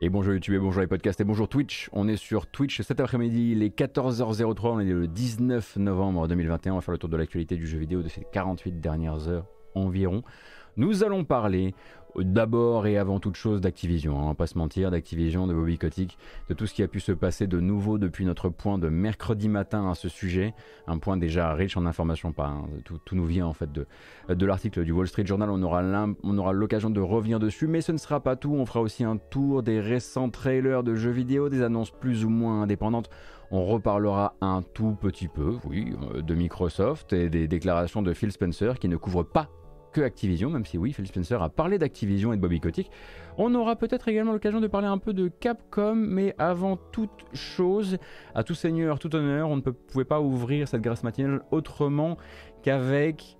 Et bonjour YouTube et bonjour les podcasts et bonjour Twitch. On est sur Twitch cet après-midi, les 14h03, on est le 19 novembre 2021. On va faire le tour de l'actualité du jeu vidéo de ces 48 dernières heures environ. Nous allons parler d'abord et avant toute chose d'Activision, hein, on va pas se mentir, d'Activision, de Bobby Kotick, de tout ce qui a pu se passer de nouveau depuis notre point de mercredi matin à ce sujet, un point déjà riche en informations, pas, hein, tout, nous vient en fait de, de l'article du Wall Street Journal, on aura, on aura l'occasion de revenir dessus, mais ce ne sera pas tout, on fera aussi un tour des récents trailers de jeux vidéo, des annonces plus ou moins indépendantes, on reparlera un tout petit peu, oui, euh, de Microsoft et des déclarations de Phil Spencer qui ne couvrent pas que Activision, même si oui, Phil Spencer a parlé d'Activision et de Bobby Kotick. On aura peut-être également l'occasion de parler un peu de Capcom, mais avant toute chose, à tout seigneur, tout honneur, on ne pouvait pas ouvrir cette grâce matinale autrement qu'avec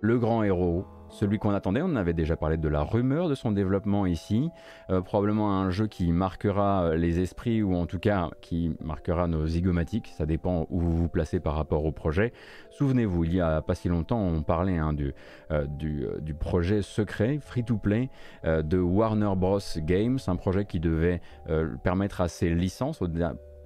le grand héros celui qu'on attendait. On avait déjà parlé de la rumeur de son développement ici. Euh, probablement un jeu qui marquera euh, les esprits ou en tout cas qui marquera nos zygomatiques. Ça dépend où vous vous placez par rapport au projet. Souvenez-vous, il y a pas si longtemps, on parlait hein, du, euh, du, projet secret, free-to-play, de Warner Bros. Games, un projet qui devait permettre à ses licences,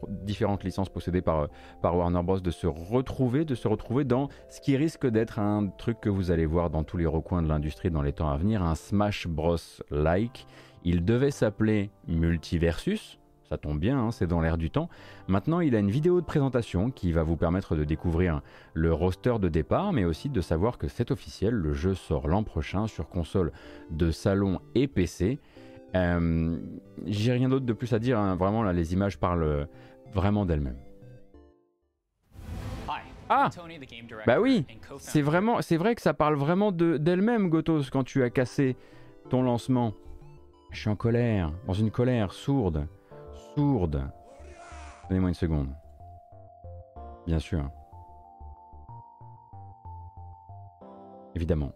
différentes licences possédées par, par Warner Bros. de se retrouver, de se retrouver dans ce qui risque d'être un truc que vous allez voir dans tous les recoins de l'industrie dans les temps à venir, un Smash Bros. like. Il devait s'appeler Multiversus, ça tombe bien, hein, c'est dans l'air du temps. Maintenant, il a une vidéo de présentation qui va vous permettre de découvrir le roster de départ, mais aussi de savoir que c'est officiel, le jeu sort l'an prochain sur console de salon et PC. Euh, j'ai rien d'autre de plus à dire, hein. vraiment là les images parlent vraiment d'elle-même. Ah Bah oui C'est vraiment, c'est vrai que ça parle vraiment d'elle-même, Gotos, quand tu as cassé ton lancement. Je suis en colère, dans une colère sourde. Sourde. Donnez-moi une seconde. Bien sûr. Évidemment.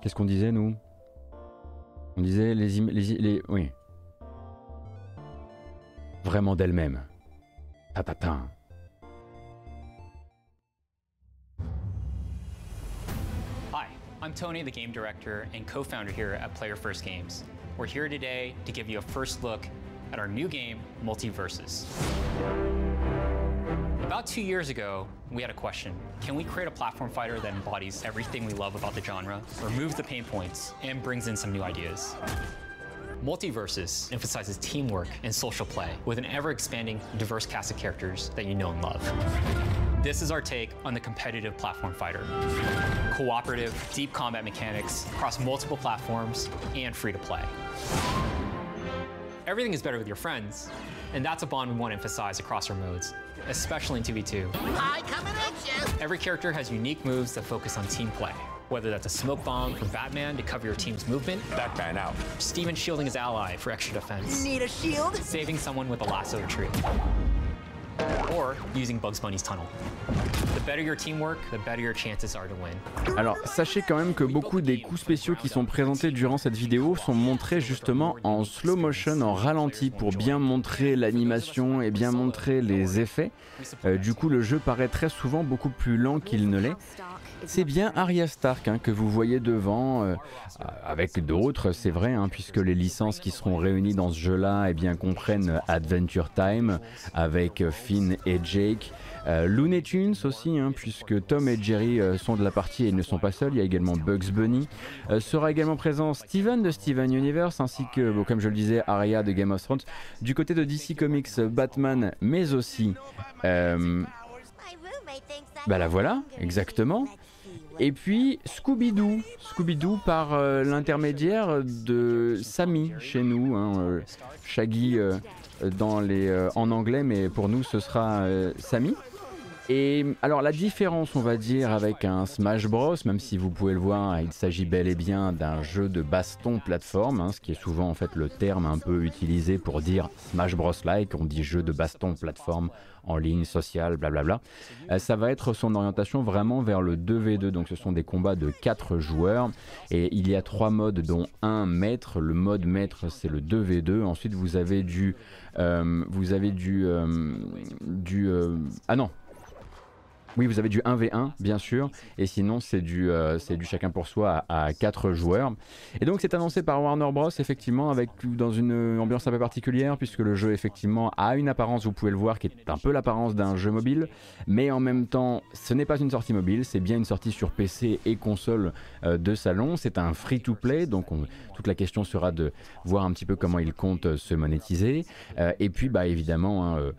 Qu'est-ce qu'on disait, nous? On disait les, les, les... Oui vraiment d'elle-même. Ah, Tatatin. Hi, I'm Tony, the game director and co-founder here at Player First Games. We're here today to give you a first look at our new game, Multiverses. About two years ago, we had a question. Can we create a platform fighter that embodies everything we love about the genre, removes the pain points, and brings in some new ideas? Multiverses emphasizes teamwork and social play with an ever expanding, diverse cast of characters that you know and love. This is our take on the competitive platform fighter. Cooperative, deep combat mechanics across multiple platforms and free to play. Everything is better with your friends, and that's a bond we want to emphasize across our modes, especially in 2v2. Hi, coming at you! Every character has unique moves that focus on team play, whether that's a smoke bomb from Batman to cover your team's movement. Batman out. Steven shielding his ally for extra defense. Need a shield? Saving someone with a lasso tree. Or using Bugs Bunny's tunnel. The better your teamwork, the better your chances are to win. Alors, sachez quand même que beaucoup des coups spéciaux qui sont présentés durant cette vidéo sont montrés justement en slow motion, en ralenti, pour bien montrer l'animation et bien montrer les effets. Euh, du coup, le jeu paraît très souvent beaucoup plus lent qu'il ne l'est. C'est bien Arya Stark hein, que vous voyez devant, euh, avec d'autres, c'est vrai, hein, puisque les licences qui seront réunies dans ce jeu-là eh bien, comprennent Adventure Time avec Finn et Jake. Euh, Looney Tunes aussi, hein, puisque Tom et Jerry euh, sont de la partie et ils ne sont pas seuls. Il y a également Bugs Bunny. sera également présent Steven de Steven Universe, ainsi que, comme je le disais, Arya de Game of Thrones. Du côté de DC Comics, Batman, mais aussi. bah la voilà, exactement. Et puis Scooby-Doo, Scooby-Doo par euh, l'intermédiaire de Sammy chez nous, hein, euh, Shaggy euh, en anglais, mais pour nous ce sera Sammy. Et alors la différence on va dire avec un Smash Bros, même si vous pouvez le voir, il s'agit bel et bien d'un jeu de baston plateforme, hein, ce qui est souvent en fait le terme un peu utilisé pour dire Smash Bros like, on dit jeu de baston plateforme en ligne, social, blablabla. Euh, ça va être son orientation vraiment vers le 2v2, donc ce sont des combats de 4 joueurs et il y a trois modes dont un maître. Le mode maître c'est le 2v2. Ensuite vous avez du, euh, vous avez du, euh, du, ah non, Oui, vous avez du 1v1, bien sûr, et sinon c'est du, euh, du chacun pour soi à, 4 joueurs. Et donc c'est annoncé par Warner Bros, effectivement, avec dans une ambiance un peu particulière, puisque le jeu, effectivement, a une apparence, vous pouvez le voir, qui est un peu l'apparence d'un jeu mobile, mais en même temps, ce n'est pas une sortie mobile, c'est bien une sortie sur PC et console euh, de salon. C'est un free-to-play, donc toute la question sera de voir un petit peu comment il compte euh, se monétiser. et puis, bah, évidemment, hein,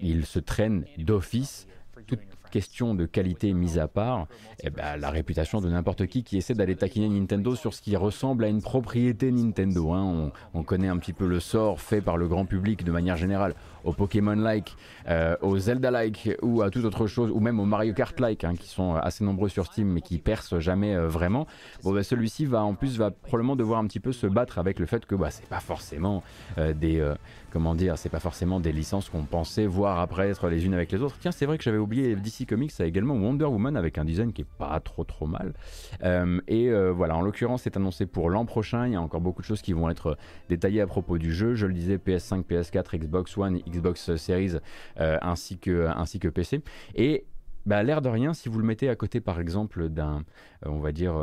il se traîne d'office question de qualité mise à part, eh ben, la réputation de n'importe qui qui essaie d'aller taquiner Nintendo sur ce qui ressemble à une propriété Nintendo. Hein. On, connaît un petit peu le sort fait par le grand public de manière générale au Pokémon-like, euh, au Zelda-like ou à toute autre chose, ou même au Mario Kart-like, hein, qui sont assez nombreux sur Steam mais qui percent jamais euh, vraiment. Bon, ben, celui-ci va en plus va probablement devoir un petit peu se battre avec le fait que bah, c'est pas forcément euh, des comment dire, c'est pas forcément des licences qu'on pensait voir apparaître les unes avec les autres. Tiens, c'est vrai que j'avais oublié DC Comics a également Wonder Woman avec un design qui est pas trop trop mal. Euh, et euh, voilà, en l'occurrence, c'est annoncé pour l'an prochain. Il y a encore beaucoup de choses qui vont être détaillées à propos du jeu. Je le disais, PS5, PS4, Xbox One, Xbox Series, euh, ainsi que ainsi que PC. Et bah, l'air de rien, si vous le mettez à côté, par exemple, d'un, on va dire,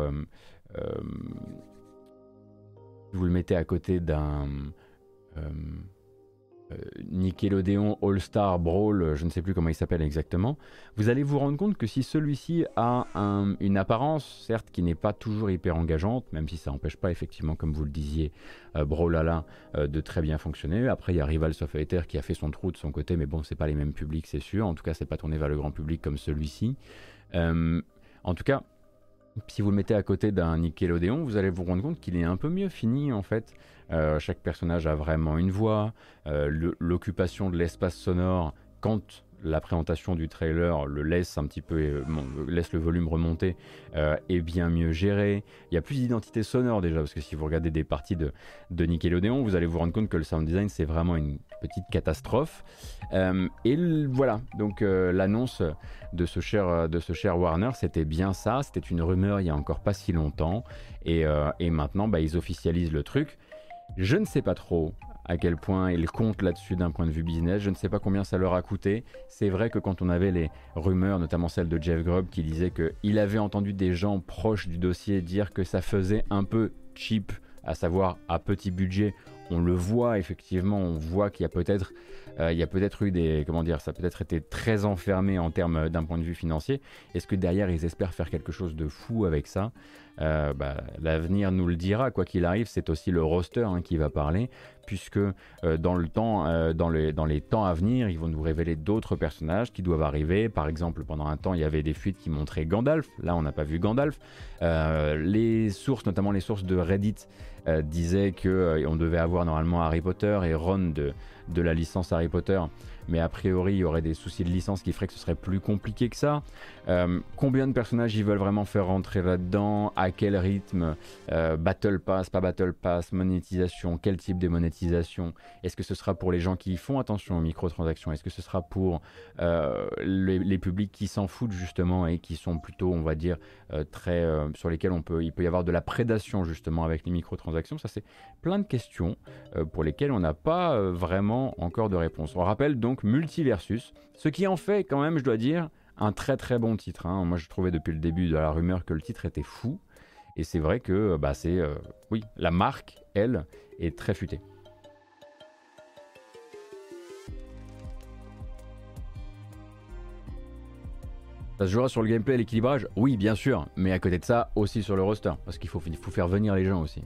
vous le mettez à côté d'un euh, Nickelodeon All-Star Brawl, je ne sais plus comment il s'appelle exactement, vous allez vous rendre compte que si celui-ci a une apparence, certes, qui n'est pas toujours hyper engageante, même si ça n'empêche pas effectivement, comme vous le disiez, euh, Brawlhalla euh, de très bien fonctionner. Après, il y a Rival Software qui a fait son trou de son côté, mais bon, c'est pas les mêmes publics, c'est sûr. En tout cas, c'est pas tourné vers le grand public comme celui-ci. en tout cas, si vous le mettez à côté d'un Nickelodeon, vous allez vous rendre compte qu'il est un peu mieux fini en fait. Euh, chaque personnage a vraiment une voix. Euh, l'occupation de l'espace sonore, quand la présentation du trailer le laisse un petit peu, euh, laisse le volume remonter, est bien mieux géré. Il y a plus d'identité sonore déjà, parce que si vous regardez des parties de, de Nickelodeon, vous allez vous rendre compte que le sound design c'est vraiment une petite catastrophe. et voilà, donc l'annonce de ce cher, de ce cher Warner, c'était bien ça. C'était une rumeur il y a encore pas si longtemps, et, maintenant bah, ils officialisent le truc. Je ne sais pas trop à quel point ils comptent là-dessus d'un point de vue business. Je ne sais pas combien ça leur a coûté. C'est vrai que quand on avait les rumeurs, notamment celle de Jeff Grubb, qui disait qu'il avait entendu des gens proches du dossier dire que ça faisait un peu cheap, à savoir à petit budget, on le voit effectivement, on voit qu'il y a peut-être euh, peut-être eu des comment dire, ça a peut-être été très enfermé en termes d'un point de vue financier. Est-ce que derrière ils espèrent faire quelque chose de fou avec ça? Euh, bah, L'avenir nous le dira. Quoi qu'il arrive, c'est aussi le roster hein, qui va parler, puisque euh, dans le temps, dans, les, dans les temps à venir, ils vont nous révéler d'autres personnages qui doivent arriver. Par exemple, pendant un temps, il y avait des fuites qui montraient Gandalf. Là, on n'a pas vu Gandalf. les sources, notamment les sources de Reddit, disaient que on devait avoir normalement Harry Potter et Ron de la licence Harry Potter, mais a priori il y aurait des soucis de licence qui feraient que ce serait plus compliqué que ça. Euh, combien de personnages ils veulent vraiment faire rentrer là-dedans? À quel rythme? Euh, Battle Pass, pas Battle Pass, monétisation, quel type de monétisation? Est-ce que ce sera pour les gens qui font attention aux microtransactions? Est-ce que ce sera pour euh, les, publics qui s'en foutent justement et qui sont plutôt, on va dire, très sur lesquels on peut, il peut y avoir de la prédation justement avec les microtransactions? Ça c'est plein de questions pour lesquelles on n'a pas vraiment encore de réponse. On rappelle donc Multiversus, ce qui en fait quand même, je dois dire, un très très bon titre. Hein. Moi, je trouvais depuis le début de la rumeur que le titre était fou. Et c'est vrai que bah, c'est. Euh, oui, la marque, elle, est très futée. Ça se jouera sur le gameplay et l'équilibrage? Oui, bien sûr. Mais à côté de ça, aussi sur le roster. Parce qu'il faut, il faut faire venir les gens aussi.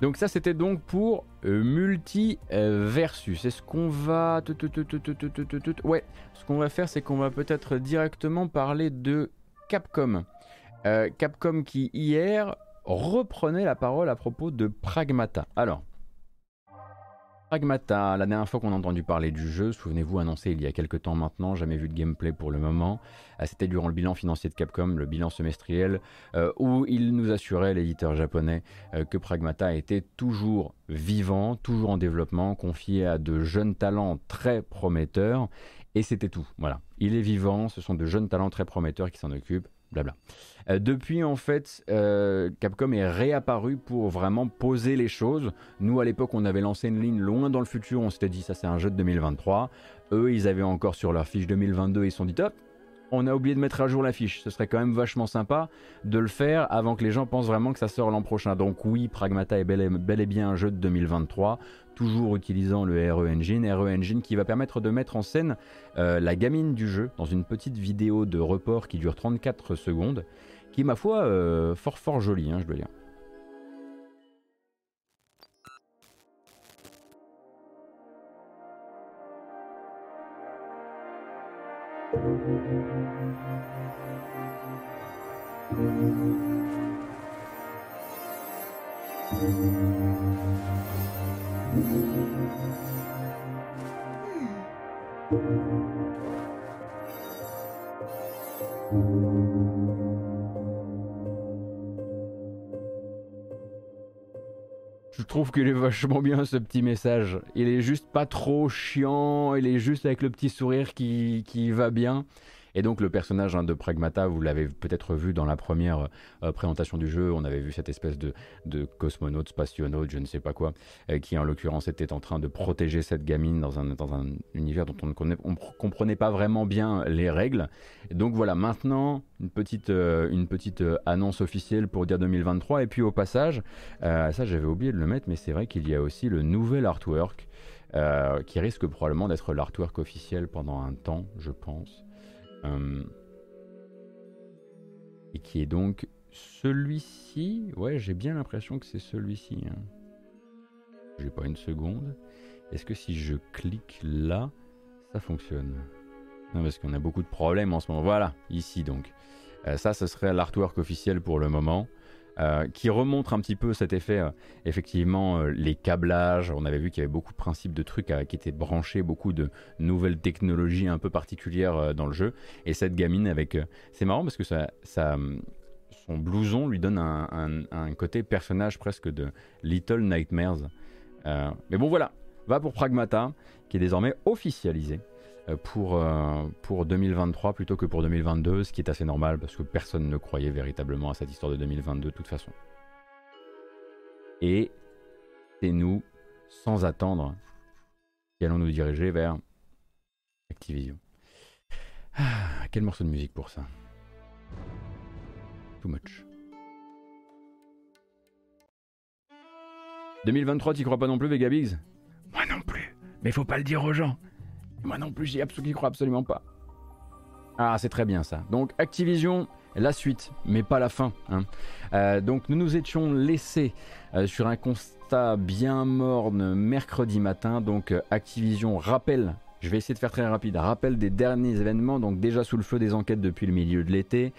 Donc ça c'était donc pour euh, multi versus. Est-ce qu'on va Ouais, ce qu'on va faire c'est qu'on va peut-être directement parler de Capcom. Euh, Capcom qui hier reprenait la parole à propos de Pragmata. Alors, Pragmata, la dernière fois qu'on a entendu parler du jeu, souvenez-vous, annoncé il y a quelques temps maintenant, jamais vu de gameplay pour le moment, ah, c'était durant le bilan financier de Capcom, le bilan semestriel, euh, où il nous assurait, l'éditeur japonais, euh, que Pragmata était toujours vivant, toujours en développement, confié à de jeunes talents très prometteurs, et c'était tout. Voilà, il est vivant, ce sont de jeunes talents très prometteurs qui s'en occupent, blabla. Euh, depuis, en fait, euh, Capcom est réapparu pour vraiment poser les choses. Nous, à l'époque, on avait lancé une ligne loin dans le futur. On s'était dit, ça, c'est un jeu de 2023. Eux, ils avaient encore sur leur fiche 2022. Ils se sont dit, top, on a oublié de mettre à jour la fiche. Ce serait quand même vachement sympa de le faire avant que les gens pensent vraiment que ça sort l'an prochain. Donc oui, Pragmata est bel et, bien un jeu de 2023, toujours utilisant le RE Engine. RE Engine qui va permettre de mettre en scène euh, la gamine du jeu dans une petite vidéo de report qui dure 34 secondes qui ma foi euh, fort fort joli, hein, je dois dire. Trouve qu'il est vachement bien ce petit message. Il est juste pas trop chiant, il est juste avec le petit sourire qui, qui va bien. Et donc le personnage hein, de Pragmata, vous l'avez peut-être vu dans la première euh, présentation du jeu, on avait vu cette espèce de, de cosmonaute, spationaute, je ne sais pas quoi, euh, qui en l'occurrence était en train de protéger cette gamine dans un, univers dont on ne comprenait pas vraiment bien les règles. donc voilà, maintenant euh, une petite annonce officielle pour dire 2023. Et puis au passage, ça j'avais oublié de le mettre, mais c'est vrai qu'il y a aussi le nouvel artwork. qui risque probablement d'être l'artwork officiel pendant un temps, je pense. Euh, et qui est donc celui-ci. Ouais, j'ai bien l'impression que c'est celui-ci. Hein. J'ai pas une seconde. Est-ce que si je clique là, ça fonctionne? Non, parce qu'on a beaucoup de problèmes en ce moment. Voilà, ici donc. Euh, ça, ce serait l'artwork officiel pour le moment. Euh, qui remontre un petit peu cet effet, euh, effectivement, euh, les câblages. On avait vu qu'il y avait beaucoup de principes de trucs qui étaient branchés, beaucoup de nouvelles technologies un peu particulières dans le jeu. Et cette gamine avec. c'est marrant parce que ça, ça, son blouson lui donne un, un, côté personnage presque de Little Nightmares. mais bon, voilà. Va pour Pragmata, qui est désormais officialisé. Euh, pour, euh, pour 2023 plutôt que pour 2022, ce qui est assez normal parce que personne ne croyait véritablement à cette histoire de 2022 de toute façon. Et c'est nous, sans attendre, qui allons nous diriger vers Activision. Ah, quel morceau de musique pour ça Too much. 2023, t'y crois pas non plus, Vegabix Moi non plus. Mais faut pas le dire aux gens. Moi non plus, j'y crois absolument pas. Ah, c'est très bien ça. Donc Activision, la suite, mais pas la fin. Hein. Euh, donc nous nous étions laissés euh, sur un constat bien morne mercredi matin. Donc euh, Activision rappelle, je vais essayer de faire très rapide, rappelle des derniers événements, donc déjà sous le feu des enquêtes depuis le milieu de l'été.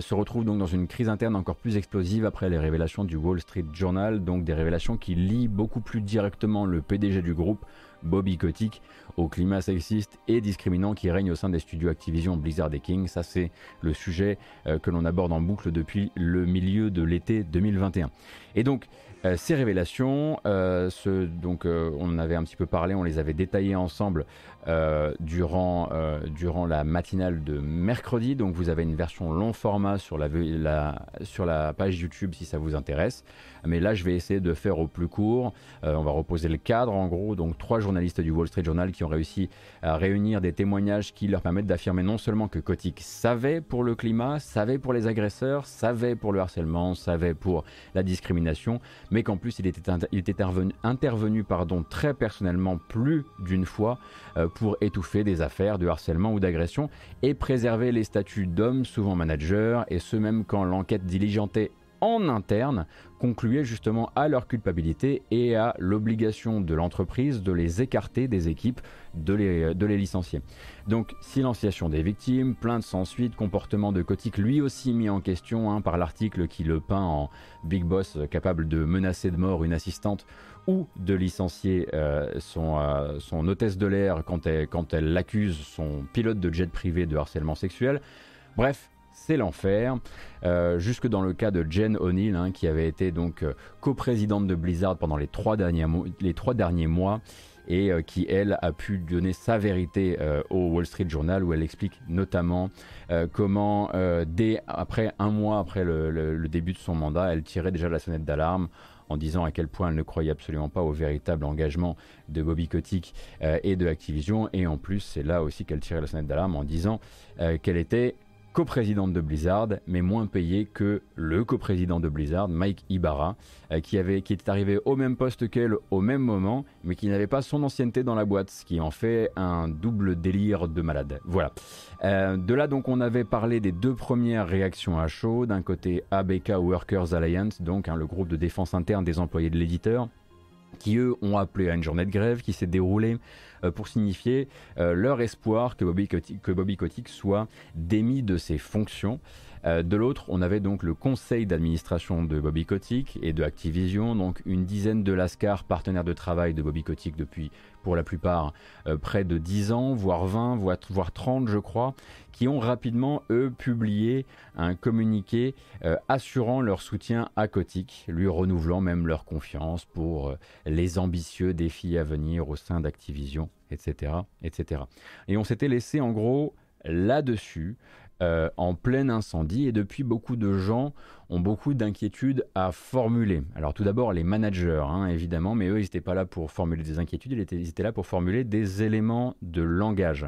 se retrouve donc dans une crise interne encore plus explosive après les révélations du Wall Street Journal, donc des révélations qui lient beaucoup plus directement le PDG du groupe Bobby Kotick au climat sexiste et discriminant qui règne au sein des studios Activision, Blizzard et King. Ça, c'est le sujet euh, que l'on aborde en boucle depuis le milieu de l'été 2021. Et donc, euh, ces révélations, euh, ce, donc, on en avait un petit peu parlé, on les avait détaillées ensemble durant, durant la matinale de mercredi. Donc, vous avez une version long format sur la, sur la page YouTube si ça vous intéresse. Mais là, je vais essayer de faire au plus court. on va reposer le cadre en gros. Donc, trois journalistes du Wall Street Journal qui ont réussi à réunir des témoignages qui leur permettent d'affirmer non seulement que Kotick savait pour le climat, savait pour les agresseurs, savait pour le harcèlement, savait pour la discrimination, mais qu'en plus il était, il était intervenu, intervenu pardon, très personnellement plus d'une fois euh, pour étouffer des affaires de harcèlement ou d'agression et préserver les statuts d'hommes, souvent managers, et ce même quand l'enquête diligentait en interne concluait justement à leur culpabilité et à l'obligation de l'entreprise de les écarter des équipes, de les, de les licencier. Donc silenciation des victimes, plainte sans suite, comportement de Kotick lui aussi mis en question hein, par l'article qui le peint en Big Boss capable de menacer de mort une assistante ou de licencier euh, son, euh, son hôtesse de l'air quand elle, quand elle accuse son pilote de jet privé de harcèlement sexuel. Bref, c'est l'enfer. Euh, jusque dans le cas de Jen O'Neill, hein, qui avait été donc euh, coprésidente de Blizzard pendant les trois, derniers les trois derniers mois et qui, elle, a pu donner sa vérité au Wall Street Journal où elle explique notamment comment, dès après un mois après le, début de son mandat, elle tirait déjà la sonnette d'alarme en disant à quel point elle ne croyait absolument pas au véritable engagement de Bobby Kotick et de Activision. Et en plus, c'est là aussi qu'elle tirait la sonnette d'alarme en disant qu'elle était coprésidente de Blizzard, mais moins payée que le coprésident de Blizzard, Mike Ibarra, euh, qui, avait, qui était arrivé au même poste qu'elle au même moment, mais qui n'avait pas son ancienneté dans la boîte, ce qui en fait un double délire de malade. Voilà. Euh, de là donc on avait parlé des deux premières réactions à chaud, d'un côté ABK Workers Alliance, donc hein, le groupe de défense interne des employés de l'éditeur, qui eux ont appelé à une journée de grève qui s'est déroulée pour signifier euh, leur espoir que Bobby, Kotick, soit démis de ses fonctions. Euh, de l'autre, on avait donc le conseil d'administration de Bobby Kotick et de Activision, donc une dizaine de Lascar, partenaires de travail de Bobby Kotick depuis pour la plupart près de 10 ans, voire 20, voire 30 je crois, qui ont rapidement, eux, publié un communiqué assurant leur soutien à Kotick, lui renouvelant même leur confiance pour les ambitieux défis à venir au sein d'Activision etc., etc. Et on s'était laissé en gros là-dessus, euh, en plein incendie, et depuis beaucoup de gens ont beaucoup d'inquiétudes à formuler. Alors tout d'abord les managers, hein, évidemment, mais eux, ils n'étaient pas là pour formuler des inquiétudes, ils étaient, là pour formuler des éléments de langage.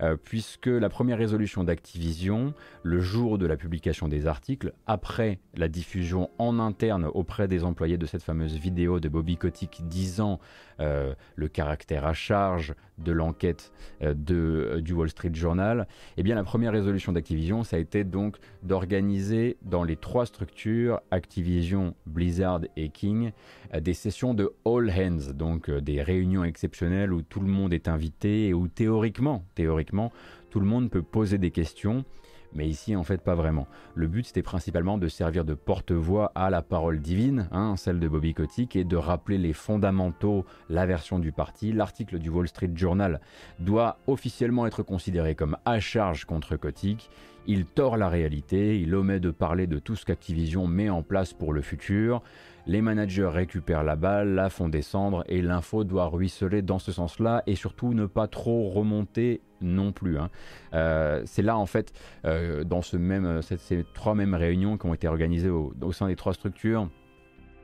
Euh, puisque la première résolution d'Activision, le jour de la publication des articles, après la diffusion en interne auprès des employés de cette fameuse vidéo de Bobby Kotick disant euh, le caractère à charge de l'enquête du Wall Street Journal, eh bien la première résolution d'Activision, ça a été donc d'organiser dans les trois structures, Activision, Blizzard et King, des sessions de all hands, donc des réunions exceptionnelles où tout le monde est invité et où théoriquement, théoriquement tout le monde peut poser des questions, mais ici en fait pas vraiment. Le but c'était principalement de servir de porte-voix à la parole divine, hein, celle de Bobby Kotick, et de rappeler les fondamentaux, la version du parti. L'article du Wall Street Journal doit officiellement être considéré comme à charge contre Kotick. Il tord la réalité, il omet de parler de tout ce qu'Activision met en place pour le futur. Les managers récupèrent la balle, la font descendre et l'info doit ruisseler dans ce sens-là et surtout ne pas trop remonter non plus. Hein. Euh, c'est là en fait, euh, dans ce même, ces trois mêmes réunions qui ont été organisées au, sein des trois structures,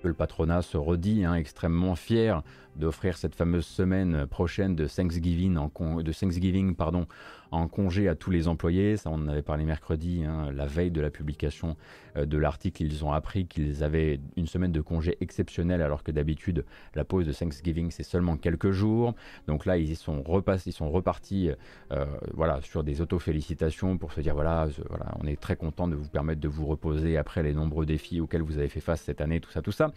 que le patronat se redit hein, extrêmement fier d'offrir cette fameuse semaine prochaine de Thanksgiving, en de Thanksgiving pardon, en congé à tous les employés. Ça, on en avait parlé mercredi, hein, la veille de la publication euh, de l'article. Ils ont appris qu'ils avaient une semaine de congé exceptionnelle, alors que d'habitude, la pause de Thanksgiving, c'est seulement quelques jours. Donc là, ils sont, repassés, ils sont repartis euh, voilà, sur des auto-félicitations pour se dire voilà, voilà, on est très content de vous permettre de vous reposer après les nombreux défis auxquels vous avez fait face cette année, tout ça, tout ça.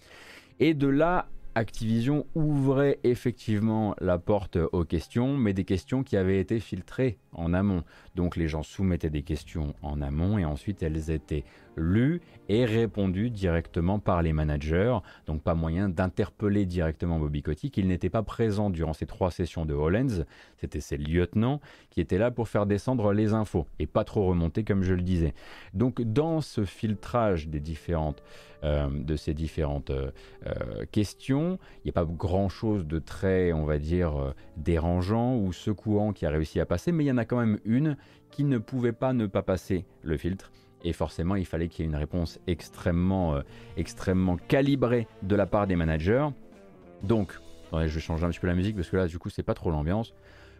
Et de là Activision ouvrait effectivement la porte aux questions, mais des questions qui avaient été filtrées en amont. Donc les gens soumettaient des questions en amont et ensuite elles étaient lues et répondues directement par les managers. Donc pas moyen d'interpeller directement Bobby Kotick. Il n'était pas présent durant ces trois sessions de Hollens. C'était ses lieutenants qui étaient là pour faire descendre les infos et pas trop remonter comme je le disais. Donc dans ce filtrage des différentes euh, de ces différentes euh, euh, questions. Il n'y a pas grand-chose de très, on va dire, dérangeant ou secouant qui a réussi à passer, mais il y en a quand même une qui ne pouvait pas ne pas passer le filtre. Et forcément, il fallait qu'il y ait une réponse extrêmement, extrêmement calibrée de la part des managers. Donc, je vais changer un petit peu la musique parce que là, du coup, c'est pas trop l'ambiance.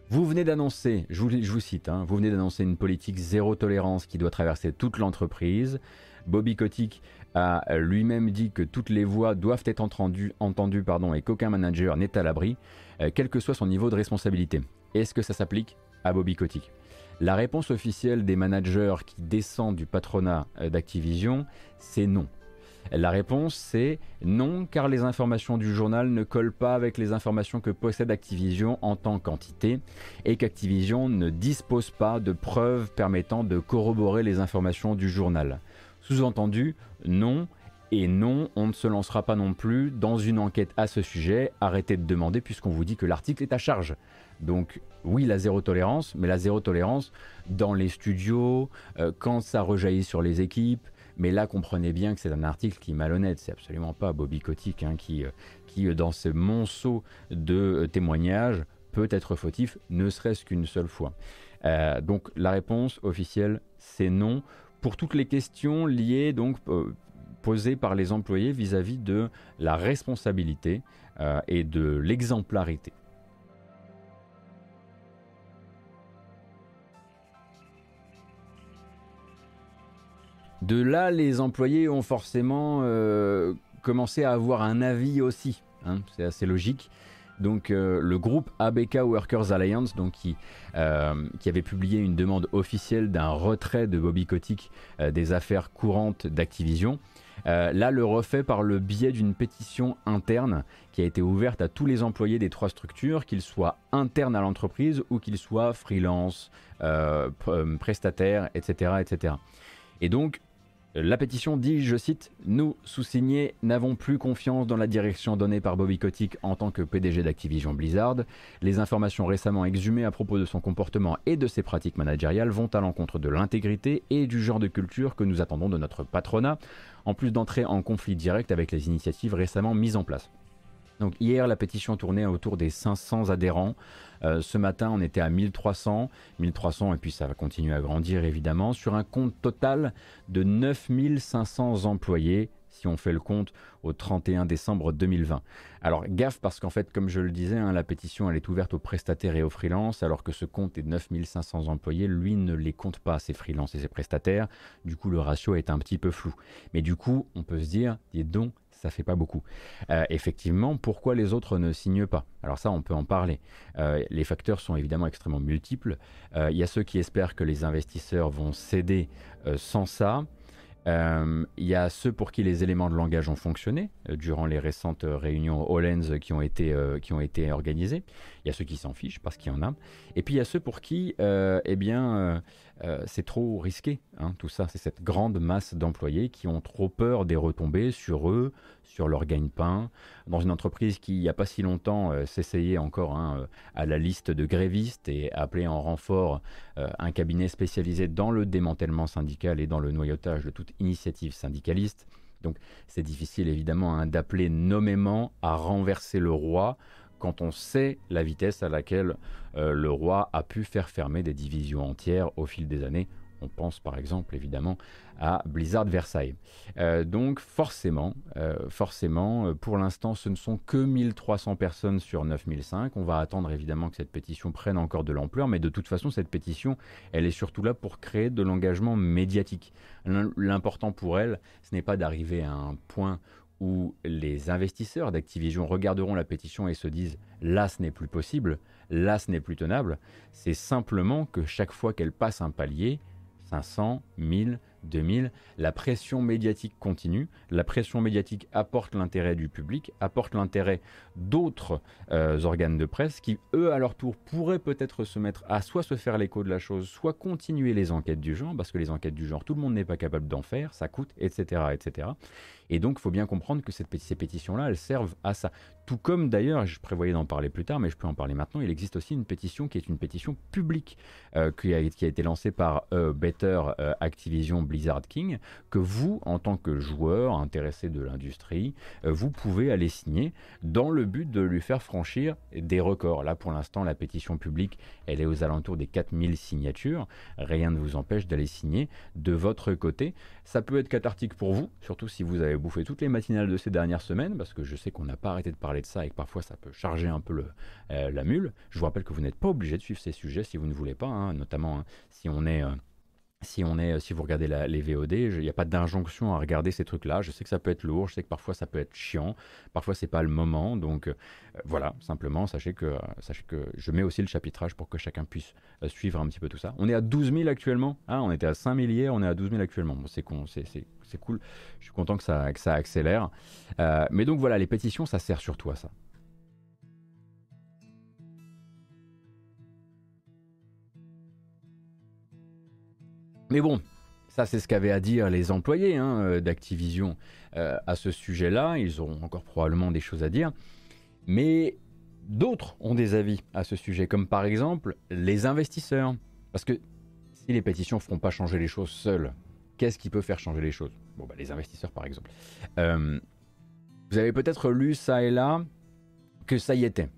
Vous venez d'annoncer, je vous, je vous cite, hein, vous venez d'annoncer une politique zéro tolérance qui doit traverser toute l'entreprise. Bobby Kotick a lui-même dit que toutes les voix doivent être entendues, entendues pardon, et qu'aucun manager n'est à l'abri, euh, quel que soit son niveau de responsabilité. Est-ce que ça s'applique à Bobby Kotick? La réponse officielle des managers qui descendent du patronat euh, d'Activision, c'est non. La réponse c'est non car les informations du journal ne collent pas avec les informations que possède Activision en tant qu'entité et qu'Activision ne dispose pas de preuves permettant de corroborer les informations du journal. Sous-entendu, non. Et non, on ne se lancera pas non plus dans une enquête à ce sujet. Arrêtez de demander puisqu'on vous dit que l'article est à charge. Donc oui, la zéro tolérance, mais la zéro tolérance dans les studios, euh, quand ça rejaillit sur les équipes, Mais là, comprenez bien que c'est un article qui est malhonnête. C'est absolument pas Bobby Kotick hein, qui, euh, qui, dans ce monceau de témoignages, peut être fautif, ne serait-ce qu'une seule fois. donc la réponse officielle, c'est non pour toutes les questions liées donc posées par les employés vis-à-vis de la responsabilité et de l'exemplarité. De là, les employés ont forcément euh, commencé à avoir un avis aussi. Hein, c'est assez logique. Donc euh, le groupe ABK Workers Alliance, donc, qui, euh, qui avait publié une demande officielle d'un retrait de Bobby Kotick des affaires courantes d'Activision, là le refait par le biais d'une pétition interne qui a été ouverte à tous les employés des trois structures, qu'ils soient internes à l'entreprise ou qu'ils soient freelance, prestataires, etc., etc. Et donc la pétition dit, je cite, Nous, sous-signés, n'avons plus confiance dans la direction donnée par Bobby Kotick en tant que PDG d'Activision Blizzard. Les informations récemment exhumées à propos de son comportement et de ses pratiques managériales vont à l'encontre de l'intégrité et du genre de culture que nous attendons de notre patronat, en plus d'entrer en conflit direct avec les initiatives récemment mises en place. Donc hier, la pétition tournait autour des 500 adhérents. Euh, ce matin, on était à 1300, 1300 et puis ça va continuer à grandir évidemment, sur un compte total de 9500 employés si on fait le compte au 31 décembre 2020. Alors gaffe parce qu'en fait, comme je le disais, hein, la pétition elle est ouverte aux prestataires et aux freelances, alors que ce compte est 9500 employés, lui ne les compte pas, ses freelances et ses prestataires. Du coup, le ratio est un petit peu flou. Mais du coup, on peut se dire, dis donc, ça fait pas beaucoup. Euh, effectivement, pourquoi les autres ne signent pas? Alors ça, on peut en parler. Euh, les facteurs sont évidemment extrêmement multiples. Euh, il y a ceux qui espèrent que les investisseurs vont céder sans ça. Il y a ceux pour qui les éléments de langage ont fonctionné durant les récentes réunions Hollens qui qui ont été organisées. Il y a ceux qui s'en fichent parce qu'il y en a. Et puis il y a ceux pour qui, eh bien, euh, c'est trop risqué, hein, tout ça. C'est cette grande masse d'employés qui ont trop peur des retombées sur eux, sur leur gagne-pain. Dans une entreprise qui, il n'y a pas si longtemps, euh, s'essayait encore hein, euh, à la liste de grévistes et appelait en renfort un cabinet spécialisé dans le démantèlement syndical et dans le noyautage de toute initiative syndicaliste. Donc c'est difficile évidemment hein, d'appeler nommément à renverser le roi quand on sait la vitesse à laquelle euh, le roi a pu faire fermer des divisions entières au fil des années. On pense par exemple évidemment à Blizzard Versailles. Euh, donc forcément, euh, forcément, pour l'instant ce ne sont que 1300 personnes sur 9005. On va attendre évidemment que cette pétition prenne encore de l'ampleur, mais de toute façon cette pétition, elle est surtout là pour créer de l'engagement médiatique. L'important pour elle, ce n'est pas d'arriver à un point où les investisseurs d'Activision regarderont la pétition et se disent là ce n'est plus possible, là ce n'est plus tenable, c'est simplement que chaque fois qu'elle passe un palier, 500, 1000, 2000, la pression médiatique continue, la pression médiatique apporte l'intérêt du public, apporte l'intérêt d'autres euh, organes de presse qui, eux, à leur tour, pourraient peut-être se mettre à soit se faire l'écho de la chose, soit continuer les enquêtes du genre, parce que les enquêtes du genre, tout le monde n'est pas capable d'en faire, ça coûte, etc. etc. Et donc, il faut bien comprendre que ces pétitions-là, elles servent à ça. Tout comme d'ailleurs, je prévoyais d'en parler plus tard, mais je peux en parler maintenant, il existe aussi une pétition qui est une pétition publique euh, qui, a, qui, a, été lancée par euh, Better euh, Activision Blizzard King, que vous, en tant que joueur intéressé de l'industrie, vous pouvez aller signer dans le but de lui faire franchir des records. Là, pour l'instant, la pétition publique, elle est aux alentours des 4000 signatures. Rien ne vous empêche d'aller signer de votre côté. Ça peut être cathartique pour vous, surtout si vous avez bouffé toutes les matinales de ces dernières semaines, parce que je sais qu'on n'a pas arrêté de parler de ça et que parfois ça peut charger un peu euh, la mule. Je vous rappelle que vous n'êtes pas obligé de suivre ces sujets si vous ne voulez pas, hein, notamment hein, si on est... Euh, si, on est, si vous regardez les VOD, il n'y a pas d'injonction à regarder ces trucs-là. Je sais que ça peut être lourd, je sais que parfois ça peut être chiant, parfois c'est pas le moment. Donc euh, voilà, simplement, sachez que, sachez que je mets aussi le chapitrage pour que chacun puisse euh, suivre un petit peu tout ça. On est à 12 000 actuellement. Ah, on était à 5 000 hier, on est à 12 000 actuellement. Bon, c'est cool. Je suis content que ça, que ça accélère. Euh, mais donc voilà, les pétitions, ça sert surtout à ça. Mais bon, ça c'est ce qu'avaient à dire les employés hein, euh, d'Activision euh, à ce sujet-là. Ils auront encore probablement des choses à dire. Mais d'autres ont des avis à ce sujet, comme par exemple les investisseurs. Parce que si les pétitions ne feront pas changer les choses seules, qu'est-ce qui peut faire changer les choses? Bon, bah, les investisseurs par exemple. Euh, vous avez peut-être lu ça et là que ça y était,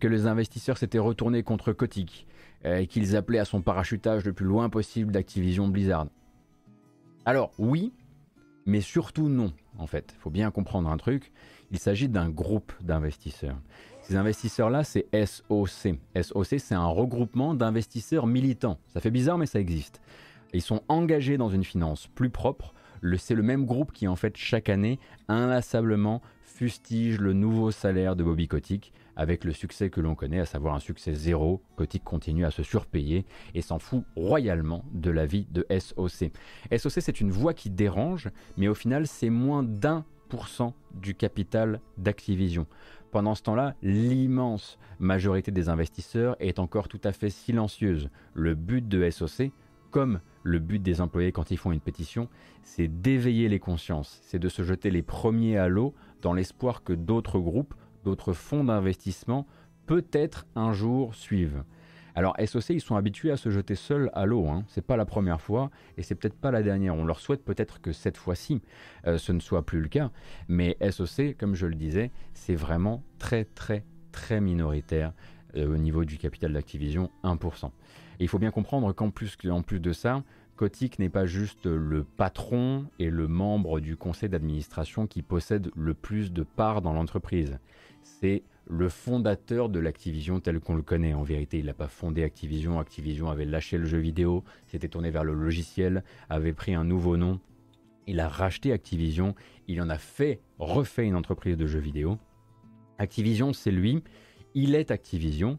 que les investisseurs s'étaient retournés contre Kotick et qu'ils appelaient à son parachutage le plus loin possible d'Activision Blizzard. Alors oui, mais surtout non, en fait. Il faut bien comprendre un truc. Il s'agit d'un groupe d'investisseurs. Ces investisseurs-là, c'est SOC. SOC, c'est un regroupement d'investisseurs militants. Ça fait bizarre, mais ça existe. Ils sont engagés dans une finance plus propre. C'est le même groupe qui, en fait, chaque année, inlassablement fustige le nouveau salaire de Bobby Kotick avec le succès que l'on connaît, à savoir un succès zéro. Kotick continue à se surpayer et s'en fout royalement de la vie de SOC. SOC, c'est une voix qui dérange, mais au final, c'est moins d'un pour cent du capital d'Activision. Pendant ce temps-là, l'immense majorité des investisseurs est encore tout à fait silencieuse. Le but de SOC, comme le but des employés quand ils font une pétition, c'est d'éveiller les consciences, c'est de se jeter les premiers à l'eau dans l'espoir que d'autres groupes, d'autres fonds d'investissement, peut-être un jour suivent. Alors SOC, ils sont habitués à se jeter seuls à l'eau. Hein. C'est pas la première fois et c'est peut-être pas la dernière. On leur souhaite peut-être que cette fois-ci, euh, ce ne soit plus le cas. Mais SOC, comme je le disais, c'est vraiment très très très minoritaire euh, au niveau du capital d'Activision, 1%. Et il faut bien comprendre qu'en plus, plus de ça, Kotick n'est pas juste le patron et le membre du conseil d'administration qui possède le plus de parts dans l'entreprise. C'est le fondateur de l'Activision tel qu'on le connaît. En vérité, il n'a pas fondé Activision. Activision avait lâché le jeu vidéo, s'était tourné vers le logiciel, avait pris un nouveau nom. Il a racheté Activision, il en a fait, refait une entreprise de jeux vidéo. Activision, c'est lui, il est Activision,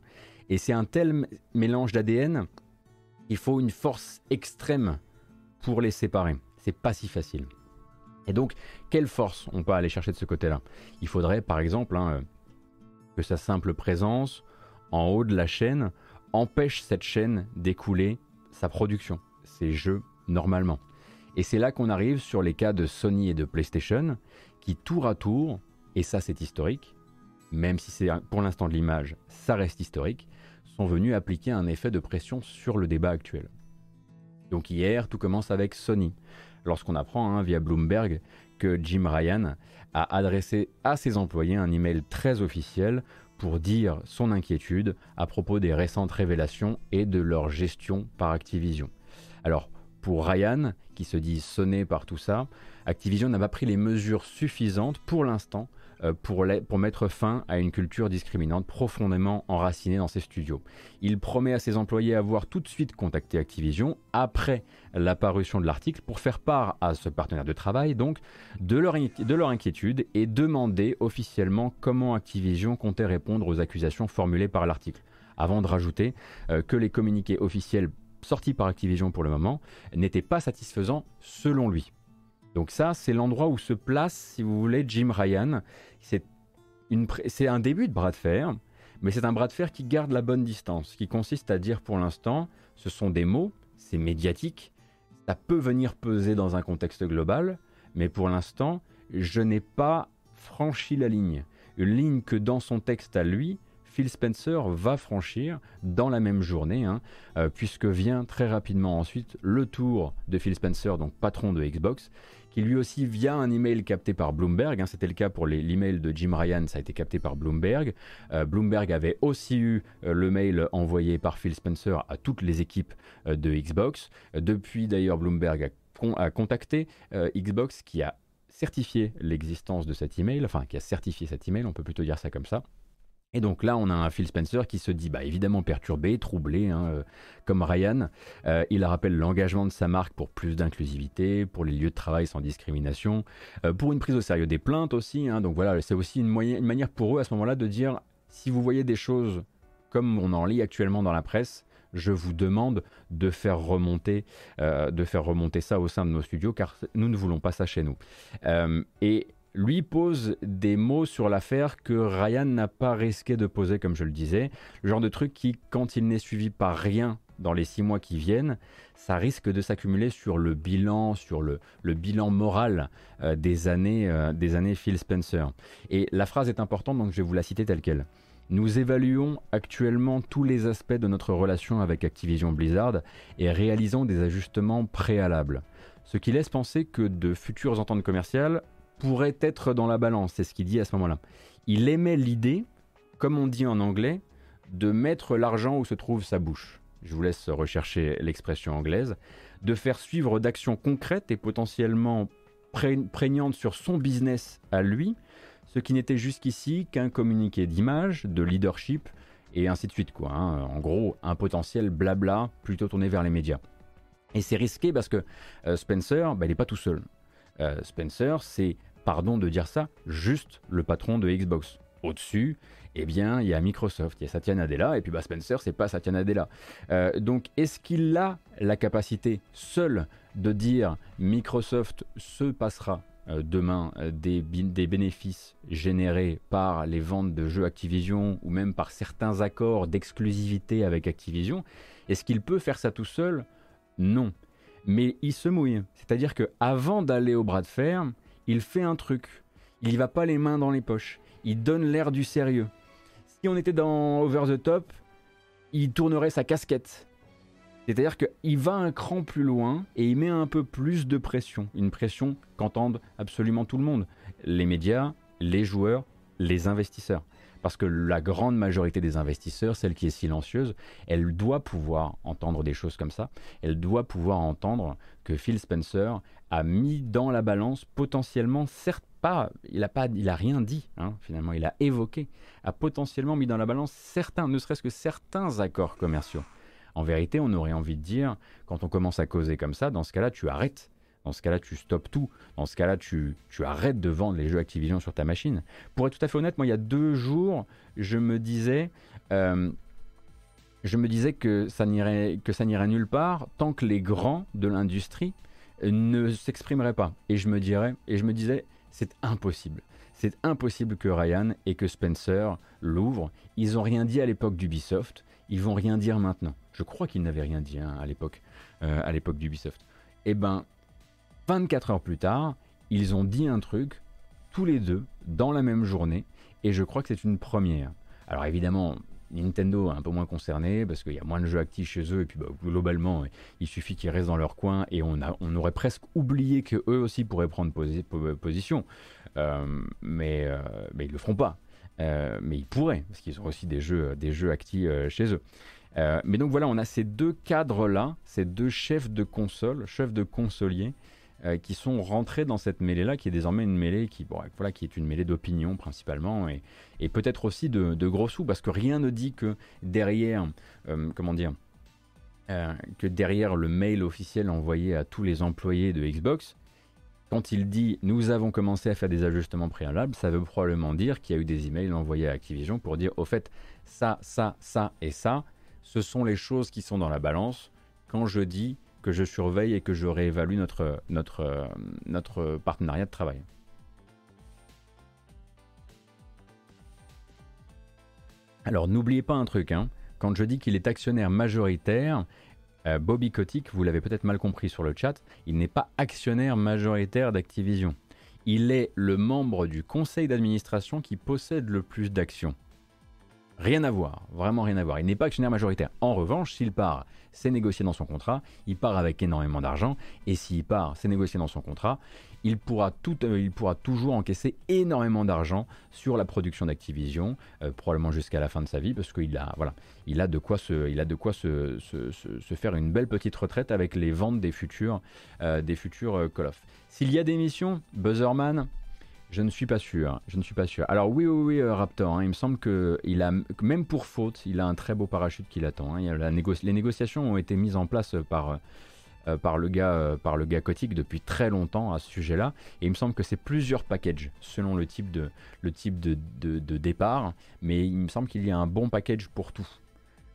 et c'est un tel mélange d'ADN, il faut une force extrême pour les séparer. C'est pas si facile. Et donc, quelle force on peut aller chercher de ce côté-là? Il faudrait, par exemple, hein, que sa simple présence en haut de la chaîne empêche cette chaîne d'écouler sa production, ses jeux normalement. Et c'est là qu'on arrive sur les cas de Sony et de PlayStation, qui tour à tour, et ça c'est historique, même si c'est pour l'instant de l'image, ça reste historique, sont venus appliquer un effet de pression sur le débat actuel. Donc hier, tout commence avec Sony, lorsqu'on apprend hein, via Bloomberg que Jim Ryan a adressé à ses employés un email très officiel pour dire son inquiétude à propos des récentes révélations et de leur gestion par Activision. Alors, pour Ryan, qui se dit sonné par tout ça, Activision n'a pas pris les mesures suffisantes pour l'instant euh, pour, mettre fin à une culture discriminante profondément enracinée dans ses studios. Il promet à ses employés avoir tout de suite contacté Activision après l'apparition de l'article pour faire part à ce partenaire de travail donc de leur, de leur inquiétude et demander officiellement comment Activision comptait répondre aux accusations formulées par l'article. Avant de rajouter euh, que les communiqués officiels sortis par Activision pour le moment n'étaient pas satisfaisants selon lui. Donc ça, c'est l'endroit où se place, si vous voulez, Jim Ryan. C'est un début de bras de fer, mais c'est un bras de fer qui garde la bonne distance, qui consiste à dire pour l'instant, ce sont des mots, c'est médiatique, ça peut venir peser dans un contexte global, mais pour l'instant, je n'ai pas franchi la ligne. Une ligne que dans son texte à lui, Phil Spencer va franchir dans la même journée, hein, euh, puisque vient très rapidement ensuite le tour de Phil Spencer, donc patron de Xbox, qui lui aussi via un email capté par Bloomberg, hein, c'était le cas pour l'email de Jim Ryan, ça a été capté par Bloomberg. Euh, Bloomberg avait aussi eu euh, le mail envoyé par Phil Spencer à toutes les équipes de Xbox. depuis d'ailleurs, Bloomberg a, contacté Xbox qui a certifié l'existence de cet email, enfin qui a certifié cet email, on peut plutôt dire ça comme ça. Et donc là, on a un Phil Spencer qui se dit bah, évidemment perturbé, troublé, hein, euh, comme Ryan. Euh, il rappelle l'engagement de sa marque pour plus d'inclusivité, pour les lieux de travail sans discrimination, euh, pour une prise au sérieux des plaintes aussi. Hein. donc voilà, c'est aussi une, manière pour eux à ce moment-là de dire si vous voyez des choses comme on en lit actuellement dans la presse, je vous demande de faire remonter, de faire remonter ça au sein de nos studios, car nous ne voulons pas ça chez nous. et lui pose des mots sur l'affaire que Ryan n'a pas risqué de poser, comme je le disais. Le genre de truc qui, quand il n'est suivi par rien dans les six mois qui viennent, ça risque de s'accumuler sur le bilan, sur le, bilan moral euh, des, années, euh, des années Phil Spencer. Et la phrase est importante, donc je vais vous la citer telle qu'elle. Nous évaluons actuellement tous les aspects de notre relation avec Activision Blizzard et réalisons des ajustements préalables. ce qui laisse penser que de futures ententes commerciales pourraient être dans la balance, c'est ce qu'il dit à ce moment-là. Il émet l'idée, comme on dit en anglais, de mettre l'argent où se trouve sa bouche. Je vous laisse rechercher l'expression anglaise, de faire suivre d'actions concrètes et potentiellement prégnantes sur son business à lui, ce qui n'était jusqu'ici qu'un communiqué d'image, de leadership, et ainsi de suite. Quoi, hein. En gros, un potentiel blabla plutôt tourné vers les médias. Et c'est risqué parce que euh, Spencer, bah, il n'est pas tout seul. Euh, Spencer, c'est, pardon de dire ça, juste le patron de Xbox. Au-dessus, eh bien, il y a Microsoft, il y a Satya Nadella, et puis bah, Spencer, c'est pas Satya Nadella. Euh, donc, est-ce qu'il a la capacité seul de dire Microsoft se passera euh, demain euh, des, des, bénéfices générés par les ventes de jeux Activision ou même par certains accords d'exclusivité avec Activision, est-ce qu'il peut faire ça tout seul? Non. Mais il se mouille. C'est-à-dire que avant d'aller au bras de fer, il fait un truc. Il y va pas les mains dans les poches. Il donne l'air du sérieux. Si on était dans Over the Top, il tournerait sa casquette. C'est-à-dire qu'il va un cran plus loin et il met un peu plus de pression. Une pression qu'entendent absolument tout le monde. Les médias, les joueurs, les investisseurs. Parce que la grande majorité des investisseurs, celle qui est silencieuse, elle doit pouvoir entendre des choses comme ça. Elle doit pouvoir entendre que Phil Spencer a mis dans la balance potentiellement, certes pas, il a pas, il a rien dit hein, finalement, il a évoqué, a potentiellement mis dans la balance certains, ne serait-ce que certains accords commerciaux. En vérité, on aurait envie de dire, quand on commence à causer comme ça, dans ce cas-là, tu arrêtes. Dans ce cas-là, tu stoppes tout. Dans ce cas-là, tu, tu, arrêtes de vendre les jeux Activision sur ta machine. Pour être tout à fait honnête, moi, il y a deux jours, je me disais, euh, je me disais que ça n'irait que ça n'irait nulle part tant que les grands de l'industrie ne s'exprimeraient pas. Et je me dirais, et je me disais, c'est impossible. C'est impossible que Ryan et que Spencer l'ouvrent. Ils n'ont rien dit à l'époque d'Ubisoft. Ils vont rien dire maintenant. Je crois qu'ils n'avaient rien dit hein, à l'époque, euh, à l'époque d'Ubisoft. Eh ben, 24 heures plus tard, ils ont dit un truc tous les deux dans la même journée, et je crois que c'est une première. Alors évidemment, Nintendo est un peu moins concerné parce qu'il y a moins de jeux actifs chez eux et puis bah, globalement il suffit qu'ils restent dans leur coin et on, a, on aurait presque oublié que eux aussi pourraient prendre position. Euh, mais, euh, mais ils le feront pas. Euh, mais ils pourraient parce qu'ils ont aussi des jeux, des jeux actifs chez eux. mais donc voilà, on a ces deux cadres-là, ces deux chefs de console, chefs de consoliers, euh, qui sont rentrés dans cette mêlée-là, qui est désormais une mêlée qui, voilà, qui est une mêlée d'opinion principalement, et, peut-être aussi de, gros sous, parce que rien ne dit que derrière, euh, comment dire, euh, que derrière le mail officiel envoyé à tous les employés de Xbox, quand il dit nous avons commencé à faire des ajustements préalables, ça veut probablement dire qu'il y a eu des emails envoyés à Activision pour dire au fait ça, ça, ça et ça, ce sont les choses qui sont dans la balance. Quand je dis je surveille et que je réévalue notre, notre, notre partenariat de travail. Alors n'oubliez pas un truc, hein. quand je dis qu'il est actionnaire majoritaire, euh, Bobby Kotick, vous l'avez peut-être mal compris sur le chat, il n'est pas actionnaire majoritaire d'Activision. Il est le membre du conseil d'administration qui possède le plus d'actions. Rien à voir, vraiment rien à voir. Il n'est pas actionnaire majoritaire. En revanche, s'il part, c'est négocié dans son contrat, il part avec énormément d'argent, et s'il part, c'est négocié dans son contrat, il pourra, tout, euh, il pourra toujours encaisser énormément d'argent sur la production d'Activision, euh, probablement jusqu'à la fin de sa vie, parce qu'il a, voilà, il a de quoi, se, il a de quoi se, faire une belle petite retraite avec les ventes des futurs, euh, des futurs Call of. S'il y a des missions, Buzzerman, je ne suis pas sûr. Je ne suis pas sûr. Alors oui, oui, oui, euh, Raptor. Hein, il me semble que il a, même pour faute, il a un très beau parachute qui l'attend. Hein. les négociations ont été mises en place par euh, par le gars, euh, par le gars depuis très longtemps à ce sujet-là. Et il me semble que c'est plusieurs packages selon le type de le type de, de, départ. Mais il me semble qu'il y a un bon package pour tout.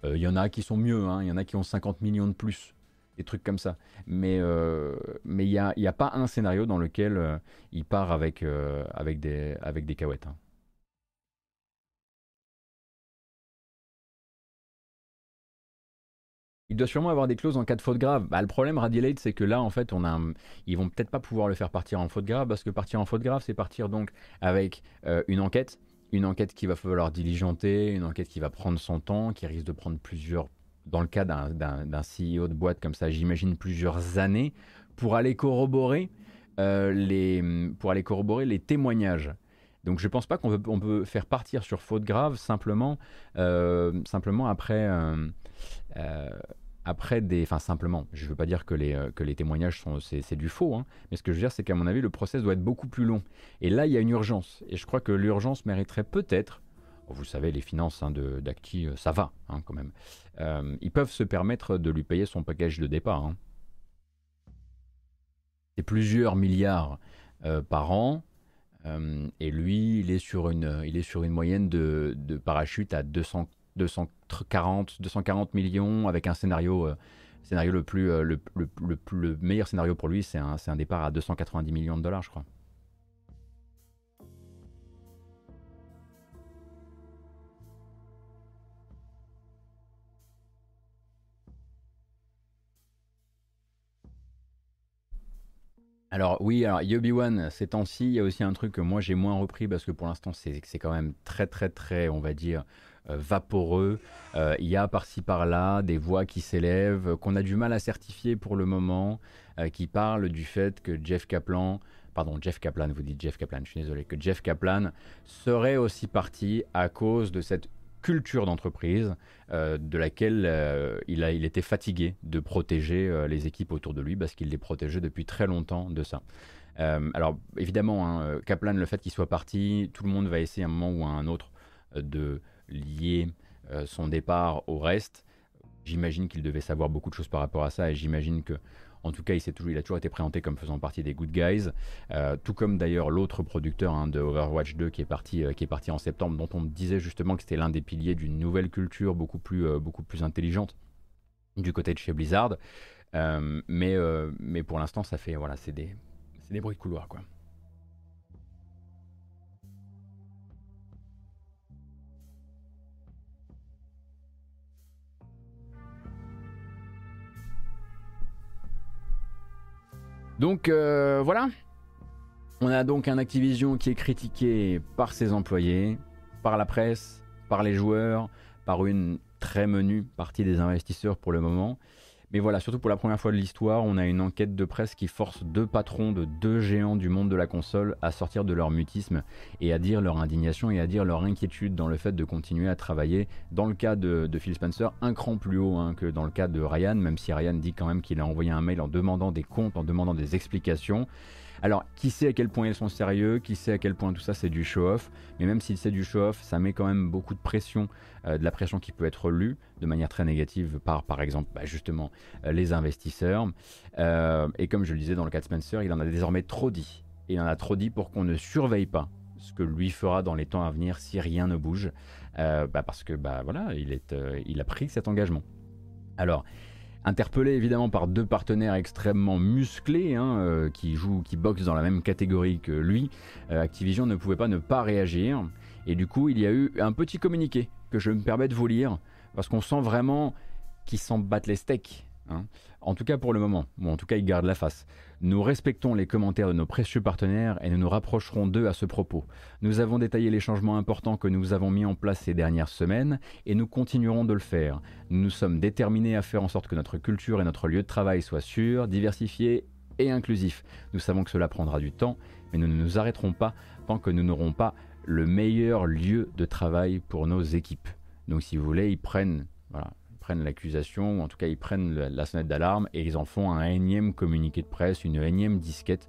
Il y en a qui sont mieux. Hein. Il y en a qui ont 50 millions de plus des trucs comme ça. Mais euh, mais il n'y a, y a, pas un scénario dans lequel euh, il part avec, euh, avec, des, avec des. Hein. Il doit sûrement avoir des clauses en cas de faute grave. Bah, le problème, Radilate, c'est que là, en fait, on a, ils vont peut-être pas pouvoir le faire partir en faute grave, parce que partir en faute grave, c'est partir donc avec une enquête, une enquête qui va falloir diligenter, une enquête qui va prendre son temps, qui risque de prendre plusieurs dans le cas d'un CEO de boîte comme ça, j'imagine plusieurs années pour aller corroborer les pour aller corroborer les témoignages. Donc je pense pas qu'on peut, on peut faire partir sur faute grave simplement simplement après après des. Enfin, simplement, je ne veux pas dire que les, euh, que les témoignages sont. C'est du faux, hein, mais ce que je veux dire, c'est qu'à mon avis, le process doit être beaucoup plus long. Et là, il y a une urgence. Et je crois que l'urgence mériterait peut-être. Vous savez, les finances hein, d'Acti, euh, ça va hein, quand même. Euh, ils peuvent se permettre de lui payer son package de départ. C'est plusieurs milliards par an. et lui, il est sur une, moyenne de, parachute à 200 240, 240 millions avec un scénario, euh, le, euh, meilleur scénario pour lui, c'est un, départ à 290 millions de dollars, je crois. Alors oui, alors Yobi One, ces temps-ci, il y a aussi un truc que moi j'ai moins repris parce que pour l'instant c'est quand même très très très, on va dire, euh, vaporeux. Euh, il y a par-ci par-là des voix qui s'élèvent, qu'on a du mal à certifier pour le moment, euh, qui parlent du fait que Jeff Kaplan, pardon, Jeff Kaplan, vous dites Jeff Kaplan, je suis désolé, que Jeff Kaplan serait aussi parti à cause de cette culture d'entreprise de laquelle il, a, il était fatigué de protéger les équipes autour de lui parce qu'il les protégeait depuis très longtemps de ça. alors évidemment, hein, Kaplan, le fait qu'il soit parti, tout le monde va essayer à un moment ou à un autre de lier euh, son départ au reste. J'imagine qu'il devait savoir beaucoup de choses par rapport à ça et j'imagine que, en tout cas, il, toujours, a toujours été présenté comme faisant partie des good guys. Euh, tout comme d'ailleurs l'autre producteur hein, de Overwatch 2 qui est, parti, euh, qui est parti en septembre, dont on disait justement que c'était l'un des piliers d'une nouvelle culture beaucoup plus, plus intelligente du côté de chez Blizzard. mais, pour l'instant, ça fait voilà, c'est des, des bruits de couloir quoi. Donc euh, voilà. On a donc un Activision qui est critiqué par ses employés, par la presse, par les joueurs, par une très menue partie des investisseurs pour le moment. Mais voilà, surtout pour la première fois de l'histoire, on a une enquête de presse qui force deux patrons de deux géants du monde de la console à sortir de leur mutisme et à dire leur indignation et à dire leur inquiétude dans le fait de continuer à travailler, dans le cas de, Phil Spencer, un cran plus haut hein, que dans le cas de Ryan, même si Ryan dit quand même qu'il a envoyé un mail en demandant des comptes, en demandant des explications. Alors, qui sait à quel point ils sont sérieux, qui sait à quel point tout ça c'est du show-off, mais même si c'est du show-off, ça met quand même beaucoup de pression, euh, de la pression qui peut être lue de manière très négative par, par exemple, bah, justement, euh, les investisseurs. Euh, et comme je le disais dans le cas de Spencer, il en a désormais trop dit. Il en a trop dit pour qu'on ne surveille pas ce que lui fera dans les temps à venir si rien ne bouge, bah, parce que bah voilà, il, est, il a pris cet engagement. Alors, Interpellé évidemment par deux partenaires extrêmement musclés hein, euh, qui jouent, qui boxent dans la même catégorie que lui, euh, Activision ne pouvait pas ne pas réagir. Et du coup, il y a eu un petit communiqué que je me permets de vous lire parce qu'on sent vraiment qu'ils s'en battent les steaks. Hein. En tout cas pour le moment, ou en tout cas ils gardent la face. Nous respectons les commentaires de nos précieux partenaires et nous nous rapprocherons d'eux à ce propos. Nous avons détaillé les changements importants que nous avons mis en place ces dernières semaines et nous continuerons de le faire. Nous sommes déterminés à faire en sorte que notre culture et notre lieu de travail soient sûrs, diversifiés et inclusifs. Nous savons que cela prendra du temps, mais nous ne nous arrêterons pas tant que nous n'aurons pas le meilleur lieu de travail pour nos équipes. Donc si vous voulez, ils prennent prennent l'accusation, ou en tout cas ils prennent la sonnette d'alarme et ils en font un énième communiqué de presse, une énième disquette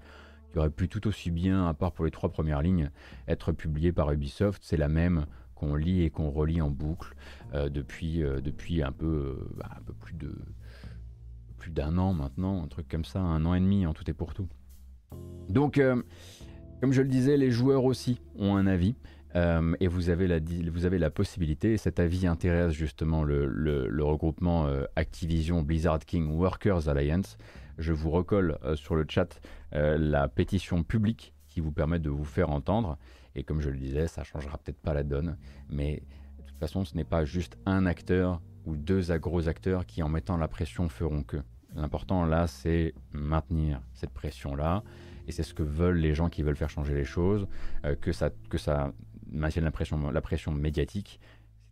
qui aurait pu tout aussi bien, à part pour les trois premières lignes, être publiée par Ubisoft. C'est la même qu'on lit et qu'on relit en boucle euh, depuis, euh, depuis un peu, euh, bah, un peu plus de plus d'un an maintenant, un truc comme ça, un an et demi en tout et pour tout. Donc, comme je le disais, les joueurs aussi ont un avis. Euh, et vous avez, la, vous avez la possibilité, et cet avis intéresse justement le, le, regroupement euh, Activision Blizzard King Workers Alliance. Je vous recolle euh, sur le chat la pétition publique qui vous permet de vous faire entendre. Et comme je le disais, ça changera peut-être pas la donne, mais de toute façon, ce n'est pas juste un acteur ou deux gros acteurs qui, en mettant la pression, feront que. L'important là, c'est maintenir cette pression-là, et c'est ce que veulent les gens qui veulent faire changer les choses, que, ça, que ça maintiennent la pression, la pression médiatique,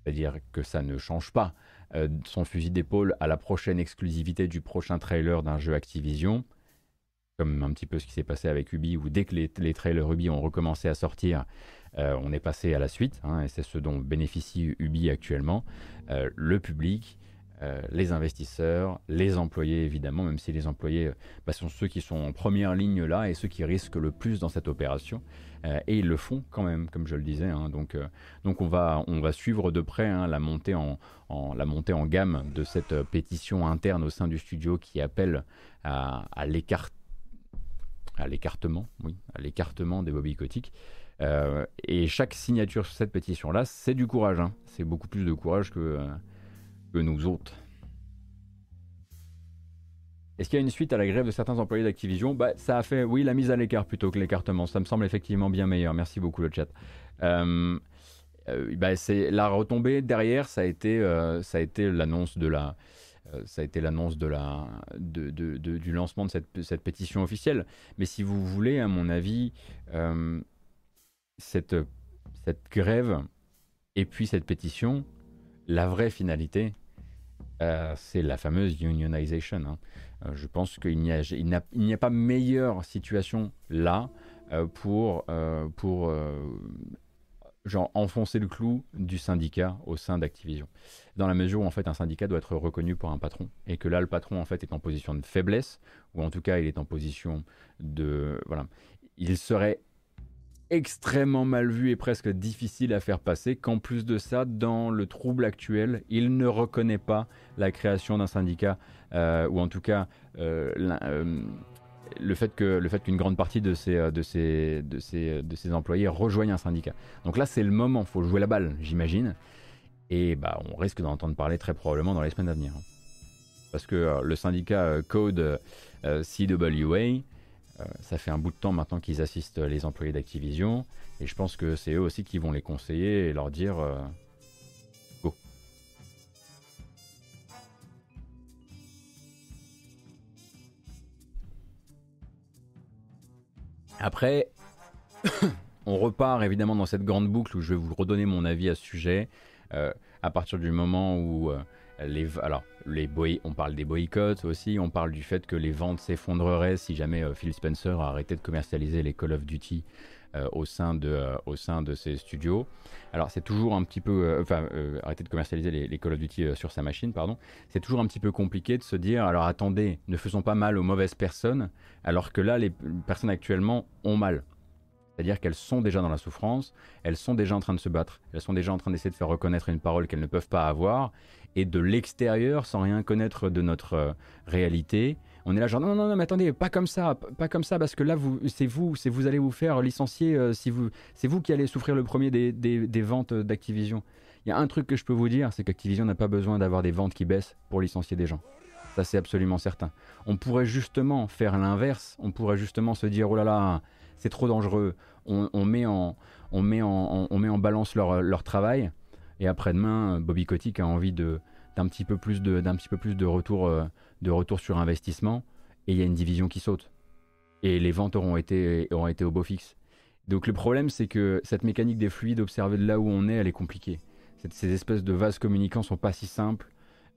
c'est-à-dire que ça ne change pas euh, son fusil d'épaule à la prochaine exclusivité du prochain trailer d'un jeu Activision. comme un petit peu ce qui s'est passé avec Ubi, où dès que les, les trailers Ubi ont recommencé à sortir, on est passé à la suite, hein, et c'est ce dont bénéficie Ubi actuellement. le public, les investisseurs, les employés évidemment, même si les employés bah, sont ceux qui sont en première ligne là et ceux qui risquent le plus dans cette opération. Euh, et ils le font quand même, comme je le disais. Hein. donc, euh, donc on, va, on va suivre de près hein, la, montée en, la montée en gamme de cette euh, pétition interne au sein du studio qui appelle à, à l'écartement, oui, à l'écartement des Bobby Kotick. et chaque signature sur cette pétition-là, c'est du courage. Hein. C'est beaucoup plus de courage que, que nous autres. Est-ce qu'il y a une suite à la grève de certains employés d'Activision? Bah, Ça a fait, oui, la mise à l'écart plutôt que l'écartement. Ça me semble effectivement bien meilleur. Merci beaucoup le chat. Euh, euh, bah, c'est la retombée derrière, ça a été, euh, ça a été l'annonce de la, ça a été l'annonce de la, de, de, du lancement de cette, cette, pétition officielle. Mais si vous voulez, à mon avis, cette, cette grève et puis cette pétition, la vraie finalité, c'est la fameuse unionization. Hein. Euh, je pense qu'il n'y a, pas meilleure situation là euh, pour, euh, pour genre enfoncer le clou du syndicat au sein d'Activision. Dans la mesure où en fait un syndicat doit être reconnu par un patron et que là le patron en fait est en position de faiblesse ou en tout cas il est en position de voilà, il serait extrêmement mal vu et presque difficile à faire passer qu'en plus de ça, dans le trouble actuel, il ne reconnaît pas la création d'un syndicat, euh, ou en tout cas euh, euh, le fait que le fait qu'une grande partie de ces, de, de, de employés rejoignent un syndicat. Donc là, c'est le moment, faut jouer la balle, j'imagine. Et bah, on risque d'en entendre parler très probablement dans les semaines à venir. Parce que le syndicat Code CWA, ça fait un bout de temps maintenant qu'ils assistent les employés d'Activision et je pense que c'est eux aussi qui vont les conseiller et leur dire euh, go. Après, on repart évidemment dans cette grande boucle où je vais vous redonner mon avis à ce sujet. Euh, à partir du moment où les, alors, les on parle des boycotts aussi, on parle du fait que les ventes s'effondreraient si jamais euh, Phil Spencer a arrêté de commercialiser les Call of Duty euh, au, sein de, euh, au sein de ses studios. Alors c'est toujours un petit peu, enfin arrêter de commercialiser les, Call of Duty sur sa machine, pardon. C'est toujours un petit peu compliqué de se dire, alors attendez, ne faisons pas mal aux mauvaises personnes, alors que là les personnes actuellement ont mal. C'est-à-dire qu'elles sont déjà dans la souffrance, elles sont déjà en train de se battre, elles sont déjà en train d'essayer de faire reconnaître une parole qu'elles ne peuvent pas avoir, et de l'extérieur, sans rien connaître de notre euh, réalité, on est là genre non non non mais attendez pas comme ça pas comme ça parce que là vous c'est vous c'est vous allez vous faire licencier euh, si vous c'est vous qui allez souffrir le premier des, des, ventes d'Activision. Il y a un truc que je peux vous dire c'est qu'Activision n'a pas besoin d'avoir des ventes qui baissent pour licencier des gens. Ça c'est absolument certain. On pourrait justement faire l'inverse. On pourrait justement se dire oh là là c'est trop dangereux. On, met en on met en on met en balance leur, leur travail et après-demain, Bobby Kotick a envie d'un petit peu plus euh, de retour sur investissement. Et il y a une division qui saute. Et les ventes auront été, auront été au beau fixe. Donc le problème, c'est que cette mécanique des fluides observée de là où on est, elle est compliquée. ces espèces de vases communicants sont pas si simples.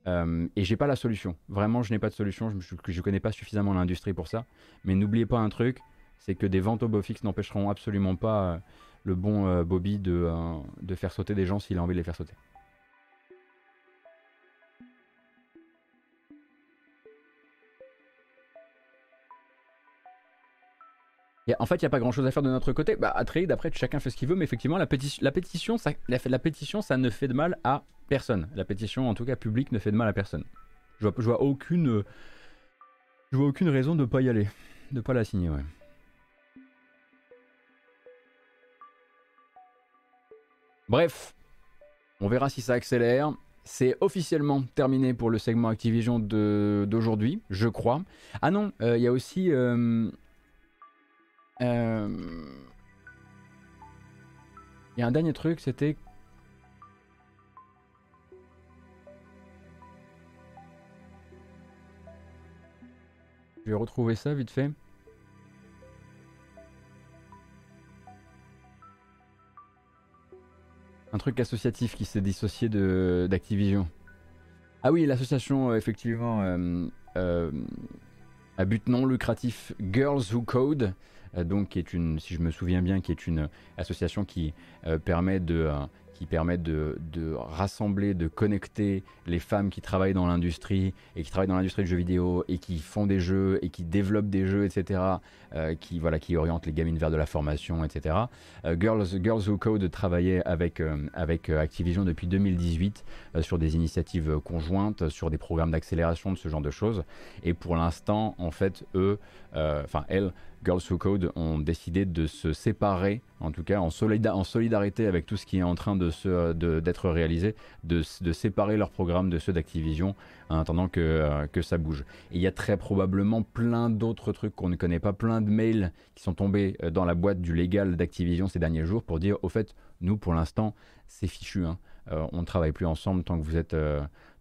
Euh, et j'ai pas la solution. Vraiment, je n'ai pas de solution. Je, je, connais pas suffisamment l'industrie pour ça. Mais n'oubliez pas un truc, c'est que des ventes au beau fixe n'empêcheront absolument pas euh, le bon euh, Bobby de, euh, de faire sauter des gens s'il a envie de les faire sauter. en fait, il n'y a pas grand chose à faire de notre côté. Bah, après, chacun fait ce qu'il veut, mais effectivement, la, pétition, la, pétition, ça, la, pétition, ça ne fait de mal à personne. La pétition, en tout cas publique, ne fait de mal à personne. Je vois, je vois aucune, je vois aucune raison de ne pas y aller, de ne pas la signer, ouais. Bref, on verra si ça accélère. C'est officiellement terminé pour le segment Activision d'aujourd'hui, je crois. Ah non, euh, il y a aussi... Euh, euh, il y a un dernier truc, c'était... Je vais retrouver ça vite fait. Un truc associatif qui s'est dissocié d'Activision. Ah oui, l'association, euh, effectivement, euh, euh, à but non lucratif Girls Who Code, donc qui est une, si je me souviens bien, qui est une association qui permet de qui permettent de, rassembler, de connecter les femmes qui travaillent dans l'industrie et qui travaillent dans l'industrie du jeu vidéo et qui font des jeux et qui développent des jeux, etc. Euh, qui, voilà, qui orientent les gamines vers de la formation, etc. Euh, Girls, Girls Who Code travaillait avec, euh, avec Activision depuis 2018 sur des initiatives conjointes, sur des programmes d'accélération de ce genre de choses. Et pour l'instant, en fait, eux, enfin, elles, Girls Who Code ont décidé de se séparer, en tout cas en, solidarité avec tout ce qui est en train d'être réalisé, de, séparer leurs programmes de ceux d'Activision en attendant que, euh, que ça bouge. Il y a très probablement plein d'autres trucs qu'on ne connaît pas, plein de mails qui sont tombés euh, dans la boîte du légal d'Activision ces derniers jours pour dire, au fait, nous pour l'instant, c'est fichu. Hein. Euh, on ne travaille plus ensemble tant que vous êtes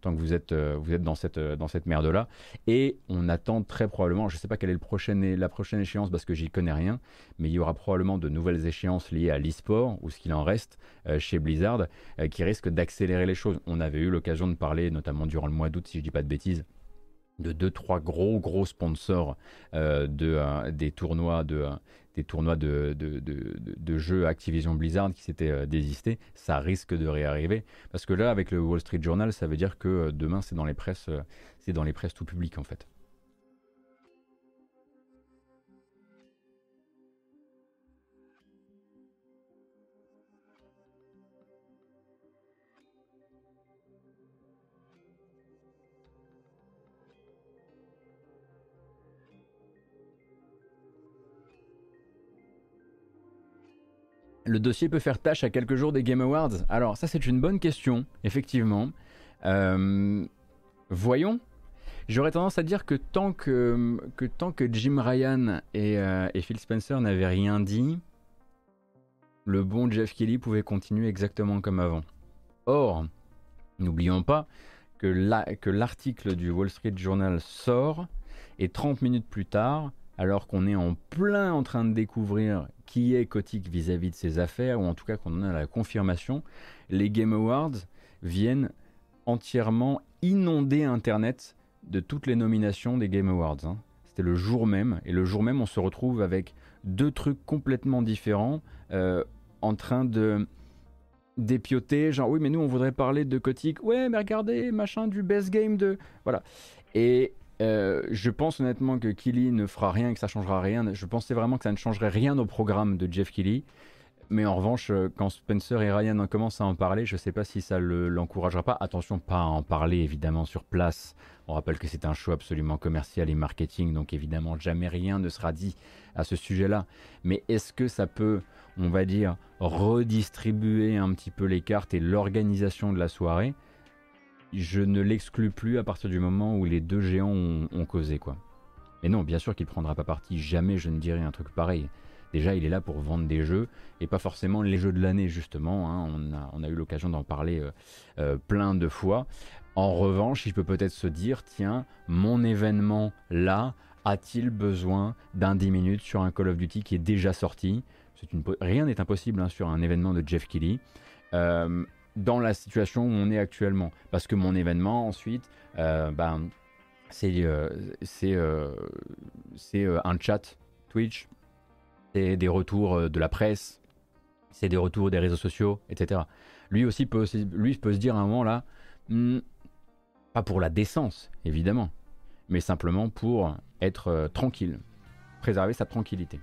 tant que vous êtes, euh, vous êtes dans cette, euh, dans cette merde-là. Et on attend très probablement, je ne sais pas quelle est le la prochaine échéance parce que j'y connais rien, mais il y aura probablement de nouvelles échéances liées à l'e-sport ou ce qu'il en reste euh, chez Blizzard qui risquent d'accélérer les choses. On avait eu l'occasion de parler, notamment durant le mois d'août, si je ne dis pas de bêtises, de deux trois gros gros sponsors de, des tournois de, des tournois de, de, jeux Activision Blizzard qui s'étaient euh, désistés, ça risque de réarriver. Parce que là, avec le Wall Street Journal, ça veut dire que euh, demain, c'est dans les presses, euh, c'est dans les presses tout public en fait. Le dossier peut faire tâche à quelques jours des Game Awards Alors ça c'est une bonne question, effectivement. Euh, voyons. J'aurais tendance à dire que tant que, que, tant que Jim Ryan et, euh, et Phil Spencer n'avaient rien dit, le bon Jeff Kelly pouvait continuer exactement comme avant. Or, n'oublions pas que l'article du Wall Street Journal sort et 30 minutes plus tard, alors qu'on est en plein en train de découvrir qui est Kotick vis-à-vis de ses affaires, ou en tout cas qu'on en a la confirmation, les Game Awards viennent entièrement inonder Internet de toutes les nominations des Game Awards. Hein. C'était le jour même, et le jour même on se retrouve avec deux trucs complètement différents euh, en train de dépioter, genre oui mais nous on voudrait parler de Kotick, ouais mais regardez, machin du best game de... Voilà. Et euh, je pense honnêtement que Killy ne fera rien et que ça changera rien. Je pensais vraiment que ça ne changerait rien au programme de Jeff Killy. Mais en revanche, euh, quand Spencer et Ryan en commencent à en parler, je ne sais pas si ça l'encouragera pas. Attention, pas à en parler évidemment sur place. On rappelle que c'est un show absolument commercial et marketing, donc évidemment jamais rien ne sera dit à ce sujet-là. Mais est-ce que ça peut, on va dire, redistribuer un petit peu les cartes et l'organisation de la soirée? Je ne l'exclus plus à partir du moment où les deux géants ont, causé quoi. Et non, bien sûr qu'il prendra pas parti, jamais je ne dirai un truc pareil. Déjà, il est là pour vendre des jeux et pas forcément les jeux de l'année justement. Hein. On, a, eu l'occasion d'en parler euh, euh, plein de fois. En revanche, il peut peut-être se dire, tiens, mon événement là a-t-il besoin d'un 10 minutes sur un Call of Duty qui est déjà sorti? Rien n'est impossible hein, sur un événement de Jeff Kelly. Dans la situation où on est actuellement. Parce que mon événement, ensuite, euh, ben, c'est euh, euh, un chat Twitch, c'est des retours de la presse, c'est des retours des réseaux sociaux, etc. Lui aussi peut, lui peut se dire à un moment là, hmm, pas pour la décence, évidemment, mais simplement pour être tranquille, préserver sa tranquillité.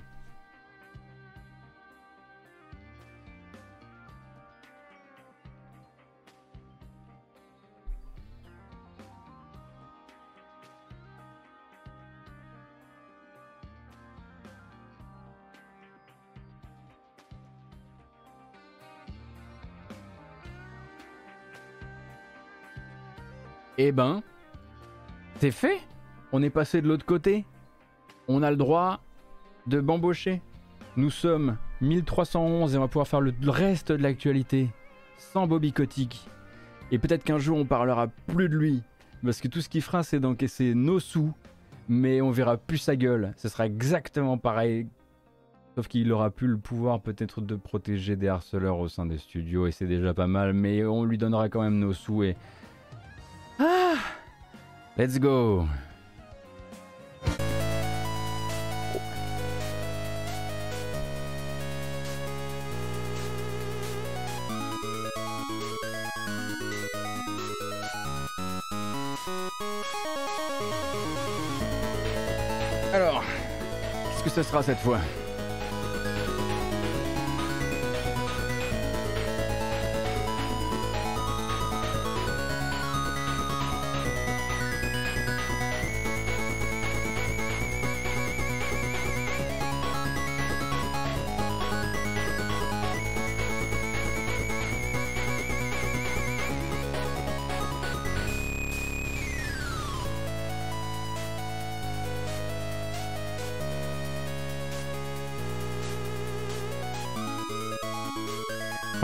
Eh ben, c'est fait. On est passé de l'autre côté. On a le droit de bambocher. Nous sommes 1311 et on va pouvoir faire le reste de l'actualité sans Bobby Kotick. Et peut-être qu'un jour on parlera plus de lui. Parce que tout ce qu'il fera c'est d'encaisser nos sous. Mais on verra plus sa gueule. Ce sera exactement pareil. Sauf qu'il aura plus le pouvoir peut-être de protéger des harceleurs au sein des studios. Et c'est déjà pas mal. Mais on lui donnera quand même nos sous. Et Let's go! Alors, qu'est-ce que ce sera cette fois?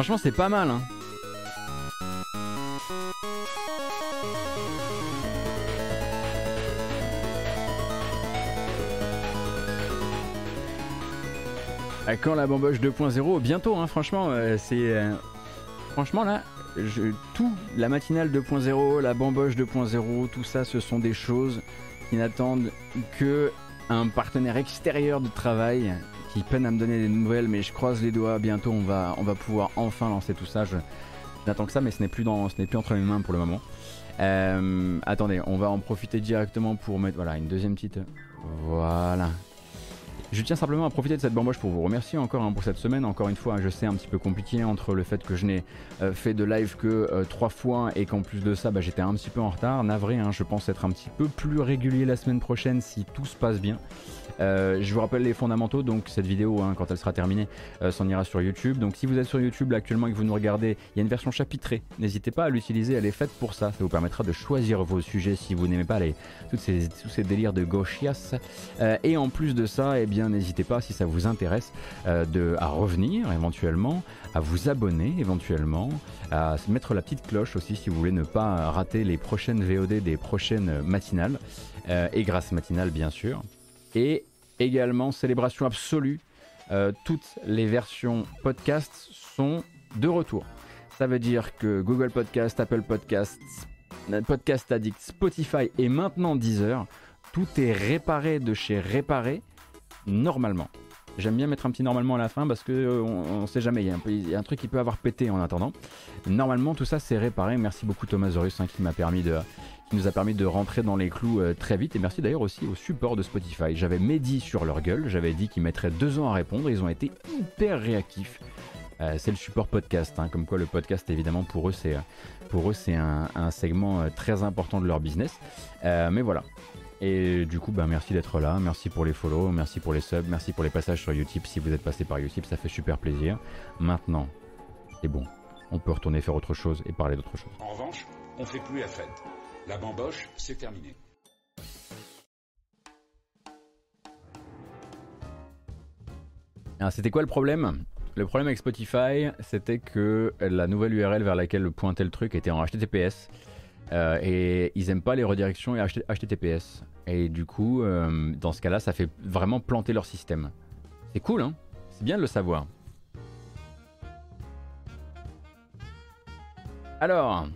Franchement, c'est pas mal. Hein. Quand la bamboche 2.0 Bientôt, hein, franchement, euh, c'est. Euh, franchement, là, je, tout, la matinale 2.0, la bamboche 2.0, tout ça, ce sont des choses qui n'attendent que un partenaire extérieur de travail qui peine à me donner des nouvelles, mais je croise les doigts. Bientôt, on va, on va pouvoir enfin lancer tout ça. Je, n'attends que ça, mais ce n'est plus, dans, ce n'est plus entre mes mains pour le moment. Euh, attendez, on va en profiter directement pour mettre voilà une deuxième petite. Voilà, je tiens simplement à profiter de cette bamboche pour vous remercier encore hein, pour cette semaine. Encore une fois, hein, je sais un petit peu compliqué entre le fait que je n'ai euh, fait de live que euh, trois fois et qu'en plus de ça, bah, j'étais un petit peu en retard. Navré, hein, je pense être un petit peu plus régulier la semaine prochaine si tout se passe bien. Euh, je vous rappelle les fondamentaux, donc cette vidéo, quand elle sera terminée, s'en ira sur YouTube. Donc si vous êtes sur YouTube actuellement et que vous nous regardez, il y a une version chapitrée. N'hésitez pas à l'utiliser, elle est faite pour ça. Ça vous permettra de choisir vos sujets si vous n'aimez pas les, tous ces délires de gauchias. et en plus de ça, eh n'hésitez pas, si ça vous intéresse, euh, de, à revenir éventuellement, à vous abonner éventuellement, à mettre la petite cloche aussi si vous voulez ne pas rater les prochaines VOD des prochaines matinales, euh, et grâce matinale bien sûr. Et également, célébration absolue, euh, toutes les versions podcast sont de retour. Ça veut dire que Google Podcast, Apple Podcasts, Podcast Addict, Spotify et maintenant Deezer, tout est réparé de chez Réparé normalement. J'aime bien mettre un petit normalement à la fin parce que euh, on, sait jamais, il y, a un truc qui peut avoir pété en attendant. Normalement tout ça c'est réparé. Merci beaucoup Thomas Zorus hein, qui m'a permis de qui nous a permis de rentrer dans les clous euh, très vite et merci d'ailleurs aussi au support de Spotify. J'avais médit sur leur gueule, j'avais dit qu'ils mettraient deux ans à répondre, ils ont été hyper réactifs. Euh, c'est le support podcast, hein, comme quoi le podcast évidemment pour eux c'est pour eux c'est un, un, segment très important de leur business. mais voilà, et du coup, bah, merci d'être là, merci pour les follow, merci pour les subs, merci pour les passages sur YouTube. Si vous êtes passé par YouTube, ça fait super plaisir. Maintenant, c'est bon, on peut retourner faire autre chose et parler d'autre chose. En revanche, on fait plus la fête. La bamboche, c'est terminé. Ah, c'était quoi le problème? Le problème avec Spotify, c'était que la nouvelle URL vers laquelle pointait le truc était en HTTPS. Euh, et ils aiment pas les redirections et HTTPS. Et du coup, euh, dans ce cas-là, ça fait vraiment planter leur système. C'est cool, hein C'est bien de le savoir. Alors.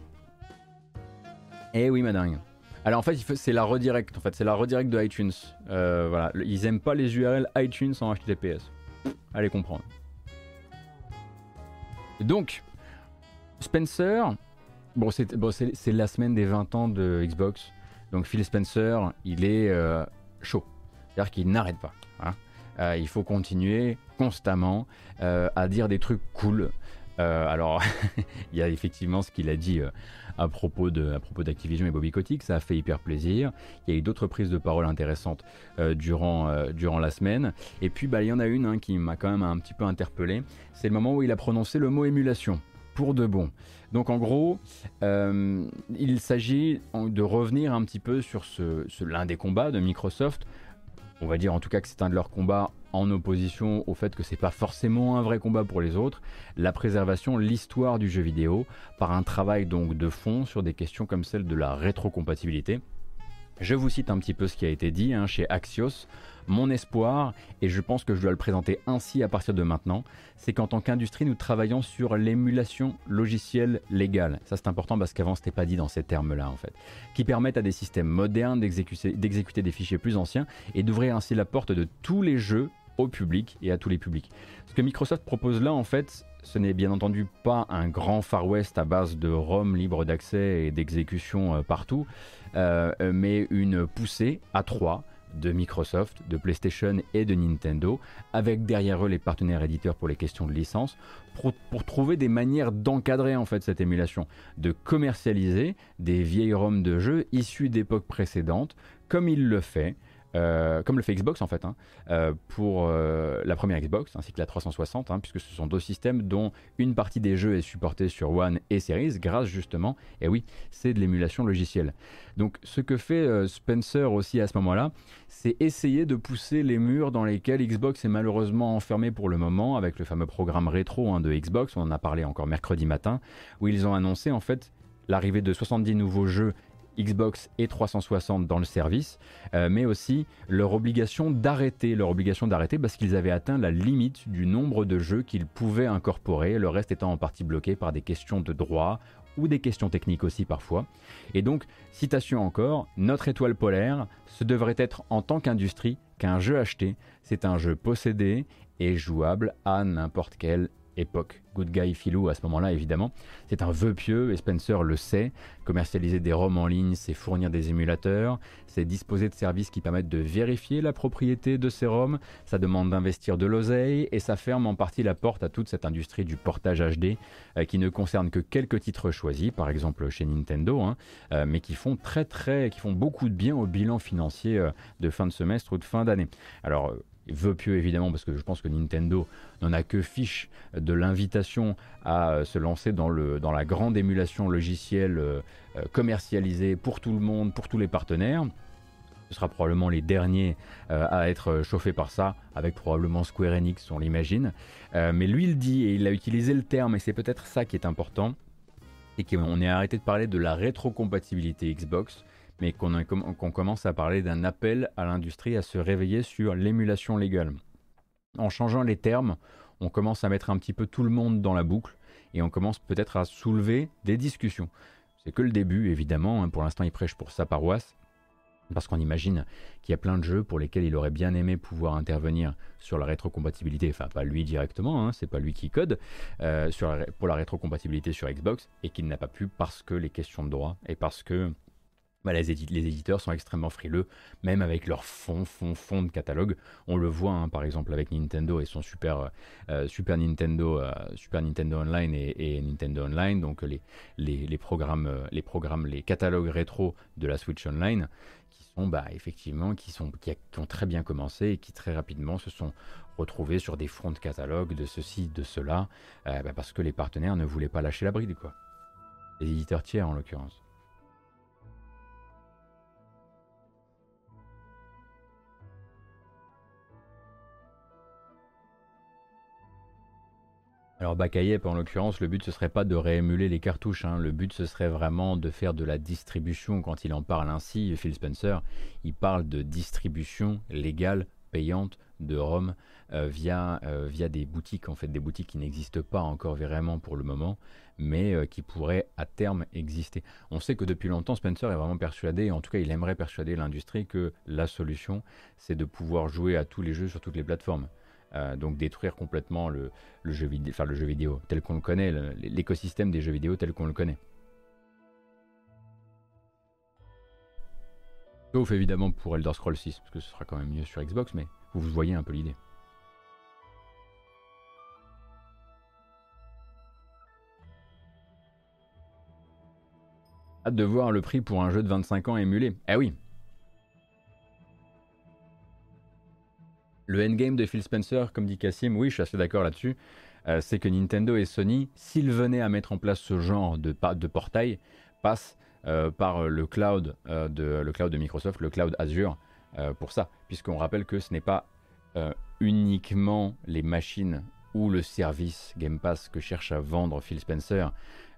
Eh oui, madame. Alors en fait, c'est la redirect. En fait, c'est la redirect de iTunes. Euh, voilà, ils aiment pas les URL iTunes en HTTPS. Allez comprendre. donc, Spencer, Bon, c'est la semaine des 20 ans de Xbox. Donc Phil Spencer, il est euh, chaud. C'est-à-dire qu'il n'arrête pas. Hein. Euh, il faut continuer constamment euh, à dire des trucs cool. alors, il y a effectivement ce qu'il a dit à propos d'Activision et Bobby Kotick, ça a fait hyper plaisir. Il y a eu d'autres prises de parole intéressantes durant, durant la semaine. Et puis, bah, il y en a une hein, qui m'a quand même un petit peu interpellé. C'est le moment où il a prononcé le mot émulation pour de bon. Donc en gros, euh, il s'agit de revenir un petit peu sur ce, l'un des combats de Microsoft. On va dire en tout cas que c'est un de leurs combats en opposition au fait que c'est pas forcément un vrai combat pour les autres, la préservation, l'histoire du jeu vidéo par un travail donc de fond sur des questions comme celle de la rétrocompatibilité. Je vous cite un petit peu ce qui a été dit hein, chez Axios. Mon espoir, et je pense que je dois le présenter ainsi à partir de maintenant, c'est qu'en tant qu'industrie, nous travaillons sur l'émulation logicielle légale. Ça c'est important parce qu'avant c'était pas dit dans ces termes-là en fait. Qui permettent à des systèmes modernes d'exécuter des fichiers plus anciens et d'ouvrir ainsi la porte de tous les jeux au public et à tous les publics. Ce que Microsoft propose là en fait, ce n'est bien entendu pas un grand Far West à base de ROM libre d'accès et d'exécution euh, partout, euh, mais une poussée à trois de Microsoft, de PlayStation et de Nintendo, avec derrière eux les partenaires éditeurs pour les questions de licence, pour, trouver des manières d'encadrer en fait cette émulation, de commercialiser des vieilles ROM de jeux issus d'époques précédentes, comme il le fait euh, comme le fait Xbox en fait, hein, euh, pour euh, la première Xbox ainsi que la 360, hein, puisque ce sont deux systèmes dont une partie des jeux est supportée sur One et Series grâce justement, et oui, c'est de l'émulation logicielle. Donc ce que fait Spencer aussi à ce moment-là, c'est essayer de pousser les murs dans lesquels Xbox est malheureusement enfermé pour le moment avec le fameux programme rétro hein, de Xbox, on en a parlé encore mercredi matin, où ils ont annoncé en fait l'arrivée de 70 nouveaux jeux Xbox et 360 dans le service, euh, mais aussi leur obligation d'arrêter, leur obligation d'arrêter parce qu'ils avaient atteint la limite du nombre de jeux qu'ils pouvaient incorporer, le reste étant en partie bloqué par des questions de droit ou des questions techniques aussi parfois. Et donc, citation encore, notre étoile polaire, ce devrait être en tant qu'industrie qu'un jeu acheté, c'est un jeu possédé et jouable à n'importe quel époque. Good Guy Philou à ce moment-là, évidemment. C'est un vœu pieux et Spencer le sait. Commercialiser des ROM en ligne, c'est fournir des émulateurs, c'est disposer de services qui permettent de vérifier la propriété de ces ROM, ça demande d'investir de l'oseille et ça ferme en partie la porte à toute cette industrie du portage HD euh, qui ne concerne que quelques titres choisis, par exemple chez Nintendo, hein, euh, mais qui font très très, qui font beaucoup de bien au bilan financier euh, de fin de semestre ou de fin d'année. Alors veut pieux évidemment parce que je pense que Nintendo n'en a que fiche de l'invitation à euh, se lancer dans, le, dans la grande émulation logicielle euh, euh, commercialisée pour tout le monde, pour tous les partenaires. Ce sera probablement les derniers à être chauffés par ça, avec probablement Square Enix, on l'imagine. mais lui, il dit, et il a utilisé le terme, et c'est peut-être ça qui est important, et qu'on ait arrêté de parler de la rétrocompatibilité Xbox mais qu'on commence à parler d'un appel à l'industrie à se réveiller sur l'émulation légale. En changeant les termes, on commence à mettre un petit peu tout le monde dans la boucle et on commence peut-être à soulever des discussions. C'est que le début, évidemment, hein. pour l'instant il prêche pour sa paroisse, parce qu'on imagine qu'il y a plein de jeux pour lesquels il aurait bien aimé pouvoir intervenir sur la rétrocompatibilité, enfin pas lui directement, hein, c'est pas lui qui code, euh, sur pour la rétrocompatibilité sur Xbox, et qu'il n'a pas pu parce que les questions de droit et parce que bah, les, éditeurs sont extrêmement frileux, même avec leur fond, fond, fond de catalogue. On le voit hein, par exemple avec Nintendo et son Super, euh, Super, Nintendo, euh, Super Nintendo Online et, Nintendo Online, donc les, les, programmes, euh, les programmes, les catalogues rétro de la Switch Online, qui sont bah, effectivement, qui, sont, qui, ont très bien commencé et qui très rapidement se sont retrouvés sur des fronts de catalogue de ceci, de cela, bah, parce que les partenaires ne voulaient pas lâcher la bride, quoi. Les éditeurs tiers en l'occurrence. Alors Bakayep en l'occurrence, le but ce serait pas de réémuler les cartouches, hein. le but ce serait vraiment de faire de la distribution. Quand il en parle ainsi, Phil Spencer, il parle de distribution légale, payante de ROM euh, via, euh, via des boutiques, en fait des boutiques qui n'existent pas encore vraiment pour le moment, mais euh, qui pourraient à terme exister. On sait que depuis longtemps Spencer est vraiment persuadé, en tout cas il aimerait persuader l'industrie que la solution c'est de pouvoir jouer à tous les jeux sur toutes les plateformes. Euh, donc détruire complètement le, jeu vidéo, le jeu vidéo tel qu'on le connaît, l'écosystème des jeux vidéo tel qu'on le connaît. Sauf évidemment pour Elder Scrolls 6, parce que ce sera quand même mieux sur Xbox, mais vous, voyez un peu l'idée. Hâte de voir le prix pour un jeu de 25 ans émulé. Eh oui, Le endgame de Phil Spencer, comme dit Cassim, oui, je suis assez d'accord là-dessus, euh, c'est que Nintendo et Sony, s'ils venaient à mettre en place ce genre de, de portail, passent euh, par le cloud, euh, de, le cloud de Microsoft, le cloud Azure, pour ça, puisqu'on rappelle que ce n'est pas uniquement les machines ou le service Game Pass que cherche à vendre Phil Spencer,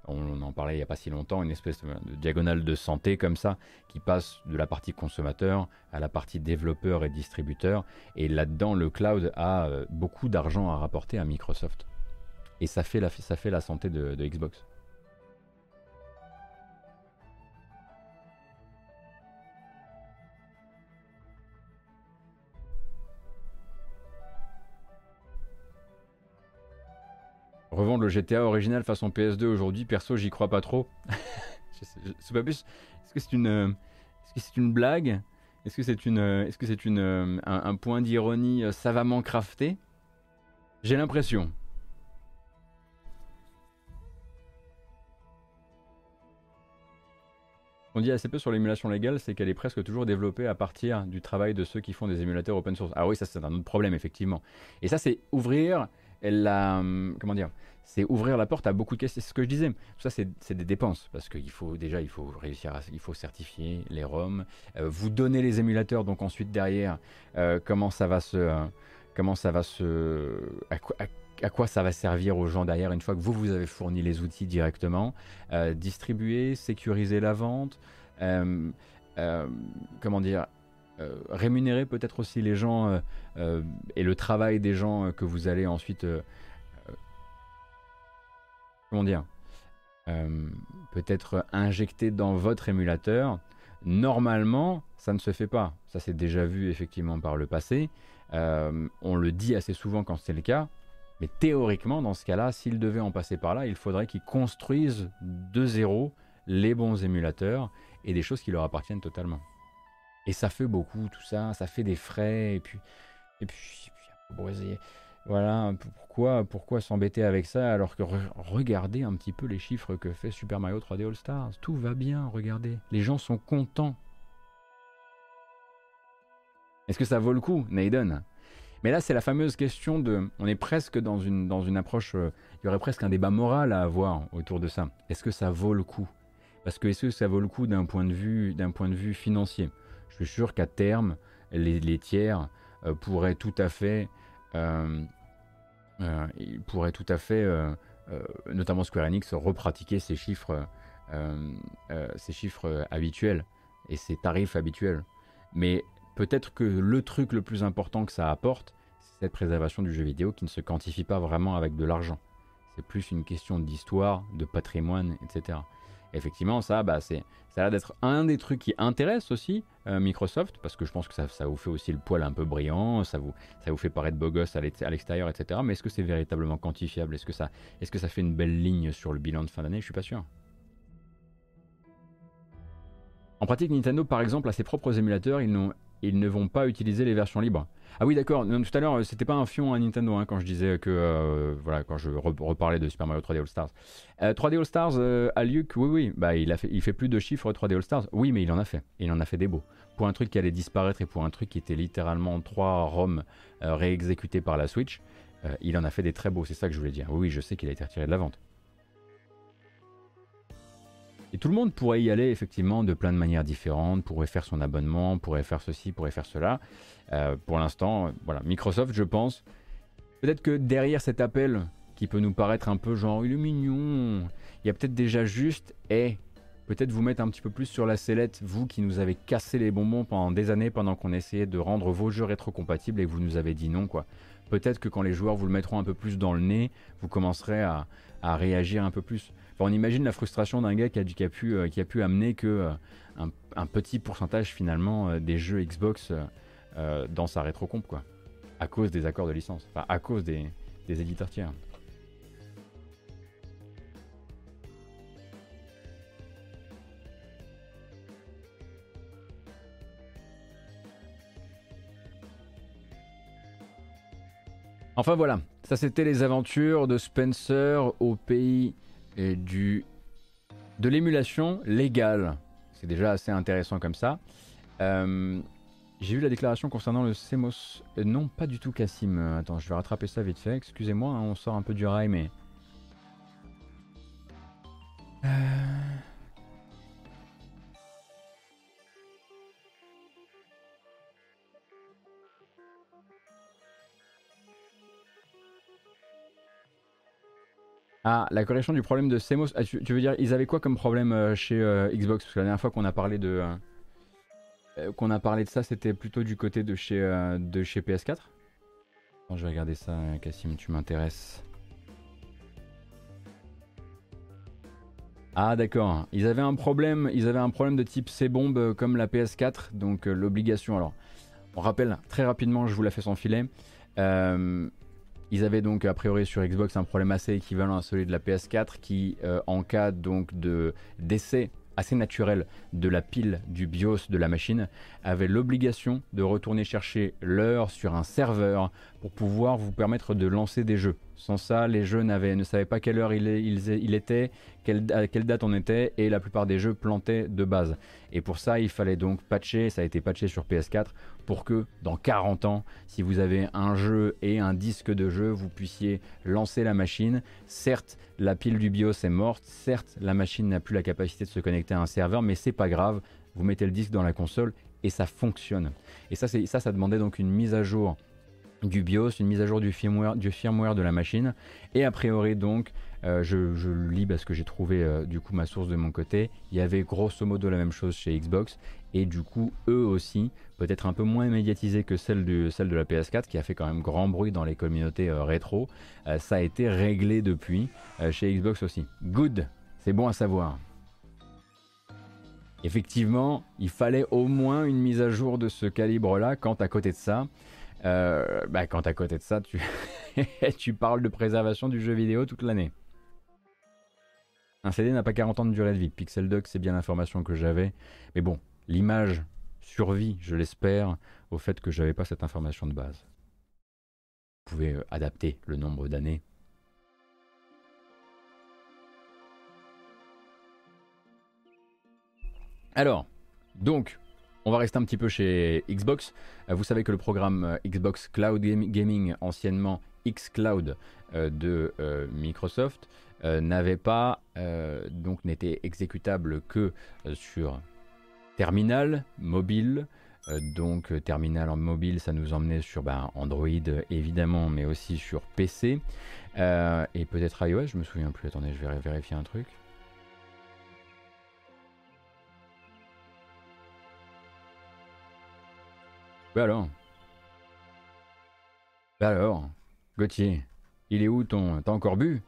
on en parlait il n'y a pas si longtemps, une espèce de, diagonale de santé comme ça, qui passe de la partie consommateur à la partie développeur et distributeur. Et là-dedans, le cloud a euh, beaucoup d'argent à rapporter à Microsoft. Et ça fait la, ça fait la santé de Xbox. Revendre le GTA original façon PS2 aujourd'hui, perso, j'y crois pas trop. c'est pas plus. Est-ce que c'est une, est-ce que c'est une blague? Est-ce que c'est une, est-ce que c'est une, un, un point d'ironie savamment crafté? J'ai l'impression. On dit assez peu sur l'émulation légale, c'est qu'elle est presque toujours développée à partir du travail de ceux qui font des émulateurs open source. Ah oui, ça c'est un autre problème effectivement. Et ça c'est ouvrir hum, comment dire, c'est ouvrir la porte à beaucoup de questions. C'est ce que je disais. Tout ça c'est des dépenses parce qu'il faut déjà il faut réussir, à, il faut certifier les ROM, euh, vous donner les émulateurs, donc ensuite derrière euh, comment ça va se, euh, comment ça va se, à quoi ça va servir aux gens derrière une fois que vous vous avez fourni les outils directement, distribuer, sécuriser la vente, comment dire, rémunérer peut-être aussi les gens et le travail des gens que vous allez ensuite, comment dire, peut-être injecter dans votre émulateur. Normalement, ça ne se fait pas. Ça s'est déjà vu effectivement par le passé. on le dit assez souvent quand c'est le cas. Mais théoriquement, dans ce cas-là, s'il devait en passer par là, il faudrait qu'ils construisent de zéro les bons émulateurs et des choses qui leur appartiennent totalement. Et ça fait beaucoup, tout ça, ça fait des frais, et puis, et puis, voilà, pourquoi, pourquoi s'embêter avec ça alors que regardez un petit peu les chiffres que fait Super Mario 3D All Stars, tout va bien, regardez, les gens sont contents. Est-ce que ça vaut le coup, Naiden? Mais là, c'est la fameuse question de. On est presque dans une, dans une approche. Euh, il y aurait presque un débat moral à avoir autour de ça. Est-ce que ça vaut le coup? Parce que est-ce que ça vaut le coup d'un point, de vue, d'un point de vue financier? Je suis sûr qu'à terme, les, tiers euh, pourraient tout à fait. Euh, pourraient tout à fait, notamment Square Enix, repratiquer ces chiffres, ces chiffres habituels et ces tarifs habituels. Mais peut-être que le truc le plus important que ça apporte, c'est cette préservation du jeu vidéo qui ne se quantifie pas vraiment avec de l'argent. C'est plus une question d'histoire, de patrimoine, etc. effectivement, ça, bah, c'est, a l'air d'être un des trucs qui intéresse aussi euh, Microsoft, parce que je pense que ça, vous fait aussi le poil un peu brillant, ça vous, fait paraître beau gosse à l'extérieur, etc. Mais est-ce que c'est véritablement quantifiable? Est-ce que, ça, fait une belle ligne sur le bilan de fin d'année? Je suis pas sûr. En pratique, Nintendo, par exemple, a ses propres émulateurs, ils ne vont pas utiliser les versions libres. Ah oui, d'accord. Tout à l'heure, c'était pas un fion à Nintendo hein, quand je disais que euh, voilà, quand je reparlais de Super Mario 3D All Stars. 3D euh, All Stars euh, à Luke, oui, oui, bah il a fait, il fait plus de chiffres 3D All Stars. Oui, mais il en a fait. Il en a fait des beaux. Pour un truc qui allait disparaître et pour un truc qui était littéralement 3 ROM réexécutés par la Switch, il en a fait des très beaux. C'est ça que je voulais dire. Oui, oui, je sais qu'il a été retiré de la vente. Et tout le monde pourrait y aller effectivement de plein de manières différentes, pourrait faire son abonnement, pourrait faire ceci, pourrait faire cela. Euh, pour l'instant, voilà, Microsoft, je pense, peut-être que derrière cet appel qui peut nous paraître un peu genre il est mignon, il y a peut-être déjà juste et peut-être vous mettre un petit peu plus sur la sellette, vous qui nous avez cassé les bonbons pendant des années pendant qu'on essayait de rendre vos jeux rétrocompatibles et vous nous avez dit non quoi. Peut-être que quand les joueurs vous le mettront un peu plus dans le nez, vous commencerez à réagir un peu plus on imagine la frustration d'un gars qui a, euh, pu amener que euh, un, petit pourcentage finalement euh, des jeux Xbox dans sa rétrocomp, quoi. À cause des accords de licence, enfin à cause des éditeurs tiers. Enfin voilà, ça c'était les aventures de Spencer au pays et du, de l'émulation légale. C'est déjà assez intéressant comme ça. Euh, j'ai vu la déclaration concernant le CMOS. Euh, non, pas du tout, Cassim. Attends, je vais rattraper ça vite fait. Excusez-moi, hein, on sort un peu du rail, mais. Euh... Ah, la correction du problème de CMOS. Ah, tu, veux dire, ils avaient quoi comme problème euh, chez euh, Xbox? Parce que la dernière fois qu'on a parlé de euh, qu'on a parlé de ça, c'était plutôt du côté de chez de chez PS4. je vais regarder ça, Cassim, tu m'intéresses. Ah d'accord, ils avaient un problème, ils avaient un problème de type C-bombe comme la PS4, donc l'obligation. Alors, on rappelle très rapidement, je vous la fais sans filet. Ils avaient donc a priori sur Xbox un problème assez équivalent à celui de la PS4 qui, euh, en cas donc de d'essai assez naturel de la pile du BIOS de la machine avait l'obligation de retourner chercher l'heure sur un serveur pour pouvoir vous permettre de lancer des jeux. Sans ça, les jeux ne savaient pas quelle heure il, il, était, quelle, à quelle date on était, et la plupart des jeux plantaient de base. Et pour ça, il fallait donc patcher, ça a été patché sur PS4, pour que dans 40 ans, si vous avez un jeu et un disque de jeu, vous puissiez lancer la machine. Certes, la pile du BIOS est morte, certes, la machine n'a plus la capacité de se connecter à un serveur, mais c'est pas grave, vous mettez le disque dans la console et ça fonctionne. Et ça, ça, ça demandait donc une mise à jour du BIOS, une mise à jour du firmware, du firmware de la machine. Et a priori donc, euh, je, lis parce que j'ai trouvé euh, du coup ma source de mon côté, il y avait grosso modo la même chose chez Xbox. Et du coup, eux aussi, peut-être un peu moins médiatisé que celle de, celle de la PS4, qui a fait quand même grand bruit dans les communautés euh, rétro, ça a été réglé depuis chez Xbox aussi. Good, c'est bon à savoir. Effectivement, il fallait au moins une mise à jour de ce calibre-là, quand à côté de ça, euh, bah, quand à côté de ça, tu, tu parles de préservation du jeu vidéo toute l'année. Un CD n'a pas 40 ans de durée de vie. Pixel Duck, c'est bien l'information que j'avais. Mais bon, l'image survit, je l'espère, au fait que j'avais pas cette information de base. Vous pouvez euh, adapter le nombre d'années. Alors, donc, on va rester un petit peu chez Xbox. Euh, vous savez que le programme euh, Xbox Cloud Gaming, anciennement xCloud euh, de Microsoft, n'avait pas, donc n'était exécutable que sur terminal, mobile. donc terminal en mobile, ça nous emmenait sur ben, Android évidemment, mais aussi sur PC et peut-être iOS. Je me souviens plus. Attendez, je vais vérifier un truc. Bah alors? Bah alors Gauthier, il est où ton. T'as encore bu?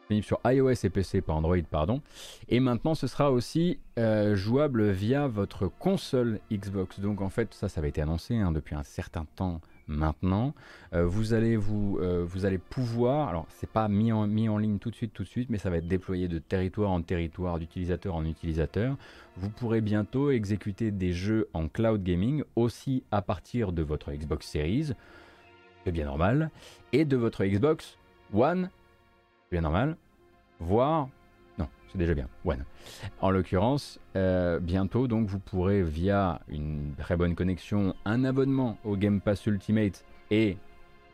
Disponible sur iOS et PC, pas Android, pardon. Et maintenant, ce sera aussi euh, jouable via votre console Xbox. Donc en fait, ça, ça avait été annoncé hein, depuis un certain temps maintenant. Euh, vous, allez vous, euh, vous allez pouvoir, alors c'est pas mis en, mis en ligne tout de suite, tout de suite, mais ça va être déployé de territoire en territoire, d'utilisateur en utilisateur. Vous pourrez bientôt exécuter des jeux en cloud gaming aussi à partir de votre Xbox Series, c'est bien normal, et de votre Xbox One, c'est bien normal, voire c'est déjà bien. One. En l'occurrence, euh, bientôt, donc, vous pourrez, via une très bonne connexion, un abonnement au Game Pass Ultimate et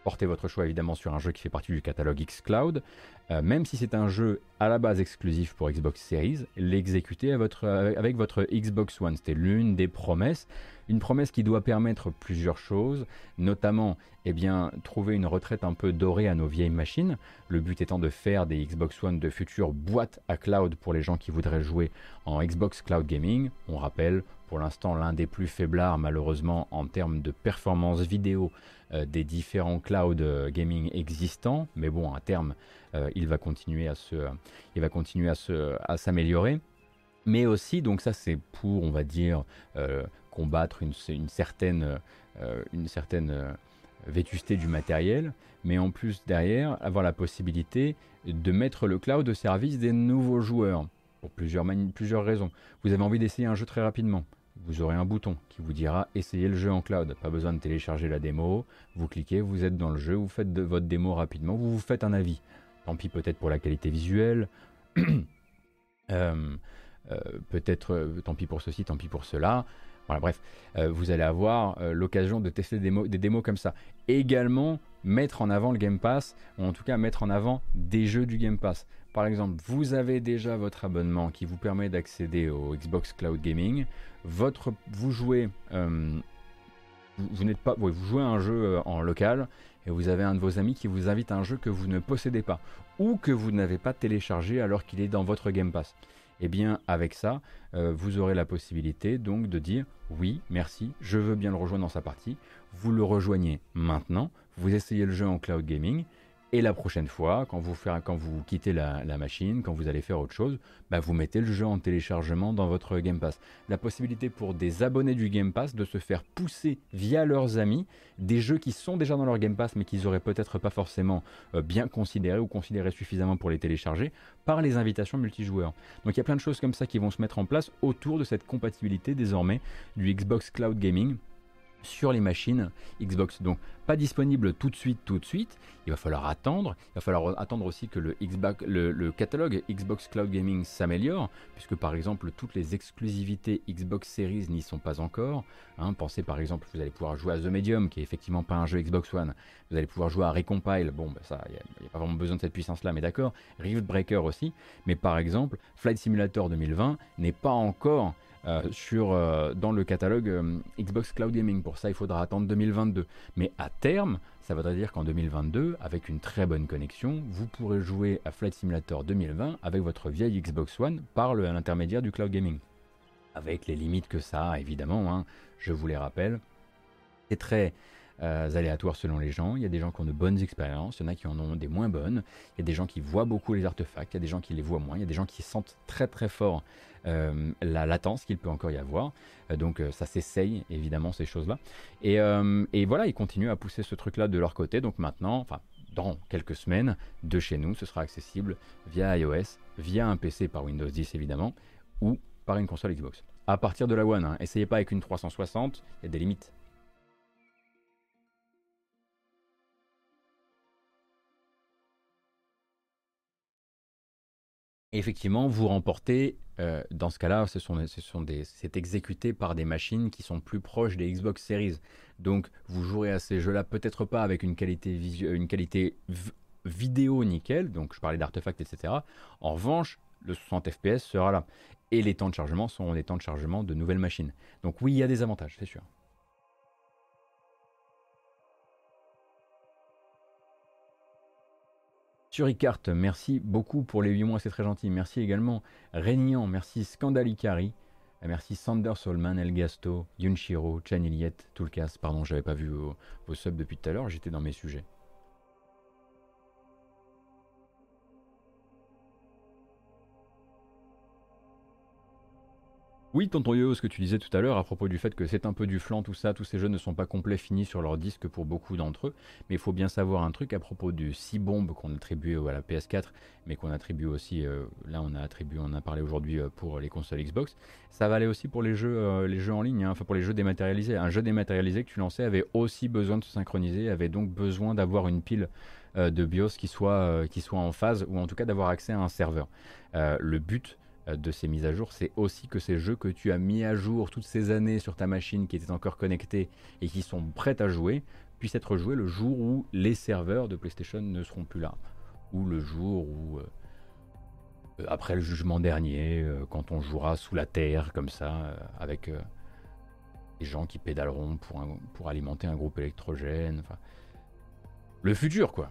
porter votre choix évidemment sur un jeu qui fait partie du catalogue xCloud, euh, même si c'est un jeu à la base exclusif pour Xbox Series, l'exécuter avec votre Xbox One. C'était l'une des promesses. Une promesse qui doit permettre plusieurs choses, notamment eh bien, trouver une retraite un peu dorée à nos vieilles machines. Le but étant de faire des Xbox One de futures boîtes à cloud pour les gens qui voudraient jouer en Xbox Cloud Gaming. On rappelle, pour l'instant, l'un des plus faiblards malheureusement en termes de performance vidéo euh, des différents cloud euh, gaming existants. Mais bon, à terme, euh, il va continuer à se, il va continuer à se, à s'améliorer. Mais aussi, donc ça c'est pour, on va dire, combattre une, une certaine, euh, une certaine euh, vétusté du matériel, mais en plus derrière avoir la possibilité de mettre le cloud au service des nouveaux joueurs pour plusieurs, plusieurs raisons. Vous avez envie d'essayer un jeu très rapidement. Vous aurez un bouton qui vous dira essayez le jeu en cloud. Pas besoin de télécharger la démo. Vous cliquez, vous êtes dans le jeu, vous faites votre démo rapidement, vous vous faites un avis. Tant pis peut-être pour la qualité visuelle. Euh, peut-être tant pis pour ceci, tant pis pour cela bref, euh, vous allez avoir euh, l'occasion de tester des, démos comme ça. également, mettre en avant le Game Pass, ou en tout cas mettre en avant des jeux du Game Pass. Par exemple, vous avez déjà votre abonnement qui vous permet d'accéder au Xbox Cloud Gaming. Vous jouez, euh, n'êtes pas, vous jouez un jeu en local et vous avez un de vos amis qui vous invite à un jeu que vous ne possédez pas ou que vous n'avez pas téléchargé alors qu'il est dans votre Game Pass. Eh bien, avec ça, vous aurez la possibilité donc de dire oui, merci, je veux bien le rejoindre dans sa partie. Vous le rejoignez maintenant, vous essayez le jeu en cloud gaming, Et la prochaine fois, quand vous, quittez la, machine, quand vous allez faire autre chose, bah vous mettez le jeu en téléchargement dans votre Game Pass. La possibilité pour des abonnés du Game Pass de se faire pousser via leurs amis des jeux qui sont déjà dans leur Game Pass mais qu'ils n'auraient peut-être pas forcément euh, bien considérés ou considérés suffisamment pour les télécharger par les invitations multijoueurs. Donc il y a plein de choses comme ça qui vont se mettre en place autour de cette compatibilité désormais du Xbox Cloud Gaming sur les machines Xbox. Donc pas disponible tout de suite, tout de suite. Il va falloir attendre. Il va falloir attendre aussi que le, catalogue Xbox Cloud Gaming s'améliore, puisque par exemple toutes les exclusivités Xbox Series n'y sont pas encore. Hein, pensez par exemple, vous allez pouvoir jouer à The Medium, qui est effectivement pas un jeu Xbox One. Vous allez pouvoir jouer à Recompile. Bon, bah, ça, il n'y a, pas vraiment besoin de cette puissance-là, mais d'accord. Rift Breaker aussi. Mais par exemple, Flight Simulator 2020 n'est pas encore sur, euh, dans le catalogue euh, Xbox Cloud Gaming. Pour ça, il faudra attendre 2022. Mais à terme, ça voudrait dire qu'en 2022, avec une très bonne connexion, vous pourrez jouer à Flight Simulator 2020 avec votre vieille Xbox One par l'intermédiaire du cloud gaming. Avec les limites que ça a, évidemment, hein, je vous les rappelle. C'est très aléatoire selon les gens. Il y a des gens qui ont de bonnes expériences, il y en a qui en ont des moins bonnes. Il y a des gens qui voient beaucoup les artefacts, il y a des gens qui les voient moins, il y a des gens qui sentent très très fort euh, la latence qu'il peut encore y avoir. Euh, donc euh, ça s'essaye évidemment ces choses-là. Et, voilà, ils continuent à pousser ce truc-là de leur côté. Donc maintenant, enfin dans quelques semaines, de chez nous, ce sera accessible via iOS, via un PC par Windows 10 évidemment, ou par une console Xbox. À partir de la One, hein. essayez pas avec une 360, il y a des limites. Effectivement, vous remportez, euh, dans ce cas-là, c'est exécuté par des machines qui sont plus proches des Xbox Series. Donc, vous jouerez à ces jeux-là peut-être pas avec une qualité, une qualité vidéo nickel, donc je parlais d'artefacts, etc. En revanche, le 60 FPS sera là. Et les temps de chargement seront des temps de chargement de nouvelles machines. Donc oui, il y a des avantages, c'est sûr. Merci beaucoup pour les 8 mois, c'est très gentil. Merci également Régnian, merci Scandalicari, merci Sander Solman, Elgasto, Yunshiro, Chaniliet, Toulkas. Pardon, j'avais pas vu vos subs depuis tout à l'heure, j'étais dans mes sujets. Oui, tonton Yo, ce que tu disais tout à l'heure à propos du fait que c'est un peu du flanc, tout ça, tous ces jeux ne sont pas complets finis sur leur disque pour beaucoup d'entre eux. Mais il faut bien savoir un truc à propos du 6 bombes qu'on attribue à la PS4, mais qu'on attribue aussi, euh, là on a attribué, on a parlé aujourd'hui euh, pour les consoles Xbox. Ça valait aussi pour les jeux, euh, les jeux en ligne, hein, enfin pour les jeux dématérialisés. Un jeu dématérialisé que tu lançais avait aussi besoin de se synchroniser, avait donc besoin d'avoir une pile de BIOS qui soit, qui soit en phase, ou en tout cas d'avoir accès à un serveur. le but de ces mises à jour, c'est aussi que ces jeux que tu as mis à jour toutes ces années sur ta machine qui étaient encore connectés et qui sont prêts à jouer, puissent être joués le jour où les serveurs de PlayStation ne seront plus là. Ou le jour où, euh, euh, après le jugement dernier, quand on jouera sous la terre comme ça, avec des gens qui pédaleront pour, pour alimenter un groupe électrogène. le futur, quoi.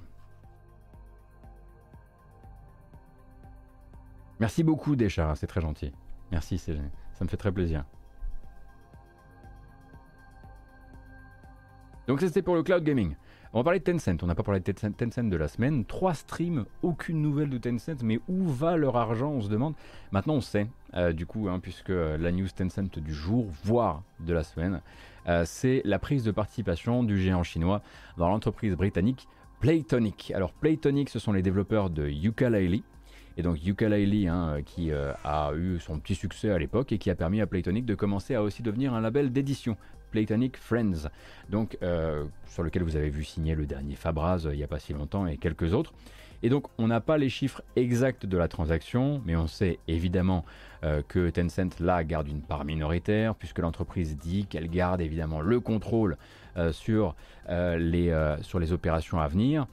Merci beaucoup, Deschara, c'est très gentil. Merci, ça me fait très plaisir. Donc c'était pour le cloud gaming. On va parler de Tencent, on n'a pas parlé de Tencent de la semaine. Trois streams, aucune nouvelle de Tencent, mais où va leur argent, on se demande. Maintenant on sait, euh, du coup, hein, puisque la news Tencent du jour, voire de la semaine, euh, c'est la prise de participation du géant chinois dans l'entreprise britannique Playtonic. Alors Playtonic, ce sont les développeurs de Yooka-Laylee, et donc Yooka-Laylee, hein, qui euh, a eu son petit succès à l'époque et qui a permis à Playtonic de commencer à aussi devenir un label d'édition. Playtonic Friends, euh, sur lequel vous avez vu signer le dernier Fabraz euh, il n'y a pas si longtemps et quelques autres. Et donc on n'a pas les chiffres exacts de la transaction, mais on sait évidemment que Tencent là garde une part minoritaire, puisque l'entreprise dit qu'elle garde évidemment le contrôle sur les opérations à venir.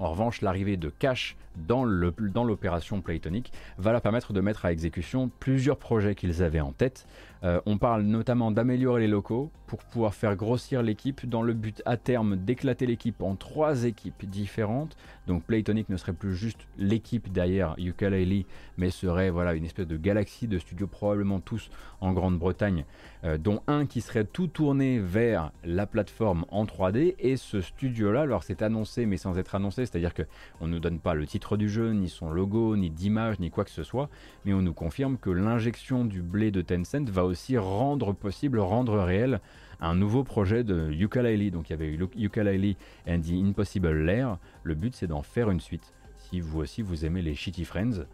En revanche, l'arrivée de cash dans l'opération Playtonic va leur permettre de mettre à exécution plusieurs projets qu'ils avaient en tête. Euh, on parle notamment d'améliorer les locaux pour pouvoir faire grossir l'équipe dans le but à terme d'éclater l'équipe en trois équipes différentes. Donc Playtonic ne serait plus juste l'équipe derrière Ukulele, mais serait voilà une espèce de galaxie de studios probablement tous en Grande-Bretagne, euh, dont un qui serait tout tourné vers la plateforme en 3D. Et ce studio-là, alors c'est annoncé mais sans être annoncé, c'est-à-dire qu'on ne nous donne pas le titre du jeu, ni son logo, ni d'image, ni quoi que ce soit, mais on nous confirme que l'injection du blé de Tencent va aussi rendre possible, rendre réel un nouveau projet de Ukulele. Donc il y avait eu Ukulele and the Impossible Lair. Le but c'est d'en faire une suite. Si vous aussi vous aimez les Shitty Friends,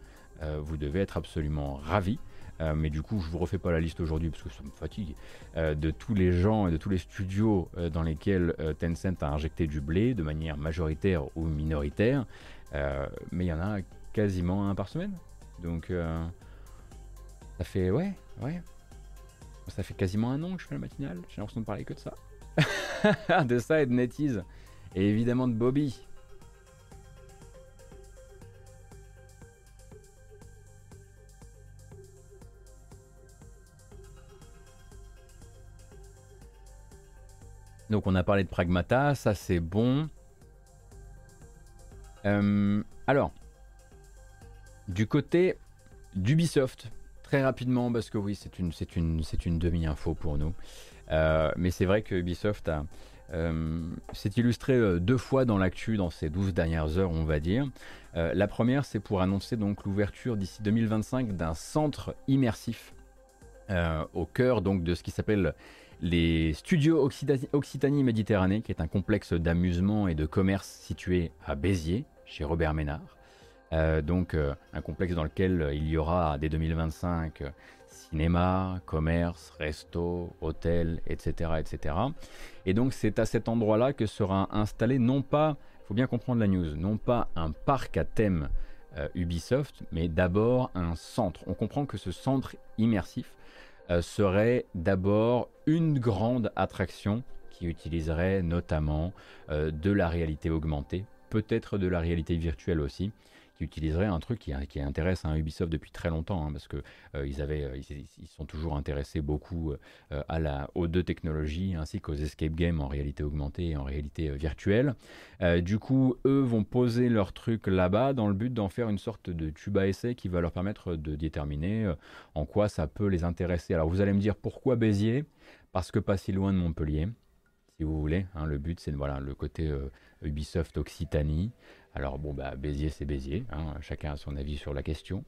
euh, vous devez être absolument ravi. Euh, mais du coup, je vous refais pas la liste aujourd'hui parce que ça me fatigue, euh, de tous les gens et de tous les studios dans lesquels Tencent a injecté du blé de manière majoritaire ou minoritaire. mais il y en a quasiment un par semaine. Donc, ça fait, ouais, ouais, ça fait quasiment un an que je fais la matinale, j'ai l'impression de parler que de ça. de ça et de NetEase. Et évidemment de Bobby. Donc on a parlé de Pragmata, ça c'est bon. Euh, alors, du côté d'Ubisoft, Très rapidement, parce que oui, c'est une, demi-info pour nous. Euh, mais c'est vrai que Ubisoft a, euh, s'est illustré deux fois dans l'actu dans ces 12 dernières heures, on va dire. la première, c'est pour annoncer donc l'ouverture d'ici 2025 d'un centre immersif au cœur donc de ce qui s'appelle les Studios Occitanie-Méditerranée, qui est un complexe d'amusement et de commerce situé à Béziers, chez Robert Ménard. Euh, donc euh, un complexe dans lequel euh, il y aura dès 2025 cinéma, commerce, resto, hôtel, etc., etc. Et donc c'est à cet endroit-là que sera installé non pas, il faut bien comprendre la news, non pas un parc à thème Ubisoft, mais d'abord un centre. On comprend que ce centre immersif serait d'abord une grande attraction qui utiliserait notamment de la réalité augmentée, peut-être de la réalité virtuelle aussi, qui utiliserait un truc qui, qui intéresse un Ubisoft depuis très longtemps, hein, parce que euh, ils, avaient, euh, sont toujours intéressés beaucoup euh, à la, aux deux technologies ainsi qu'aux escape games en réalité augmentée et en réalité virtuelle. du coup, eux vont poser leur truc là-bas dans le but d'en faire une sorte de tube à essai qui va leur permettre de déterminer en quoi ça peut les intéresser. Alors vous allez me dire pourquoi Béziers? Parce que pas si loin de Montpellier si vous voulez. Hein, le but, c'est voilà, le côté Ubisoft Occitanie. Alors bon, bah, Béziers, c'est Béziers, hein, chacun a son avis sur la question.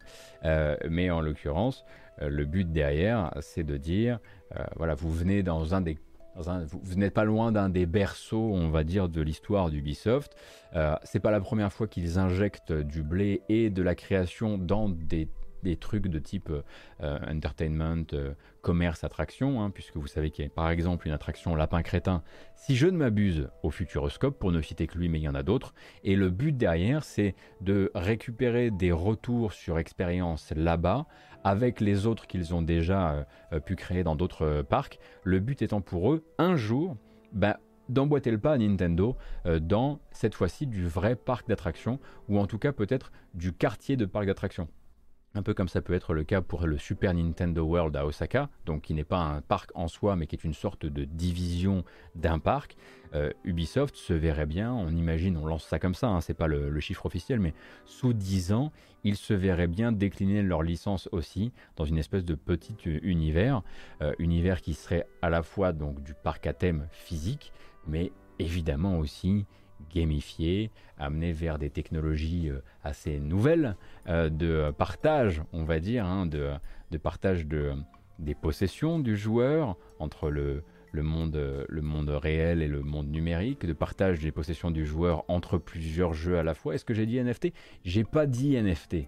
Euh, mais en l'occurrence, euh, le but derrière, c'est de dire, euh, voilà, vous venez dans un des... vous, n'êtes pas loin d'un des berceaux, on va dire, de l'histoire d'Ubisoft. c'est pas la première fois qu'ils injectent du blé et de la création dans des des trucs de type euh, entertainment, euh, commerce, attraction, hein, puisque vous savez qu'il y a par exemple une attraction Lapin Crétin, si je ne m'abuse, au Futuroscope, pour ne citer que lui, mais il y en a d'autres. Et le but derrière, c'est de récupérer des retours sur expérience là-bas, avec les autres qu'ils ont déjà euh, pu créer dans d'autres parcs. Le but étant pour eux, un jour, bah, d'emboîter le pas à Nintendo dans cette fois-ci du vrai parc d'attractions, ou en tout cas peut-être du quartier de parc d'attractions un peu comme ça peut être le cas pour le Super Nintendo World à Osaka, donc qui n'est pas un parc en soi, mais qui est une sorte de division d'un parc. Euh, Ubisoft se verrait bien, on imagine, on lance ça comme ça, hein, c'est pas le, chiffre officiel, mais sous 10 ans, ils se verraient bien décliner leur licence aussi dans une espèce de petit univers, euh, univers qui serait à la fois donc du parc à thème physique, mais évidemment aussi gamifié, amené vers des technologies euh, assez nouvelles euh, de partage, on va dire, hein, de, partage de, des possessions du joueur entre le, le, monde, le monde réel et le monde numérique, de partage des possessions du joueur entre plusieurs jeux à la fois. Est-ce que j'ai dit NFT J'ai pas dit NFT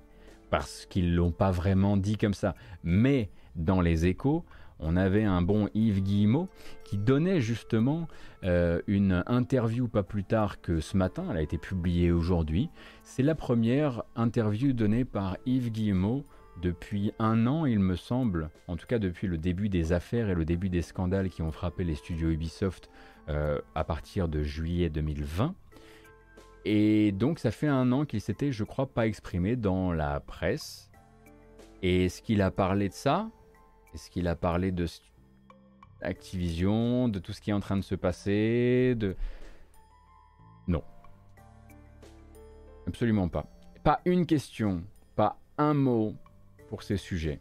parce qu'ils l'ont pas vraiment dit comme ça, mais dans les échos, on avait un bon Yves Guillemot qui donnait justement euh, une interview pas plus tard que ce matin, elle a été publiée aujourd'hui. C'est la première interview donnée par Yves Guillemot depuis un an, il me semble, en tout cas depuis le début des affaires et le début des scandales qui ont frappé les studios Ubisoft euh, à partir de juillet 2020. Et donc ça fait un an qu'il s'était, je crois, pas exprimé dans la presse. Et est-ce qu'il a parlé de ça? Est-ce qu'il a parlé de Activision, de tout ce qui est en train de se passer de... Non. Absolument pas. Pas une question, pas un mot pour ces sujets.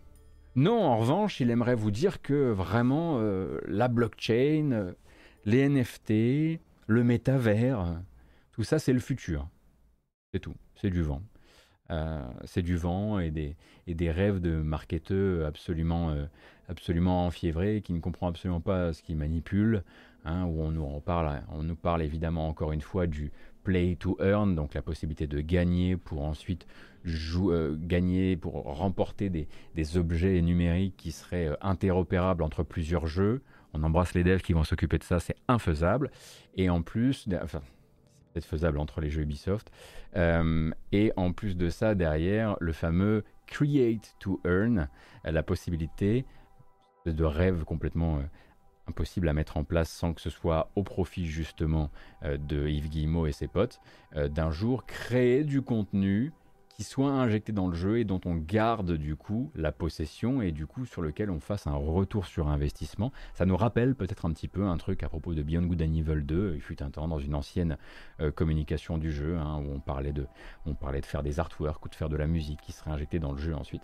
Non, en revanche, il aimerait vous dire que vraiment euh, la blockchain, euh, les NFT, le métavers, tout ça c'est le futur. C'est tout, c'est du vent. Euh, c'est du vent et des, rêves de marketeurs absolument, absolument enfiévrés qui ne comprend absolument pas ce qu'ils manipulent. Hein, où on nous, parle, on nous parle évidemment encore une fois du play to earn, donc la possibilité de gagner pour ensuite euh, gagner, pour remporter des, objets numériques qui seraient euh, interopérables entre plusieurs jeux. On embrasse les devs qui vont s'occuper de ça, c'est infaisable. Et en plus, peut-être faisable entre les jeux Ubisoft. Euh, et en plus de ça, derrière, le fameux create to earn, la possibilité de rêve complètement impossible à mettre en place sans que ce soit au profit justement euh, de Yves Guillemot et ses potes, euh, d'un jour créer du contenu qui soit injecté dans le jeu et dont on garde du coup la possession et du coup sur lequel on fasse un retour sur investissement. Ça nous rappelle peut-être un petit peu un truc à propos de Beyond Good and Evil 2, il fut un temps dans une ancienne euh, communication du jeu hein, où on parlait, de, on parlait de faire des artworks ou de faire de la musique qui serait injectée dans le jeu ensuite.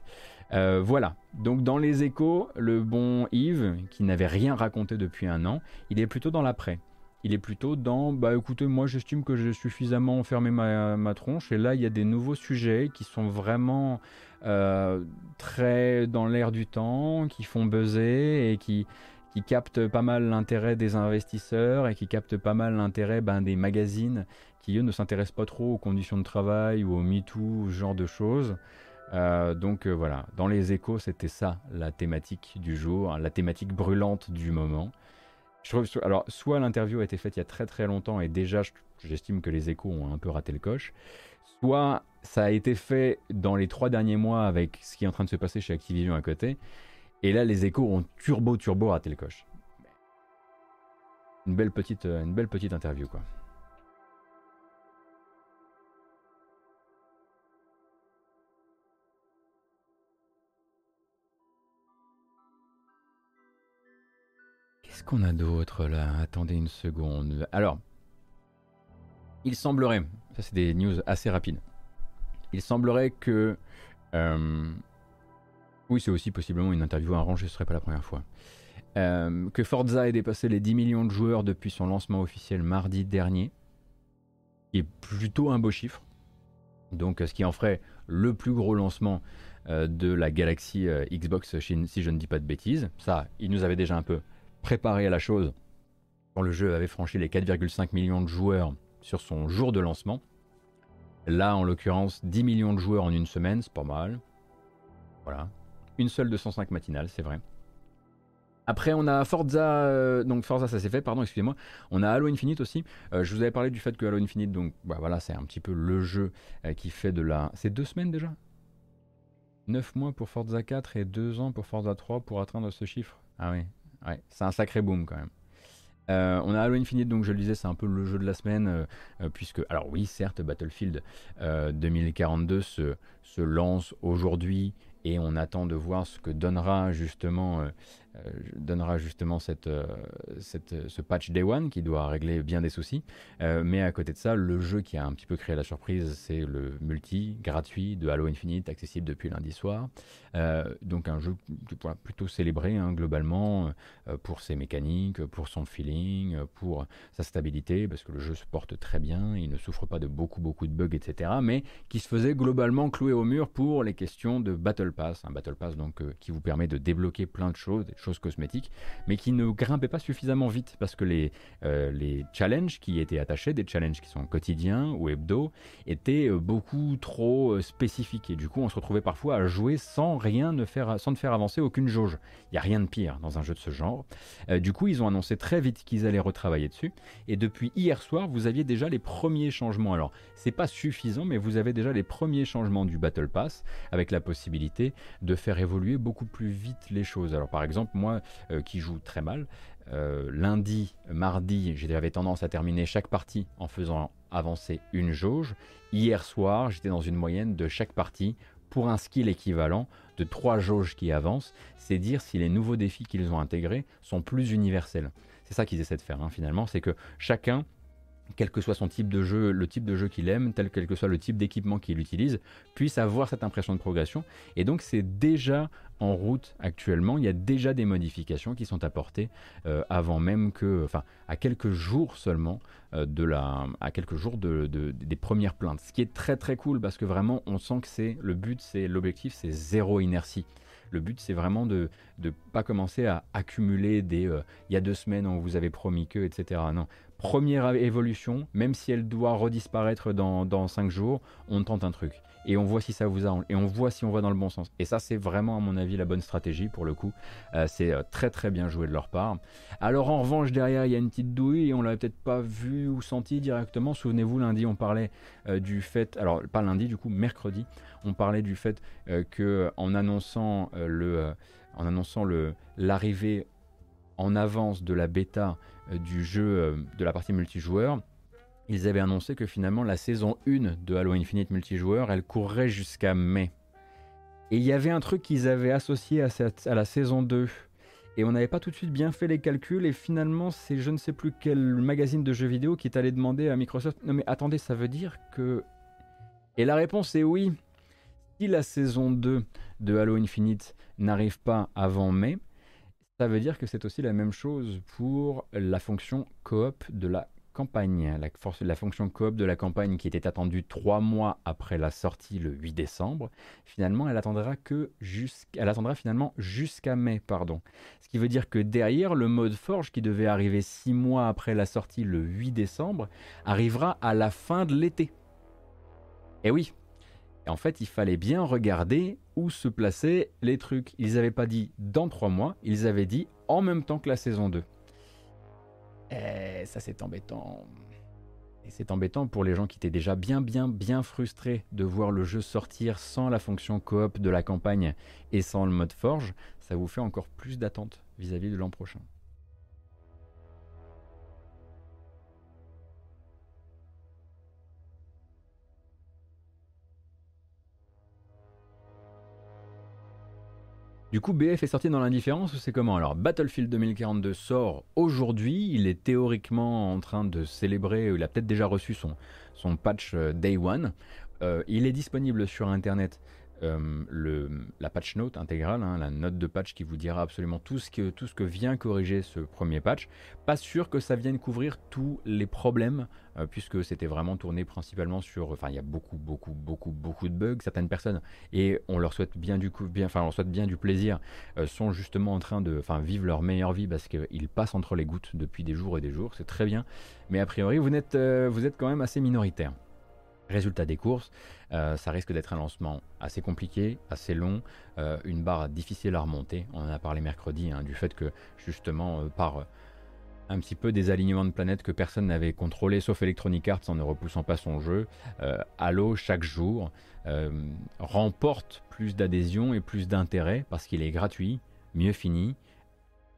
Euh, voilà, donc dans les échos, le bon Yves, qui n'avait rien raconté depuis un an, il est plutôt dans l'après il est plutôt dans bah écoutez moi j'estime que j'ai suffisamment fermé ma, tronche. Et là il y a des nouveaux sujets qui sont vraiment euh, très dans l'air du temps, qui font buzzer et qui, qui captent pas mal l'intérêt des investisseurs et qui captent pas mal l'intérêt ben, des magazines qui eux ne s'intéressent pas trop aux conditions de travail ou au MeToo, ce genre de choses. Euh, donc euh, voilà, dans les échos, c'était ça la thématique du jour, hein, la thématique brûlante du moment alors, soit l'interview a été faite il y a très très longtemps et déjà j'estime que les échos ont un peu raté le coche, soit ça a été fait dans les trois derniers mois avec ce qui est en train de se passer chez Activision à côté, et là les échos ont turbo turbo raté le coche. Une belle petite, une belle petite interview quoi. Qu'on a d'autre là? Attendez une seconde. Alors, il semblerait, ça c'est des news assez rapides, il semblerait que... Euh, oui, c'est aussi possiblement une interview arrangée, ce serait pas la première fois. Euh, que Forza ait dépassé les 10 millions de joueurs depuis son lancement officiel mardi dernier, qui est plutôt un beau chiffre. Donc, ce qui en ferait le plus gros lancement euh, de la galaxie Xbox, si je ne dis pas de bêtises. Ça, il nous avait déjà un peu préparé à la chose quand le jeu avait franchi les 4,5 millions de joueurs sur son jour de lancement. Là, en l'occurrence, 10 millions de joueurs en une semaine, c'est pas mal. Voilà. Une seule 205 matinale, c'est vrai. Après, on a Forza, euh, donc Forza, ça s'est fait, pardon, excusez-moi. On a Halo Infinite aussi. Euh, je vous avais parlé du fait que Halo Infinite, donc bah, voilà, c'est un petit peu le jeu euh, qui fait de la. C'est deux semaines déjà? 9 mois pour Forza 4 et 2 ans pour Forza 3 pour atteindre ce chiffre. Ah oui, C'est un sacré boom quand même. Euh, on a Halo Infinite, donc je le disais, c'est un peu le jeu de la semaine, euh, euh, puisque, alors oui, certes, Battlefield 2042 se, lance aujourd'hui et on attend de voir ce que donnera justement euh, donnera justement cette, euh, cette, ce patch Day One qui doit régler bien des soucis. Euh, mais à côté de ça, le jeu qui a un petit peu créé la surprise, c'est le multi gratuit de Halo Infinite, accessible depuis lundi soir. donc un jeu plutôt célébré hein, globalement pour ses mécaniques, pour son feeling, pour sa stabilité, parce que le jeu se porte très bien, il ne souffre pas de beaucoup beaucoup de bugs, etc. Mais qui se faisait globalement clouer au mur pour les questions de Battle Pass. Un Battle Pass donc qui vous permet de débloquer plein de choses, cosmétiques, mais qui ne grimpaient pas suffisamment vite parce que les, euh, les challenges qui étaient attachés, des challenges qui sont quotidiens ou hebdo, étaient euh, beaucoup trop euh, spécifiques et du coup on se retrouvait parfois à jouer sans rien ne faire, sans ne faire avancer aucune jauge. Il n'y a rien de pire dans un jeu de ce genre. du coup ils ont annoncé très vite qu'ils allaient retravailler dessus et depuis hier soir vous aviez déjà les premiers changements. Alors c'est pas suffisant mais vous avez déjà les premiers changements du Battle Pass avec la possibilité de faire évoluer beaucoup plus vite les choses. Alors par exemple, moi qui joue très mal, lundi, mardi, j'avais tendance à terminer chaque partie en faisant avancer une jauge. Hier soir, j'étais dans une moyenne de chaque partie pour un skill équivalent de trois jauges qui avancent. C'est dire si les nouveaux défis qu'ils ont intégrés sont plus universels. C'est ça qu'ils essaient de faire hein, finalement, c'est que chacun quel que soit son type de jeu, le type de jeu qu'il aime, tel quel que soit le type d'équipement qu'il utilise, puisse avoir cette impression de progression. Et donc c'est déjà en route actuellement. Il y a déjà des modifications qui sont apportées euh, avant même que, enfin, à quelques jours seulement euh, de la, à quelques jours de, des premières plaintes. Ce qui est très très cool parce que vraiment on sent que c'est le but, c'est l'objectif, c'est zéro inertie. Le but, c'est vraiment de ne pas commencer à accumuler des euh, il y a deux semaines on vous avait promis que, etc. Non, première évolution, même si elle doit redisparaître dans, dans 5 jours, on tente un truc. Et on voit si ça vous a, et on voit si on va dans le bon sens. Et ça, c'est vraiment, à mon avis, la bonne stratégie pour le coup. Euh, c'est euh, très très bien joué de leur part. Alors en revanche, derrière, il y a une petite douille et on l'avait peut-être pas vu ou senti directement. Souvenez-vous, lundi, on parlait euh, du fait, alors pas lundi, du coup, mercredi, on parlait du fait que en annonçant le, en annonçant l'arrivée en avance de la bêta euh, du jeu euh, de la partie multijoueur, ils avaient annoncé que finalement la saison 1 de Halo Infinite multijoueur, elle courrait jusqu'à mai. Et il y avait un truc qu'ils avaient associé à, à la saison 2. Et on n'avait pas tout de suite bien fait les calculs et finalement c'est je ne sais plus quel magazine de jeux vidéo qui est allé demander à Microsoft non mais attendez ça veut dire que... Et la réponse est oui. Si la saison 2 de Halo Infinite n'arrive pas avant mai, ça veut dire que c'est aussi la même chose pour la fonction coop de la campagne. La, la fonction coop de la campagne qui était attendue trois mois après la sortie le 8 décembre, finalement, elle attendra que elle attendra finalement jusqu'à mai, pardon. Ce qui veut dire que derrière, le mode forge qui devait arriver six mois après la sortie le 8 décembre arrivera à la fin de l'été. Et oui, et en fait, il fallait bien regarder où se plaçaient les trucs. Ils n'avaient pas dit dans trois mois, ils avaient dit en même temps que la saison 2. Et ça, c'est embêtant. Et c'est embêtant pour les gens qui étaient déjà bien, bien, bien frustrés de voir le jeu sortir sans la fonction coop de la campagne et sans le mode forge. Ça vous fait encore plus d'attente vis-à-vis de l'an prochain. Du coup, BF est sorti dans l'indifférence c'est comment? Alors, Battlefield 2042 sort aujourd'hui. Il est théoriquement en train de célébrer, il a peut-être déjà reçu son, son patch euh, Day One. Euh, il est disponible sur Internet euh, la patch note intégrale, hein, la note de patch qui vous dira absolument tout ce, que, tout ce que vient corriger ce premier patch. Pas sûr que ça vienne couvrir tous les problèmes, euh, puisque c'était vraiment tourné principalement sur. Enfin, il y a beaucoup, beaucoup, beaucoup, beaucoup de bugs. Certaines personnes, et on leur souhaite bien du, coup, bien, souhaite bien du plaisir, euh, sont justement en train de vivre leur meilleure vie parce qu'ils passent entre les gouttes depuis des jours et des jours. C'est très bien. Mais a priori, vous êtes, vous êtes quand même assez minoritaire. Résultat des courses, euh, ça risque d'être un lancement assez compliqué, assez long, euh, une barre difficile à remonter. On en a parlé mercredi hein, du fait que justement euh, par un petit peu des alignements de planètes que personne n'avait contrôlé sauf Electronic Arts en ne repoussant pas son jeu, Halo chaque jour remporte plus d'adhésion et plus d'intérêt parce qu'il est gratuit, mieux fini,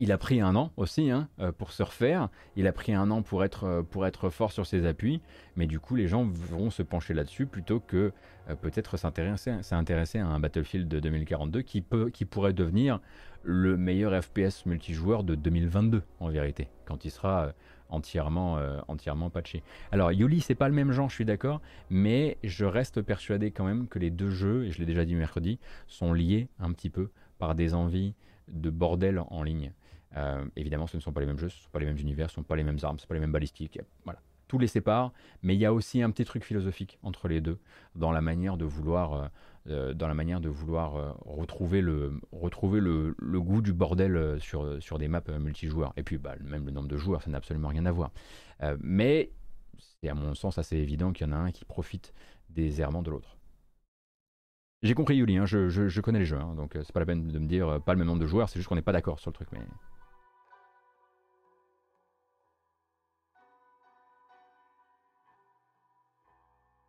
il a pris un an aussi hein, euh, pour se refaire. Il a pris un an pour être, euh, pour être fort sur ses appuis. Mais du coup, les gens vont se pencher là-dessus plutôt que euh, peut-être s'intéresser à un Battlefield de 2042 qui, peut, qui pourrait devenir le meilleur FPS multijoueur de 2022 en vérité, quand il sera entièrement, entièrement patché. Alors Yuli, c'est pas le même genre, je suis d'accord, mais je reste persuadé quand même que les deux jeux, et je l'ai déjà dit mercredi, sont liés un petit peu par des envies de bordel en ligne. Euh, évidemment, ce ne sont pas les mêmes jeux, ce ne sont pas les mêmes univers, ce ne sont pas les mêmes armes, ce ne sont pas les mêmes balistiques. Voilà. Tout les sépare, mais il y a aussi un petit truc philosophique entre les deux dans la manière de vouloir, euh, euh, dans la manière de vouloir retrouver, le, retrouver le, goût du bordel sur, sur des maps multijoueurs. Et puis, bah, même le nombre de joueurs, ça n'a absolument rien à voir. mais c'est à mon sens assez évident qu'il y en a un qui profite des errements de l'autre. J'ai compris Yuli, hein, je, connais les jeux, hein, donc c'est pas la peine de me dire pas le même nombre de joueurs, c'est juste qu'on n'est pas d'accord sur le truc. Mais...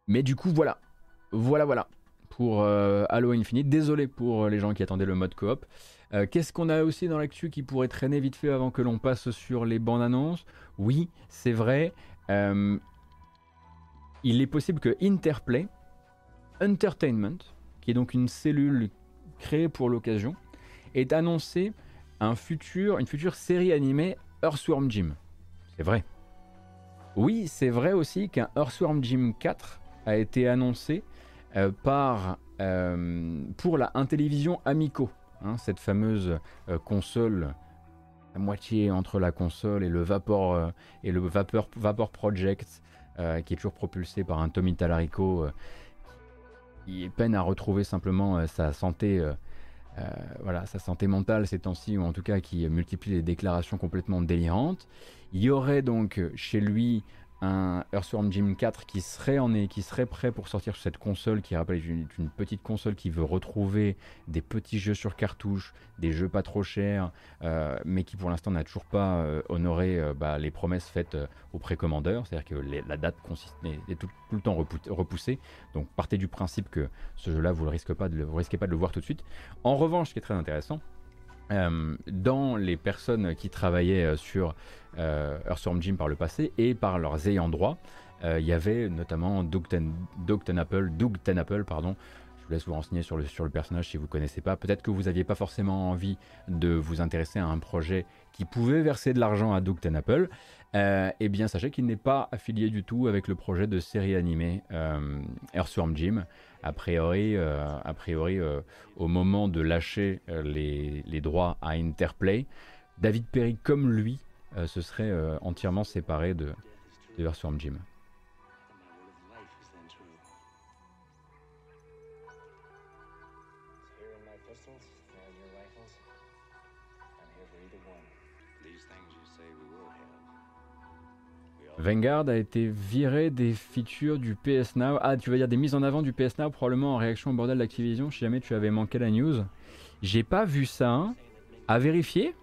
Mais du coup, voilà. Voilà, voilà. pour Halo Infinite. Désolé pour les gens qui attendaient le mode coop. Qu'est-ce qu'on a aussi dans l'actu qui pourrait traîner vite fait avant que l'on passe sur les bandes annonces? Oui, c'est vrai. il est possible que Interplay Entertainment, qui est donc une cellule créée pour l'occasion, ait annoncé une future série animée Earthworm Jim. C'est vrai. Oui, c'est vrai aussi qu'un Earthworm Jim 4 a été annoncé euh, par, euh, pour la Intellivision Amico, hein, cette fameuse euh, console à moitié entre la console et le Vapor, et le Vapor, Vapor Project, qui est toujours propulsé par un Tommy Talarico qui peine à retrouver simplement sa santé voilà, sa santé mentale ces temps-ci, ou en tout cas qui multiplie les déclarations complètement délirantes. Il y aurait donc chez lui un Earthworm Jim 4 qui serait, en qui serait prêt pour sortir sur cette console qui rappelle une, petite console qui veut retrouver des petits jeux sur cartouche, des jeux pas trop chers, euh, mais qui pour l'instant n'a toujours pas euh, honoré euh, bah, les promesses faites aux précommandeurs, c'est-à-dire que la date est, tout, le temps repoussée. Donc partez du principe que ce jeu-là, vous ne risquez, pas de, risquez pas de le voir tout de suite. En revanche, ce qui est très intéressant, euh, dans les personnes qui travaillaient euh, sur euh, Earthworm Jim par le passé et par leurs ayants droit, il y avait notamment Doug, Ten, Doug Tenapple, Doug pardon, je vous laisse vous renseigner sur le, sur le personnage si vous ne connaissez pas. Peut-être que vous n'aviez pas forcément envie de vous intéresser à un projet qui pouvait verser de l'argent à Doug Tenapple. Eh bien, sachez qu'il n'est pas affilié du tout avec le projet de série animée Earthworm Jim a priori, euh, a priori euh, au moment de lâcher euh, les, droits à Interplay, David Perry comme lui se serait entièrement séparé de, de Earthworm Jim. Vanguard a été viré des features du PS Now. Ah, tu veux dire des mises en avant du PS Now, probablement en réaction au bordel d'Activision, si jamais tu avais manqué la news. J'ai pas vu ça. Hein. À vérifier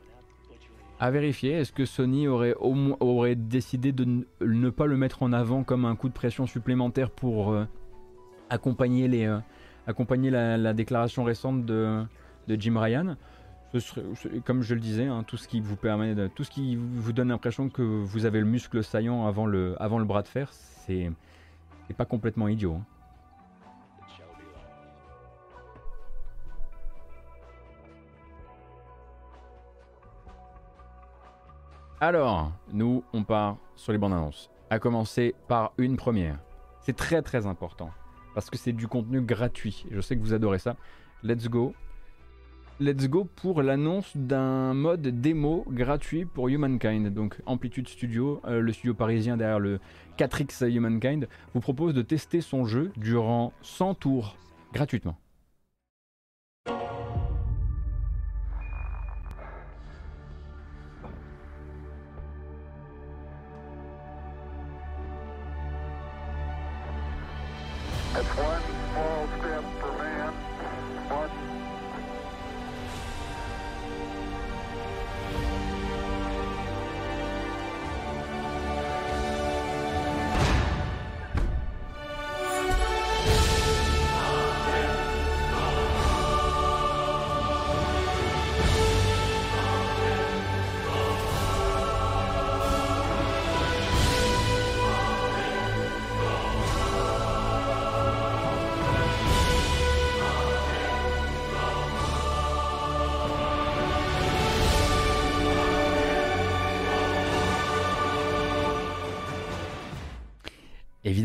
À vérifier. Est-ce que Sony aurait, aurait décidé de ne pas le mettre en avant comme un coup de pression supplémentaire pour euh, accompagner, les, euh, accompagner la, déclaration récente de, de Jim Ryan? Comme je le disais, hein, tout ce qui vous permet, de, tout ce qui vous donne l'impression que vous avez le muscle saillant avant le, avant le bras de fer, c'est pas complètement idiot. Hein. Alors, nous, on part sur les bandes annonces. À commencer par une première. C'est très très important parce que c'est du contenu gratuit. Je sais que vous adorez ça. Let's go let's go pour l'annonce d'un mode démo gratuit pour Humankind. Donc Amplitude Studio, euh, le studio parisien derrière le 4X Humankind, vous propose de tester son jeu durant 100 tours gratuitement.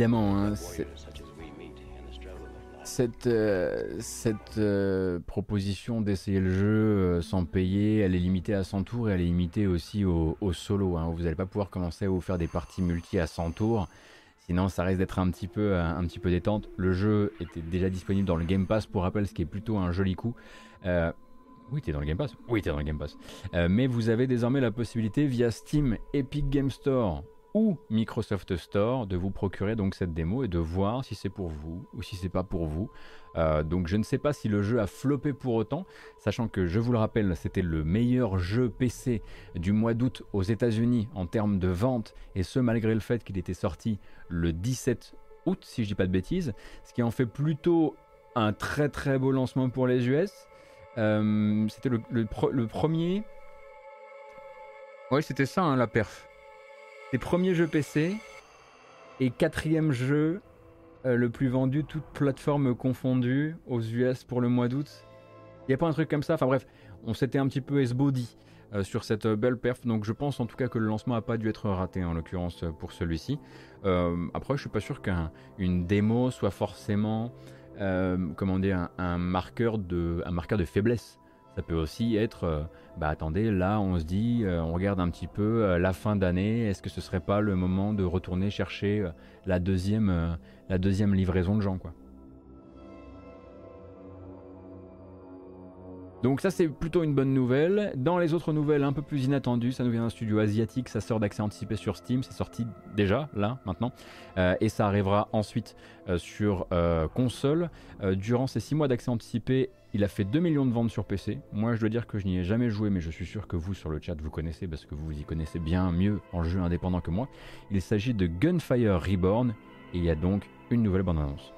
Évidemment, hein, cette, euh, cette euh, proposition d'essayer le jeu euh, sans payer, elle est limitée à 100 tours et elle est limitée aussi au, solo. Hein. Vous n'allez pas pouvoir commencer à vous faire des parties multi à 100 tours. Sinon, ça risque d'être un petit peu, un petit peu détente. Le jeu était déjà disponible dans le Game Pass, pour rappel, ce qui est plutôt un joli coup. oui, es dans le Game Pass. Oui, es dans le Game Pass. mais vous avez désormais la possibilité via Steam, Epic Game Store ou Microsoft Store de vous procurer donc cette démo et de voir si c'est pour vous ou si c'est pas pour vous. Euh, donc je ne sais pas si le jeu a floppé pour autant, sachant que je vous le rappelle, c'était le meilleur jeu PC du mois d'août aux États-Unis en termes de vente, et ce malgré le fait qu'il était sorti le 17 août, si je dis pas de bêtises, ce qui en fait plutôt un très très beau lancement pour les US. Euh, c'était le, premier. Ouais, c'était ça hein, la perf. Les premiers jeux PC et quatrième jeu euh, le plus vendu, toutes plateformes confondues, aux US pour le mois d'août. Il n'y a pas un truc comme ça. Enfin bref, on s'était un petit peu esbody euh, sur cette belle perf. Donc je pense en tout cas que le lancement n'a pas dû être raté en l'occurrence pour celui-ci. après, je suis pas sûr qu'une démo soit forcément euh, comment dire, un, marqueur de, un marqueur de faiblesse. Ça peut aussi être, euh, bah attendez, là on se dit, euh, on regarde un petit peu la fin d'année, est-ce que ce serait pas le moment de retourner chercher la, deuxième, livraison de gens. Donc ça c'est plutôt une bonne nouvelle. Dans les autres nouvelles un peu plus inattendues, ça nous vient d'un studio asiatique, ça sort d'accès anticipé sur Steam, c'est sorti déjà là maintenant, euh, et ça arrivera ensuite euh, sur euh, console. durant ces 6 mois d'accès anticipé, il a fait 2 millions de ventes sur PC. Moi je dois dire que je n'y ai jamais joué, mais je suis sûr que vous sur le chat vous connaissez parce que vous y connaissez bien mieux en jeu indépendant que moi. Il s'agit de Gunfire Reborn, et il y a donc une nouvelle bande-annonce.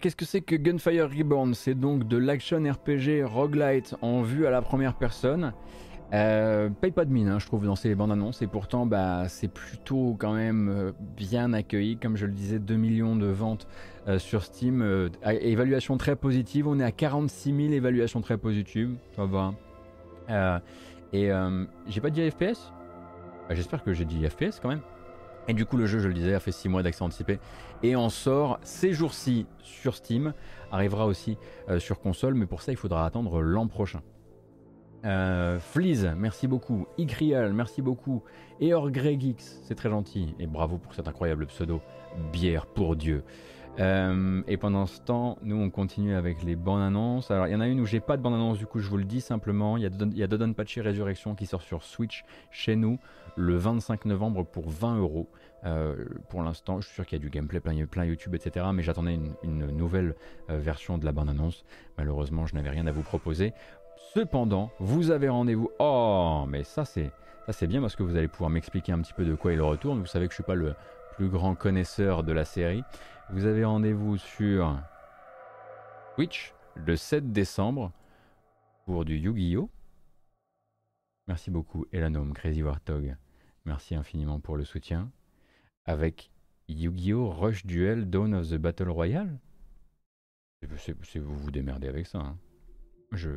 Qu'est-ce que c'est que Gunfire Reborn? C'est donc de l'action RPG roguelite en vue à la première personne. Euh, paye pas de mine, hein, je trouve, dans ces bandes annonces, et pourtant, bah, c'est plutôt quand même euh, bien accueilli. Comme je le disais, 2 millions de ventes euh, sur Steam, euh, évaluation très positive. On est à 46 000 évaluations très positives, ça va. et j'ai pas dit FPS bah, J'espère que j'ai dit FPS quand même. Et du coup, le jeu, je le disais, a fait 6 mois d'accès anticipé et en sort ces jours-ci sur Steam. Arrivera aussi euh, sur console, mais pour ça, il faudra attendre l'an prochain. Euh, merci beaucoup. Ikrial, merci beaucoup. Geeks, c'est très gentil. Et bravo pour cet incroyable pseudo. Bière pour Dieu. Euh, et pendant ce temps, nous on continue avec les bandes annonces. Alors il y en a une où j'ai pas de bande annonce, du coup je vous le dis simplement. Il y a, il y a Dodonpachi Résurrection qui sort sur Switch chez nous le 25 novembre pour 20 euros. Euh, pour l'instant, je suis sûr qu'il y a du gameplay plein, plein YouTube, etc. Mais j'attendais une, nouvelle euh, version de la bande annonce. Malheureusement, je n'avais rien à vous proposer. Cependant, vous avez rendez-vous. Oh, mais ça c'est ça c'est bien parce que vous allez pouvoir m'expliquer un petit peu de quoi il retourne. Vous savez que je suis pas le plus grand connaisseur de la série. Vous avez rendez-vous sur Twitch le 7 décembre pour du Yu-Gi-Oh! Merci beaucoup Elanome, Crazy Warthog. Merci infiniment pour le soutien. Avec Yu-Gi-Oh! Rush Duel Dawn of the Battle Royale? Vous vous démerdez avec ça. Hein. Je,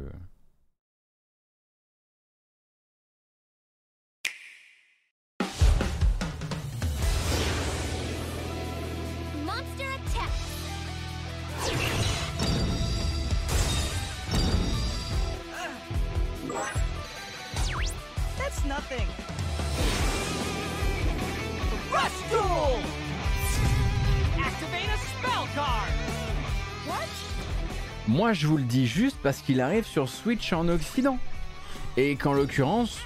Moi, je vous le dis juste parce qu'il arrive sur Switch en Occident. Et qu'en l'occurrence,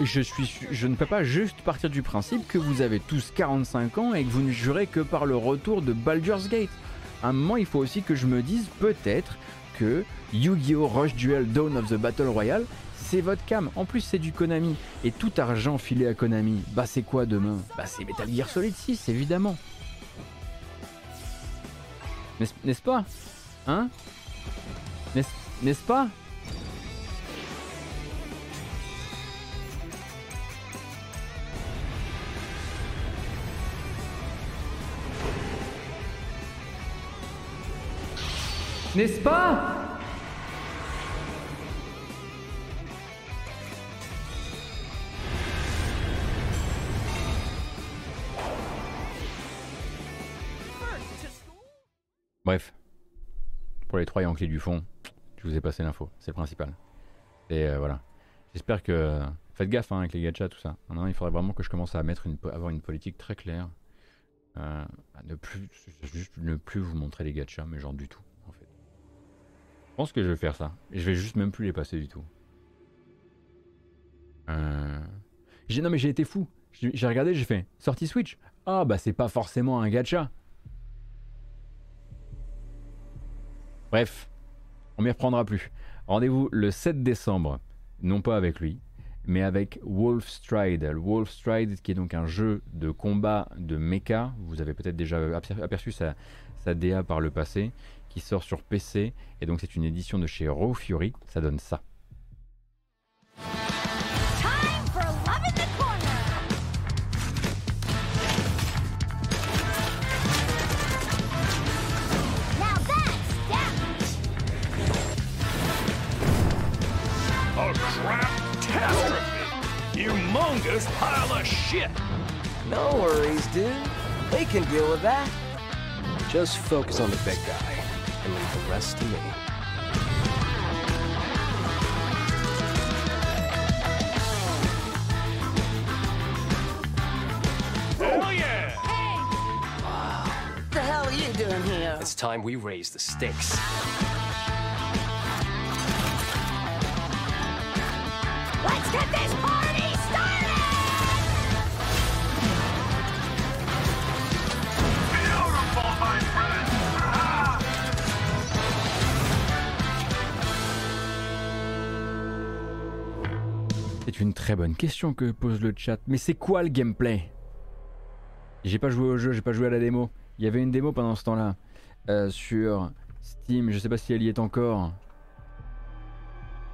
je, suis, je ne peux pas juste partir du principe que vous avez tous 45 ans et que vous ne jurez que par le retour de Baldur's Gate. À un moment, il faut aussi que je me dise peut-être que Yu-Gi-Oh! Rush Duel Dawn of the Battle Royale, c'est votre cam. En plus, c'est du Konami. Et tout argent filé à Konami, bah c'est quoi demain? Bah c'est Metal Gear Solid 6, évidemment. N'est-ce pas? Hein? N'est-ce pas? N'est-ce pas? Bref, pour les trois Yankees du fond, je vous ai passé l'info, c'est le principal. Et euh, voilà. J'espère que. Faites gaffe hein, avec les gachas, tout ça. il faudrait vraiment que je commence à mettre une, avoir une politique très claire. Euh, ne plus, juste ne plus vous montrer les gachas, mais genre du tout, en fait. Je pense que je vais faire ça. Je vais juste même plus les passer du tout. Euh... Non, mais j'ai été fou. J'ai regardé, j'ai fait sortie Switch. Ah, bah c'est pas forcément un gacha. Bref, on m'y reprendra plus. Rendez-vous le 7 décembre, non pas avec lui, mais avec Wolf Stride. Wolf Stride qui est donc un jeu de combat de mecha. Vous avez peut-être déjà aperçu sa, sa DA par le passé, qui sort sur PC. Et donc c'est une édition de chez Raw Fury. Ça donne ça. Humongous pile of shit. No worries, dude. They can deal with that. Just focus on the big guy and leave the rest to me. Hell yeah! Hey! Wow. What the hell are you doing here? It's time we raise the stakes. Let's get this party! C'est une très bonne question que pose le chat. Mais c'est quoi le gameplay? J'ai pas joué au jeu, j'ai pas joué à la démo. Il y avait une démo pendant ce temps-là euh, sur Steam. Je sais pas si elle y est encore.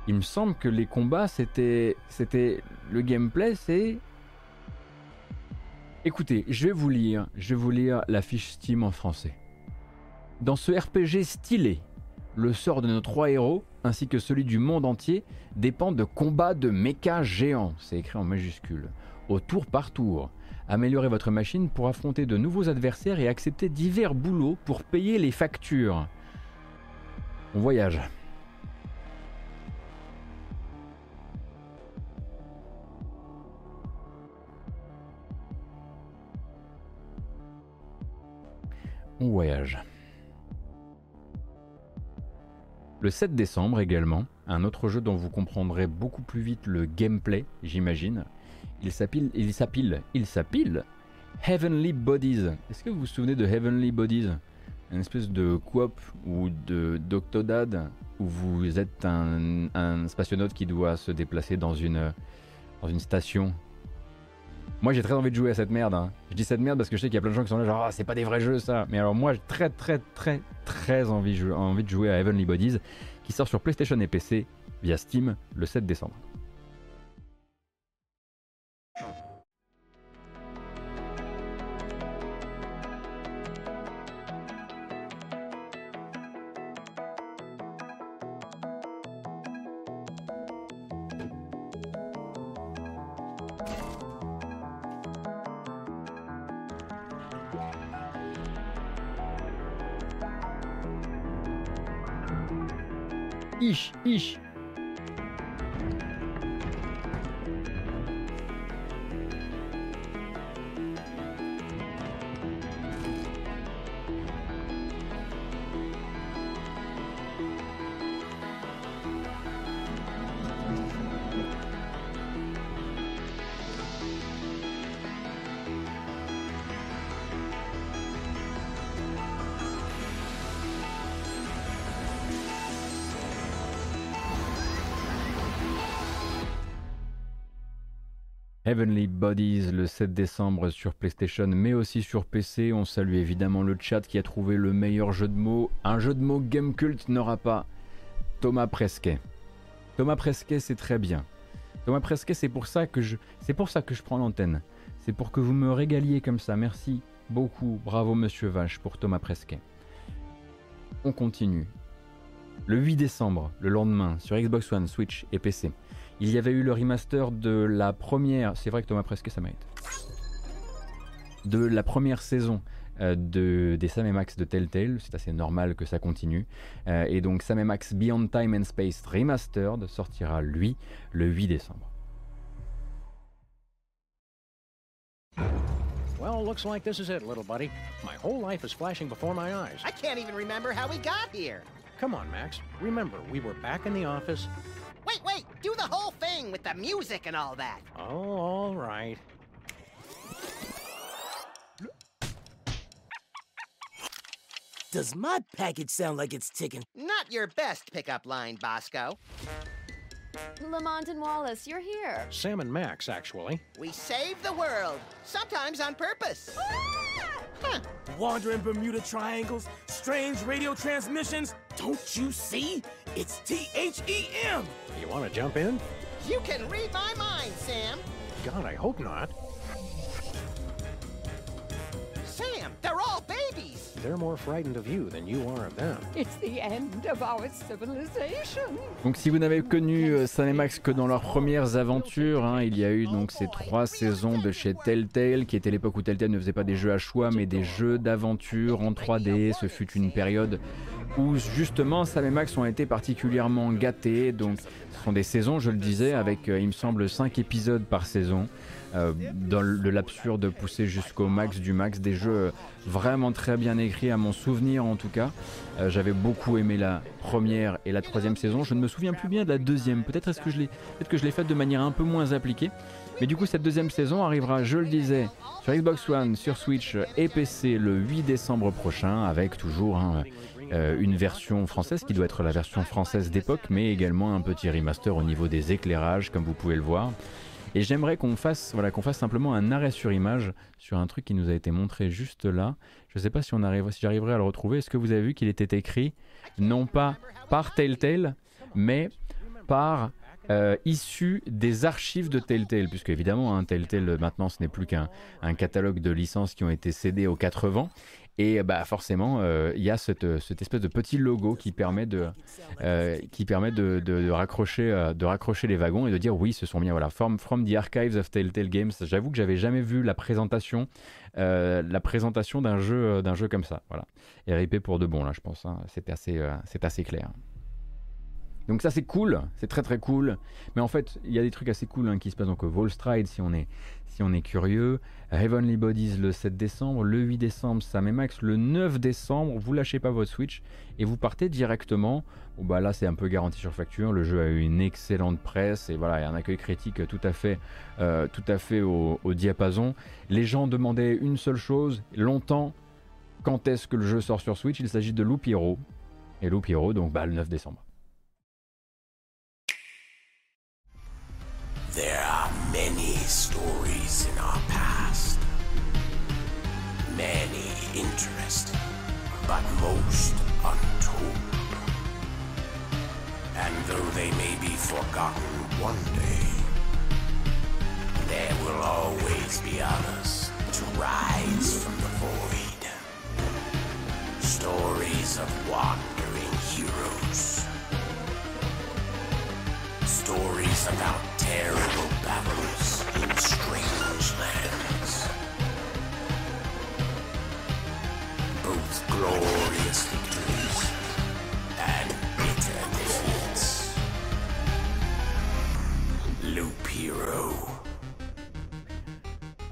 Il me semble que les combats, c'était, c'était le gameplay, c'est. Écoutez, je vais vous lire, je vais vous lire la fiche Steam en français. Dans ce RPG stylé, le sort de nos trois héros, ainsi que celui du monde entier, dépend de combats de méca géants, c'est écrit en majuscule, au tour par tour. Améliorez votre machine pour affronter de nouveaux adversaires et accepter divers boulots pour payer les factures. On voyage. On voyage. Le 7 décembre également, un autre jeu dont vous comprendrez beaucoup plus vite le gameplay, j'imagine. Il s'appelle, Heavenly Bodies. Est-ce que vous vous souvenez de Heavenly Bodies? Une espèce de coop ou de d'Octodad où vous êtes un, un qui doit se déplacer dans une, dans une station moi j'ai très envie de jouer à cette merde. Hein. Je dis cette merde parce que je sais qu'il y a plein de gens qui sont là genre ah, c'est pas des vrais jeux ça. Mais alors moi j'ai très très très très envie, envie de jouer à Heavenly Bodies qui sort sur PlayStation et PC via Steam le 7 décembre. Ixi, ixi. Heavenly Bodies le 7 décembre sur PlayStation mais aussi sur PC. On salue évidemment le chat qui a trouvé le meilleur jeu de mots. Un jeu de mots Game Cult n'aura pas Thomas Presquet. Thomas Presquet c'est très bien. Thomas Presquet c'est pour ça que je c'est pour ça que je prends l'antenne. C'est pour que vous me régaliez comme ça. Merci beaucoup. Bravo monsieur Vache pour Thomas Presquet. On continue. le 8 décembre, le lendemain, sur Xbox One, Switch et PC, il y avait eu le remaster de la première. C'est vrai que Thomas Presque, ça mérite. De la première saison euh, de, des Sam Max de Telltale, c'est assez normal que ça continue. Euh, et donc Sam Max Beyond Time and Space Remastered sortira lui le 8 décembre. Well, looks like this is it, little buddy. My whole life is flashing before my eyes. I can't even remember how we got here. Come on, Max. Remember, we were back in the office. Wait, wait, do the whole thing with the music and all that. Oh, all right. Does my package sound like it's ticking? Not your best pickup line, Bosco. Lamont and Wallace, you're here. Sam and Max, actually. We save the world, sometimes on purpose. Ah! Huh. Wandering Bermuda triangles, strange radio transmissions. Don't you see? It's T H E M. You want to jump in? You can read my mind, Sam. God, I hope not. Sam, they're all babies. They're more frightened of you than you are of them. It's the end of our civilization. Donc si vous n'avez connu euh, Sam et Max que dans leurs premières aventures, hein, il y a eu donc ces trois saisons de chez Telltale, qui était l'époque où Telltale ne faisait pas des jeux à choix, mais des jeux d'aventure en 3D. Ce fut une période où justement Sam et Max ont été particulièrement gâtés. Donc ce sont des saisons, je le disais, avec euh, il me semble 5 épisodes par saison. Euh, dans de l'absurde poussé jusqu'au max du max, des jeux euh, vraiment très bien écrits à mon souvenir en tout cas. Euh, J'avais beaucoup aimé la première et la troisième saison. Je ne me souviens plus bien de la deuxième. Peut-être est-ce que je l'ai, peut-être que je l'ai faite de manière un peu moins appliquée. Mais du coup, cette deuxième saison arrivera, je le disais, sur Xbox One, sur Switch et PC le 8 décembre prochain, avec toujours hein, euh, une version française qui doit être la version française d'époque, mais également un petit remaster au niveau des éclairages, comme vous pouvez le voir. Et j'aimerais qu'on fasse, voilà, qu'on fasse simplement un arrêt sur image sur un truc qui nous a été montré juste là. Je ne sais pas si, si j'arriverai à le retrouver. Est-ce que vous avez vu qu'il était écrit non pas par Telltale, mais par euh, issu des archives de Telltale, puisque évidemment, hein, Telltale maintenant ce n'est plus qu'un un catalogue de licences qui ont été cédées aux quatre vents. Et bah forcément, euh, il y a cette, cette espèce de petit logo qui permet de, euh, qui permet de, de- raccrocher, euh, de raccrocher les wagons et de dire oui, ce sont bien voilà, from, from the archives of Telltale Games. J'avoue que j'avais jamais vu la présentation, euh, la présentation d'un jeu, euh, d'un jeu comme ça. Voilà. RIP pour de bon là, je pense. hein. C'était assez, euh, c'est assez clair. Donc ça c'est cool, c'est très très cool. Mais en fait, il y a des trucs assez cool hein, qui se passent. Donc euh, Volstride, si on est, si on est curieux. Heavenly Bodies le 7 décembre, le 8 décembre Sam et Max, le 9 décembre, vous lâchez pas votre Switch et vous partez directement. Bah là c'est un peu garanti sur facture. Le jeu a eu une excellente presse et voilà, a un accueil critique tout à fait, euh, tout à fait au, au diapason. Les gens demandaient une seule chose longtemps. Quand est-ce que le jeu sort sur Switch? Il s'agit de Loop Hero. Et Loop Hero, donc bah, le 9 décembre. There are many stories in our past. Many interesting, but most untold. And though they may be forgotten one day, there will always be others to rise from the void. Stories of wandering heroes. Stories about terrible battles in strange lands. Both glorious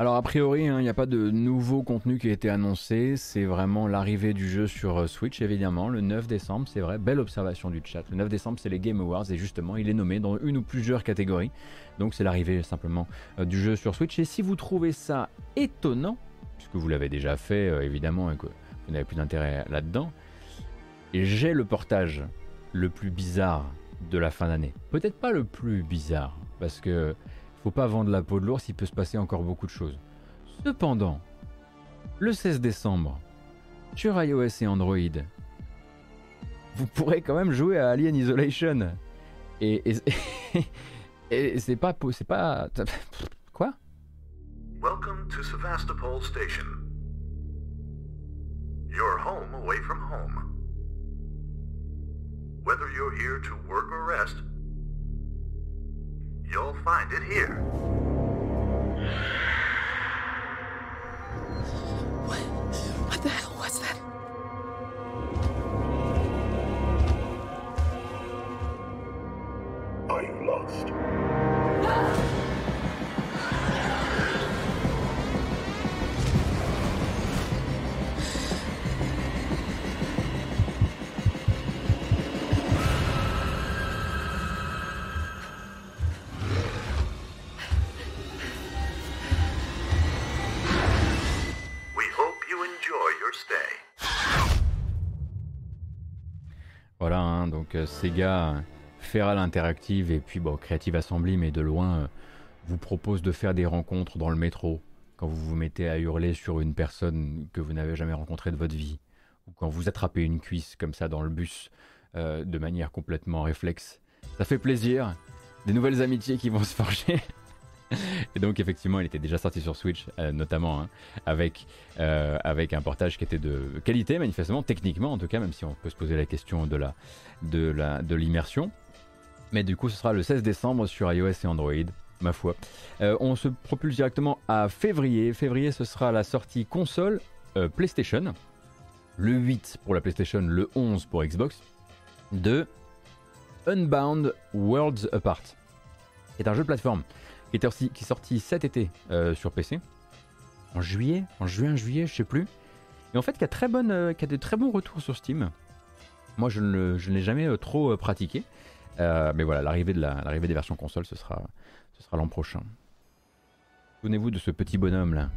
Alors a priori, hein, il n'y a pas de nouveau contenu qui a été annoncé, c'est vraiment l'arrivée du jeu sur euh, Switch évidemment, le 9 décembre, c'est vrai, belle observation du chat. Le 9 décembre c'est les Game Awards et justement il est nommé dans une ou plusieurs catégories, donc c'est l'arrivée simplement euh, du jeu sur Switch. Et si vous trouvez ça étonnant, puisque vous l'avez déjà fait euh, évidemment et que vous n'avez plus d'intérêt là-dedans, j'ai le portage le plus bizarre de la fin d'année. Peut-être pas le plus bizarre, parce que faut pas vendre la peau de l'ours, il peut se passer encore beaucoup de choses. Cependant, le 16 décembre, sur iOS et Android, vous pourrez quand même jouer à Alien Isolation. Et, c'est pas... C'est pas... Quoi? Welcome to Sevastopol Station. Your home away from home. Whether you're here to work or rest, you'll find it here. What? What the hell was that? Are you lost? Sega, Feral Interactive et puis bon, Creative Assembly, mais de loin, euh, vous propose de faire des rencontres dans le métro quand vous vous mettez à hurler sur une personne que vous n'avez jamais rencontrée de votre vie, ou quand vous attrapez une cuisse comme ça dans le bus euh, de manière complètement réflexe. Ça fait plaisir, des nouvelles amitiés qui vont se forger. Et donc effectivement, il était déjà sorti sur Switch, euh, notamment hein, avec, euh, avec un portage qui était de qualité, manifestement, techniquement en tout cas, même si on peut se poser la question de la de la de l'immersion. Mais du coup, ce sera le 16 décembre sur iOS et Android, ma foi. Euh, on se propulse directement à février. Février, ce sera la sortie console PlayStation. Le 8 pour la PlayStation, le 11 pour Xbox. De Unbound Worlds Apart. C'est un jeu de plateforme qui est sorti, cet été euh, sur PC. En juillet, en juin, juillet, je sais plus. Et en fait, qui a, très euh, de très bons retours sur Steam. Moi, je ne, l'ai jamais euh, trop pratiqué. Mais voilà, l'arrivée de la- l'arrivée des versions console, ce sera l'an prochain. Souvenez-vous de ce petit bonhomme là.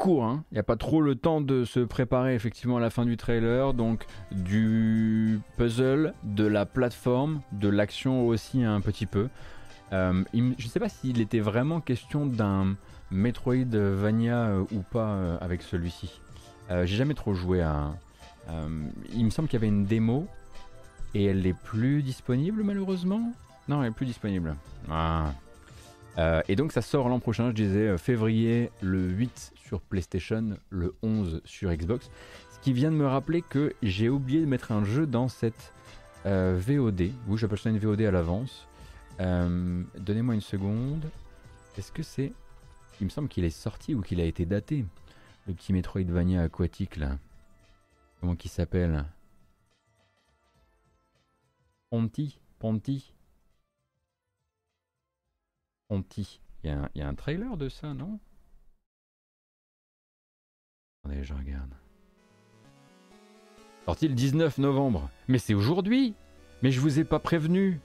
Court, hein. il n'y a pas trop le temps de se préparer effectivement à la fin du trailer, donc du puzzle, de la plateforme, de l'action aussi un petit peu. Euh, je ne sais pas s'il était vraiment question d'un Metroidvania euh, ou pas euh, avec celui-ci. Euh, J'ai jamais trop joué à... il me semble qu'il y avait une démo et elle n'est plus disponible malheureusement? Non, elle est plus disponible. Ah. Euh, et donc ça sort l'an prochain, je disais euh, février le 8 sur PlayStation, le 11 sur Xbox. Ce qui vient de me rappeler que j'ai oublié de mettre un jeu dans cette euh, VOD. Oui, j'appelle ça une VOD à l'avance. Euh, Donnez-moi une seconde. Est-ce que c'est... Il me semble qu'il est sorti ou qu'il a été daté. Le petit Metroidvania aquatique là. Comment qu'il s'appelle? Ponty Ponty Un- il y a un trailer de ça, non? Attendez, je regarde. Sorti le 19 novembre. Mais c'est aujourd'hui Mais je vous ai pas prévenu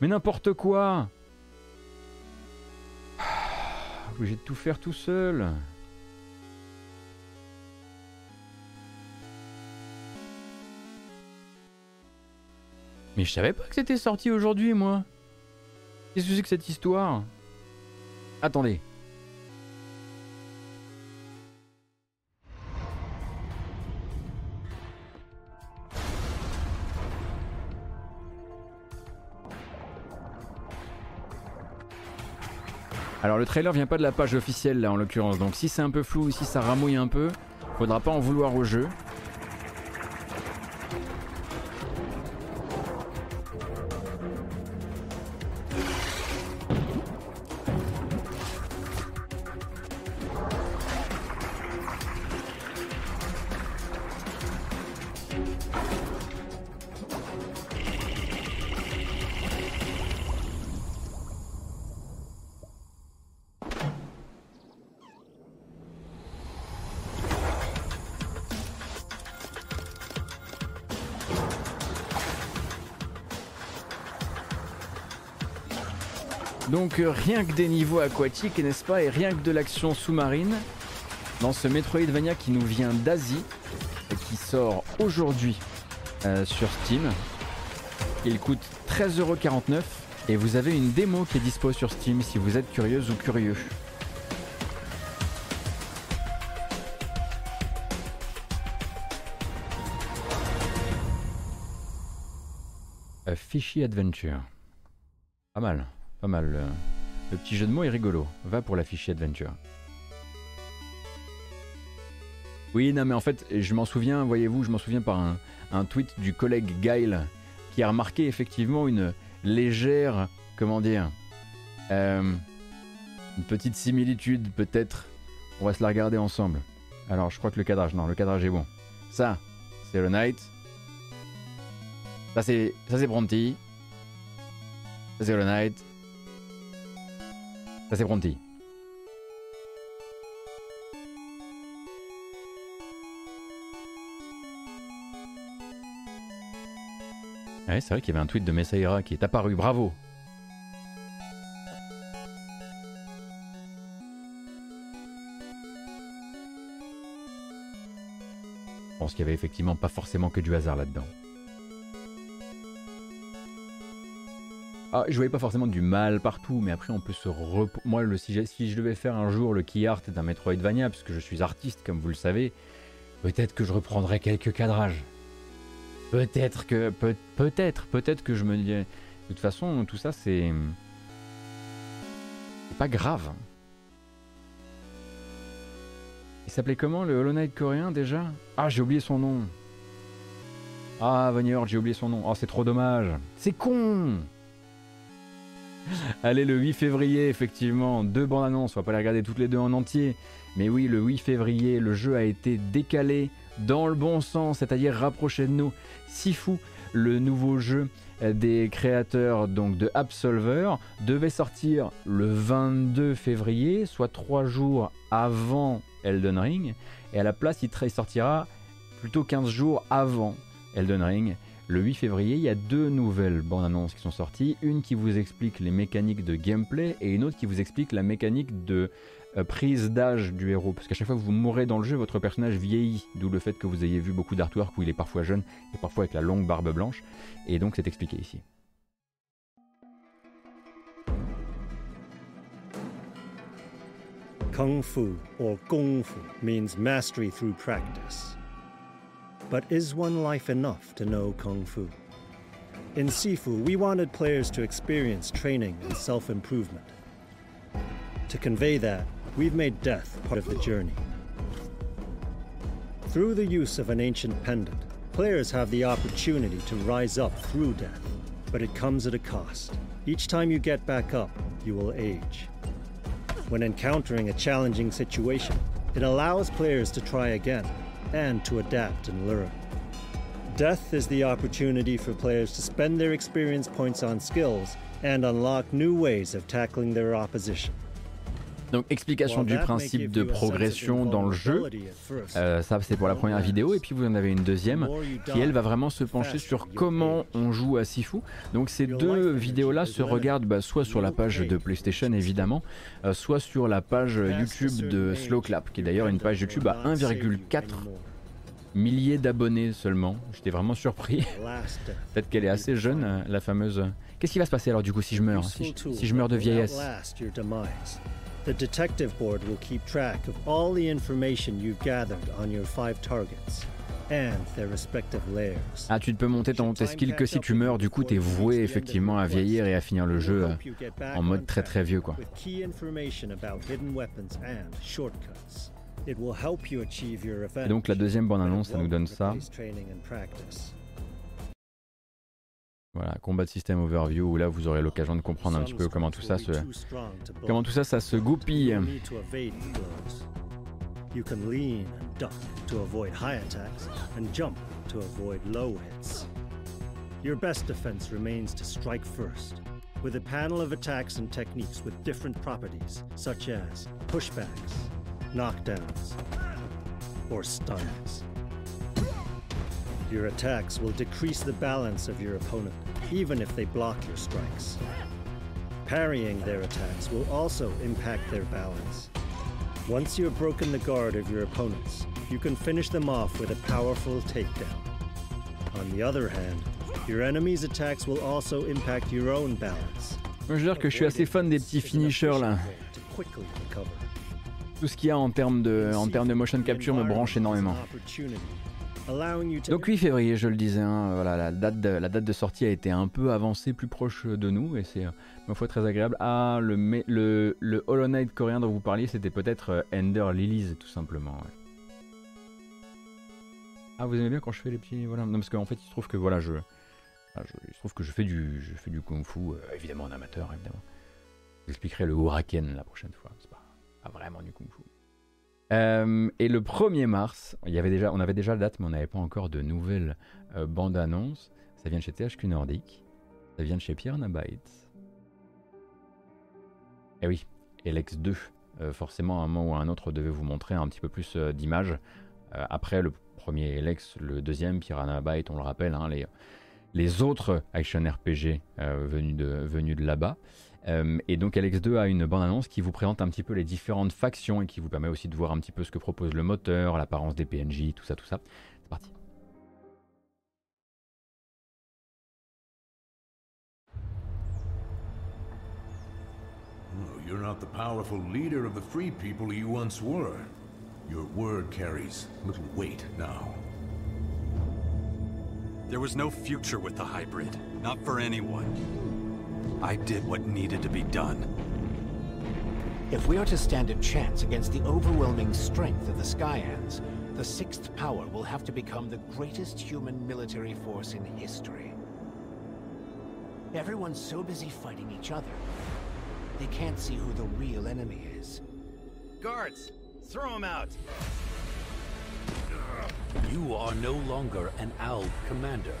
Mais n'importe quoi Ah, Obligé de tout faire tout seul. Mais je savais pas que c'était sorti aujourd'hui, moi. Qu'est-ce que c'est que cette histoire? Attendez. Alors le trailer vient pas de la page officielle là en l'occurrence, donc si c'est un peu flou, si ça ramouille un peu, faudra pas en vouloir au jeu. Euh, rien que des niveaux aquatiques, n'est-ce pas Et rien que de l'action sous-marine dans ce Metroidvania qui nous vient d'Asie et qui sort aujourd'hui euh, sur Steam. Il coûte 13,49€ et vous avez une démo qui est dispo sur Steam si vous êtes curieuse ou curieux. A Fishy Adventure. Pas mal pas mal. Le, le petit jeu de mots est rigolo. Va pour la Fishy Adventure. Oui, non, mais en fait, je m'en souviens, voyez-vous, je m'en souviens par un, tweet du collègue Gail qui a remarqué effectivement une légère, comment dire, euh, une petite similitude peut-être. On va se la regarder ensemble. Alors, je crois que le cadrage, non, le cadrage est bon. Ça, c'est le Knight. Ça, c'est, ça. Ça, c'est le Knight. Ça, c'est Bronty. Ouais, c'est vrai qu'il y avait un tweet de Messaira qui est apparu, bravo. Je pense qu'il y avait effectivement pas forcément que du hasard là-dedans. Ah, je voyais pas forcément du mal partout, mais après on peut se rep... Moi, le, si, je, si je devais faire un jour le key art d'un Metroidvania, puisque je suis artiste comme vous le savez, peut-être que je reprendrais quelques cadrages. Peut-être que peut, peut-être peut-être que je me de toute façon tout ça c'est c'est pas grave. Il s'appelait comment le Hollow Knight coréen déjà? Ah j'ai oublié son nom. Ah Vanillard j'ai oublié son nom. Oh c'est trop dommage. C'est con. Allez le 8 février effectivement deux bandes annonces. On va pas les regarder toutes les deux en entier. Mais oui le 8 février le jeu a été décalé dans le bon sens, c'est-à-dire rapproché de nous. Sifu, le nouveau jeu des créateurs donc de Absolver, devait sortir le 22 février, soit trois jours avant Elden Ring, et à la place il sortira plutôt 15 jours avant Elden Ring. Le 8 février, il y a deux nouvelles bandes annonces qui sont sorties, une qui vous explique les mécaniques de gameplay et une autre qui vous explique la mécanique de euh, prise d'âge du héros. Parce qu'à chaque fois que vous mourrez dans le jeu, votre personnage vieillit. D'où le fait que vous ayez vu beaucoup d'artwork où il est parfois jeune et parfois avec la longue barbe blanche. Et donc c'est expliqué ici. Kung Fu or Gong Fu means mastery through practice. But is one life enough to know Kung Fu? In Sifu, we wanted players to experience training and self improvement. To convey that, we've made death part of the journey. Through the use of an ancient pendant, players have the opportunity to rise up through death, but it comes at a cost. Each time you get back up, you will age. When encountering a challenging situation, it allows players to try again and to adapt and learn. Death is the opportunity for players to spend their experience points on skills and unlock new ways of tackling their opposition. Donc explication du principe de progression dans le jeu, euh, ça c'est pour la première vidéo, et puis vous en avez une deuxième qui elle va vraiment se pencher sur comment on joue à Sifu. Donc ces deux vidéos-là se regardent bah, soit sur la page de PlayStation évidemment, euh, soit sur la page YouTube de Slowclap, qui est d'ailleurs une page YouTube à 1,4 milliers d'abonnés seulement. J'étais vraiment surpris. Peut-être qu'elle est assez jeune, la fameuse. Qu'est-ce qui va se passer alors du coup si je meurs, si je, si je meurs de vieillesse? The detective board will keep track of all the information you've gathered on your five targets and their respective layers. Ah, tu ne peux monter ton tes skills que si tu meurs, du coup t'es voué effectivement à vieillir et à finir le jeu en mode très très vieux quoi. Et donc la deuxième bande annonce, ça nous donne ça. Voilà, combat système overview où là vous aurez l'occasion de comprendre un petit peu comment tout ça se comment tout ça ça se goupille. You can lean and duck to avoid high attacks and jump to avoid low hits. Your best defense remains to strike first, with a panel of attacks and techniques with different properties, such as pushbacks, knockdowns, or stuns. Your attacks will decrease the balance of your opponent, even if they block your strikes. Parrying their attacks will also impact their balance. Once you have broken the guard of your opponents, you can finish them off with a powerful takedown. On the other hand, your enemy's attacks will also impact your own balance. Je veux dire que je suis assez fan des petits finishers là. Tout ce qu'il y a en termes de, en termes de motion capture me branche énormément. Donc 8 février, je le disais, hein, voilà, la, date de, sortie a été un peu avancée, plus proche de nous, et c'est, ma foi, très agréable. Ah, le, Hollow Knight coréen dont vous parliez, c'était peut-être euh, Ender Lilies, tout simplement. Ah, vous aimez bien quand je fais les petits... Voilà, non, parce qu'en fait, il se trouve que, voilà, je... ah, il se trouve que je fais du, je fais du kung-fu, euh, évidemment en amateur, évidemment. J'expliquerai le Huraken la prochaine fois, c'est pas, pas vraiment du kung-fu. Euh, et le 1er mars, on avait déjà la date, mais on n'avait pas encore de nouvelles euh, bandes annonces. Ça vient de chez THQ Nordic, ça vient de chez Pierre Bytes. Et oui, et l'X 2, euh, forcément, à un moment ou à un autre, devait vous montrer un petit peu plus d'images. Après le premier Lex, le deuxième, Piranha Byte, on le rappelle, hein, les, autres action RPG venus de là-bas. Euh, et donc LX2 a une bande-annonce qui vous présente un petit peu les différentes factions et qui vous permet aussi de voir un petit peu ce que propose le moteur, l'apparence des PNJ, tout ça, tout ça. C'est parti. You're not the powerful leader of the free people you once were. Your word carries little weight now. There was no future with the hybrid. Not for anyone. I did what needed to be done. If we are to stand a chance against the overwhelming strength of the Skyans, the Sixth Power will have to become the greatest human military force in history. Everyone's so busy fighting each other, they can't see who the real enemy is. Guards, throw him out. You are no longer an ALB commander.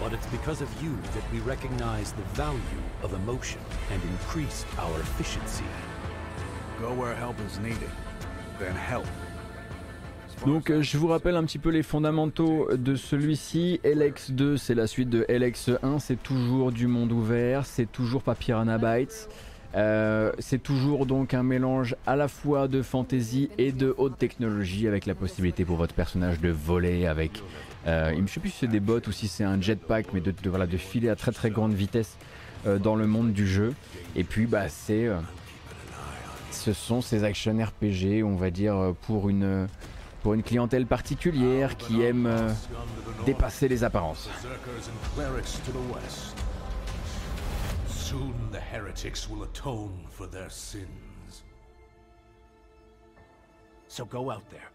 But it's because of you that we recognize the value of emotion and increased our efficiency. Go where help is needed. Then help. Donc euh, je vous rappelle un petit peu les fondamentaux de celui-ci. LX2 c'est la suite de LX1, c'est toujours du monde ouvert, c'est toujours pas Piranha Bytes. Euh, c'est toujours donc un mélange à la fois de fantasy et de haute technologie avec la possibilité pour votre personnage de voler avec, euh, je sais plus si c'est des bots ou si c'est un jetpack, mais de, de- voilà, de filer à très très grande vitesse euh, dans le monde du jeu. Et puis bah c'est, euh, ce sont ces action RPG, on va dire euh, pour une pour une clientèle particulière qui aime euh, dépasser les apparences. Berserkers and clerics to the west. Soon the heretics will atone for their sins. So go out there.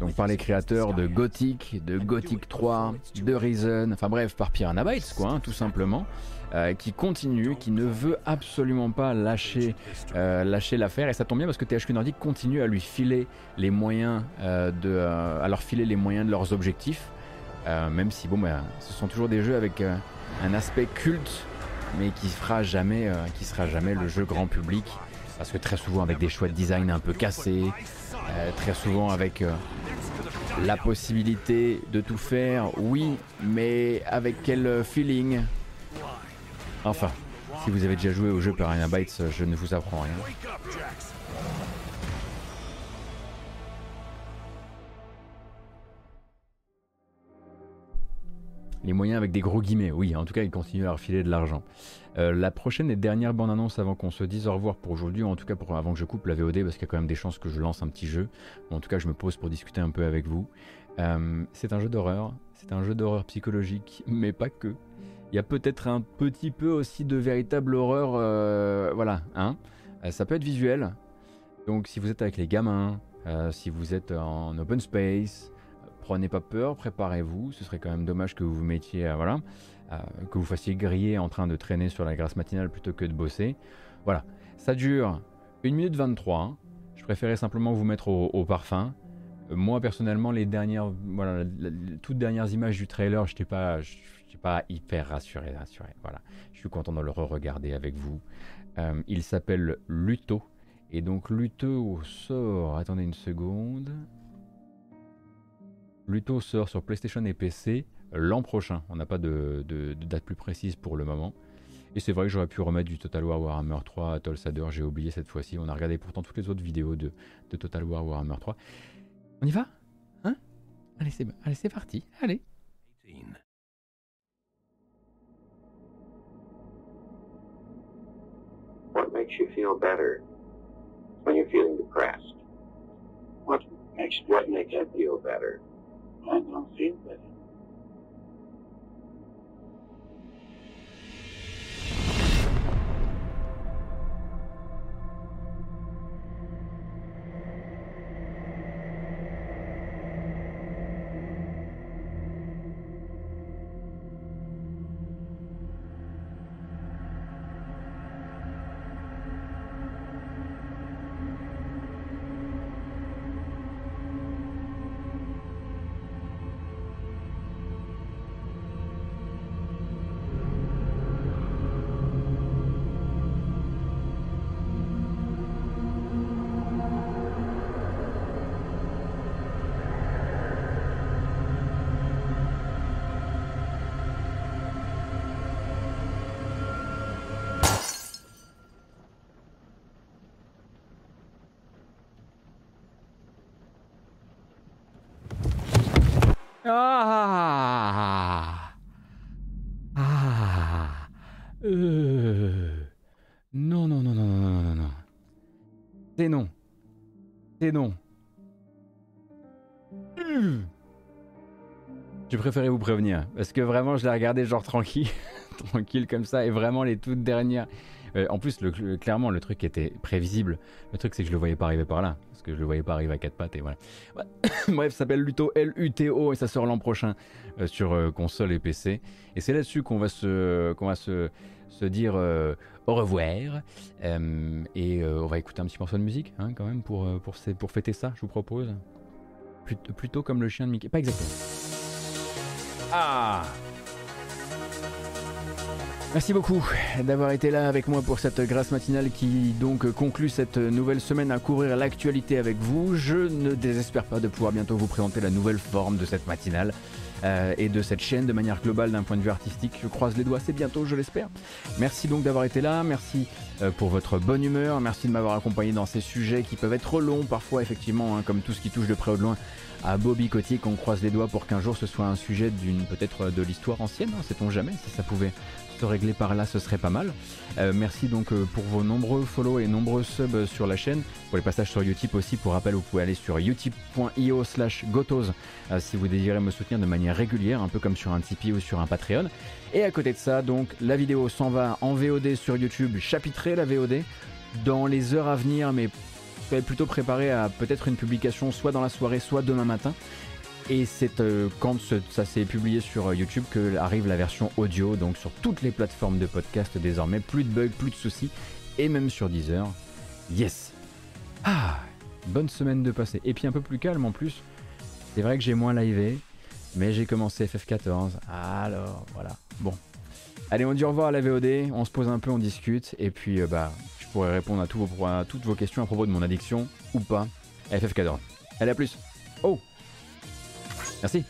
Donc par les créateurs de. Gothic, de Gothic 3, de Reason, enfin bref, par Piranha Bytes quoi, hein, tout simplement, euh, qui continue, qui ne veut absolument pas lâcher, euh, lâcher l'affaire. Et ça tombe bien parce que THQ Nordic continue à lui filer les moyens euh, de, à leur filer les moyens de leurs objectifs, même si bon, bah, ce sont toujours des jeux avec un aspect culte, mais qui fera jamais, qui sera jamais le jeu grand public, parce que très souvent avec des choix de design un peu cassés, euh, très souvent avec euh, la possibilité de tout faire, oui, mais avec quel euh, feeling? Enfin, si vous avez déjà joué au jeu Piranha Bytes, je ne vous apprends rien. Les moyens avec des gros guillemets, oui, en tout cas, ils continuent à refiler de l'argent. Euh, la prochaine et dernière bande-annonce avant qu'on se dise au revoir pour aujourd'hui, ou en tout cas pour, avant que je coupe la VOD, parce qu'il y a quand même des chances que je lance un petit jeu. En tout cas, je me pose pour discuter un peu avec vous. Euh, c'est un jeu d'horreur, c'est un jeu d'horreur psychologique, mais pas que. Il y a peut-être un petit peu aussi de véritable horreur, euh, voilà, hein. Ça peut être visuel, donc si vous êtes avec les gamins, si vous êtes en open space, prenez pas peur, préparez-vous. Ce serait quand même dommage que vous vous mettiez, voilà, que vous fassiez griller en train de traîner sur la grasse matinale plutôt que de bosser. Voilà, ça dure 1 minute 23. hein. Je préférais simplement vous mettre au, parfum. Euh, moi personnellement, les dernières, voilà, les toutes dernières images du trailer, je n'étais pas, pas hyper rassuré, rassuré. Voilà, je suis content de le re-regarder avec vous. Euh, il s'appelle Luto. Et donc Luto sort, attendez une seconde. Luto sort sur PlayStation et PC l'an prochain. On n'a pas de, de- de date plus précise pour le moment. Et c'est vrai que j'aurais pu remettre du Total War Warhammer 3 à Tolsader, j'ai oublié cette fois-ci. On a regardé pourtant toutes les autres vidéos de, de Total War Warhammer 3. On y va? Hein? Allez, c'est allez, c'est parti. Allez. What makes you feel better when you're feeling depressed? What Actually, what makes her feel better? I don't feel better. C'est non. Hmm. J'ai préféré vous prévenir? Parce que vraiment, je l'ai regardé genre tranquille. tranquille comme ça. Et vraiment, les toutes dernières. Euh, en plus, le- clairement, le truc était prévisible. Le truc, c'est que je le voyais pas arriver par là. Parce que je le voyais pas arriver à quatre pattes. Et voilà. Ouais. Bref, s'appelle Luto L-U-T-O. Et ça sort l'an prochain euh, sur euh, console et PC. Et c'est là-dessus qu'on va se, qu'on va se, se dire euh, au revoir. Euh, et euh, on va écouter un petit morceau de musique, hein, quand même, pour, pour, pour fêter ça, je vous propose. Plut- plutôt comme le chien de Mickey. Pas exactement. Ah Merci beaucoup d'avoir été là avec moi pour cette grâce matinale qui donc conclut cette nouvelle semaine à couvrir l'actualité avec vous. Je ne désespère pas de pouvoir bientôt vous présenter la nouvelle forme de cette matinale euh, et de cette chaîne de manière globale d'un point de vue artistique. Je croise les doigts, c'est bientôt, je l'espère. Merci donc d'avoir été là, merci euh, pour votre bonne humeur, merci de m'avoir accompagné dans ces sujets qui peuvent être longs parfois effectivement, hein, comme tout ce qui touche de près ou de loin à Bobby Cotier qu'on croise les doigts pour qu'un jour ce soit un sujet d'une peut-être de l'histoire ancienne, hein, sait-on jamais, si ça pouvait se régler par là ce serait pas mal. Euh, merci donc euh, pour vos nombreux follow et nombreux subs sur la chaîne. Pour les passages sur Utip aussi, pour rappel, vous pouvez aller sur utip.io slash gotos euh, si vous désirez me soutenir de manière régulière, un peu comme sur un Tipeee ou sur un Patreon. Et à côté de ça, donc, la vidéo s'en va en VOD sur YouTube, chapitrée la VOD, dans les heures à venir, mais plutôt préparé à peut-être une publication soit dans la soirée, soit demain matin. Et c'est euh, quand ça s'est publié sur euh, YouTube que arrive la version audio, donc sur toutes les plateformes de podcast désormais. Plus de bugs, plus de soucis, et même sur Deezer. Yes Ah Bonne semaine de passé. Et puis un peu plus calme en plus. C'est vrai que j'ai moins livé, mais j'ai commencé FF14. Alors voilà. Bon. Allez, on dit au revoir à la VOD, on se pose un peu, on discute, et puis euh, bah, je pourrai répondre à, toutes vos questions à propos de mon addiction ou pas à FF14. Allez, à plus Oh Merci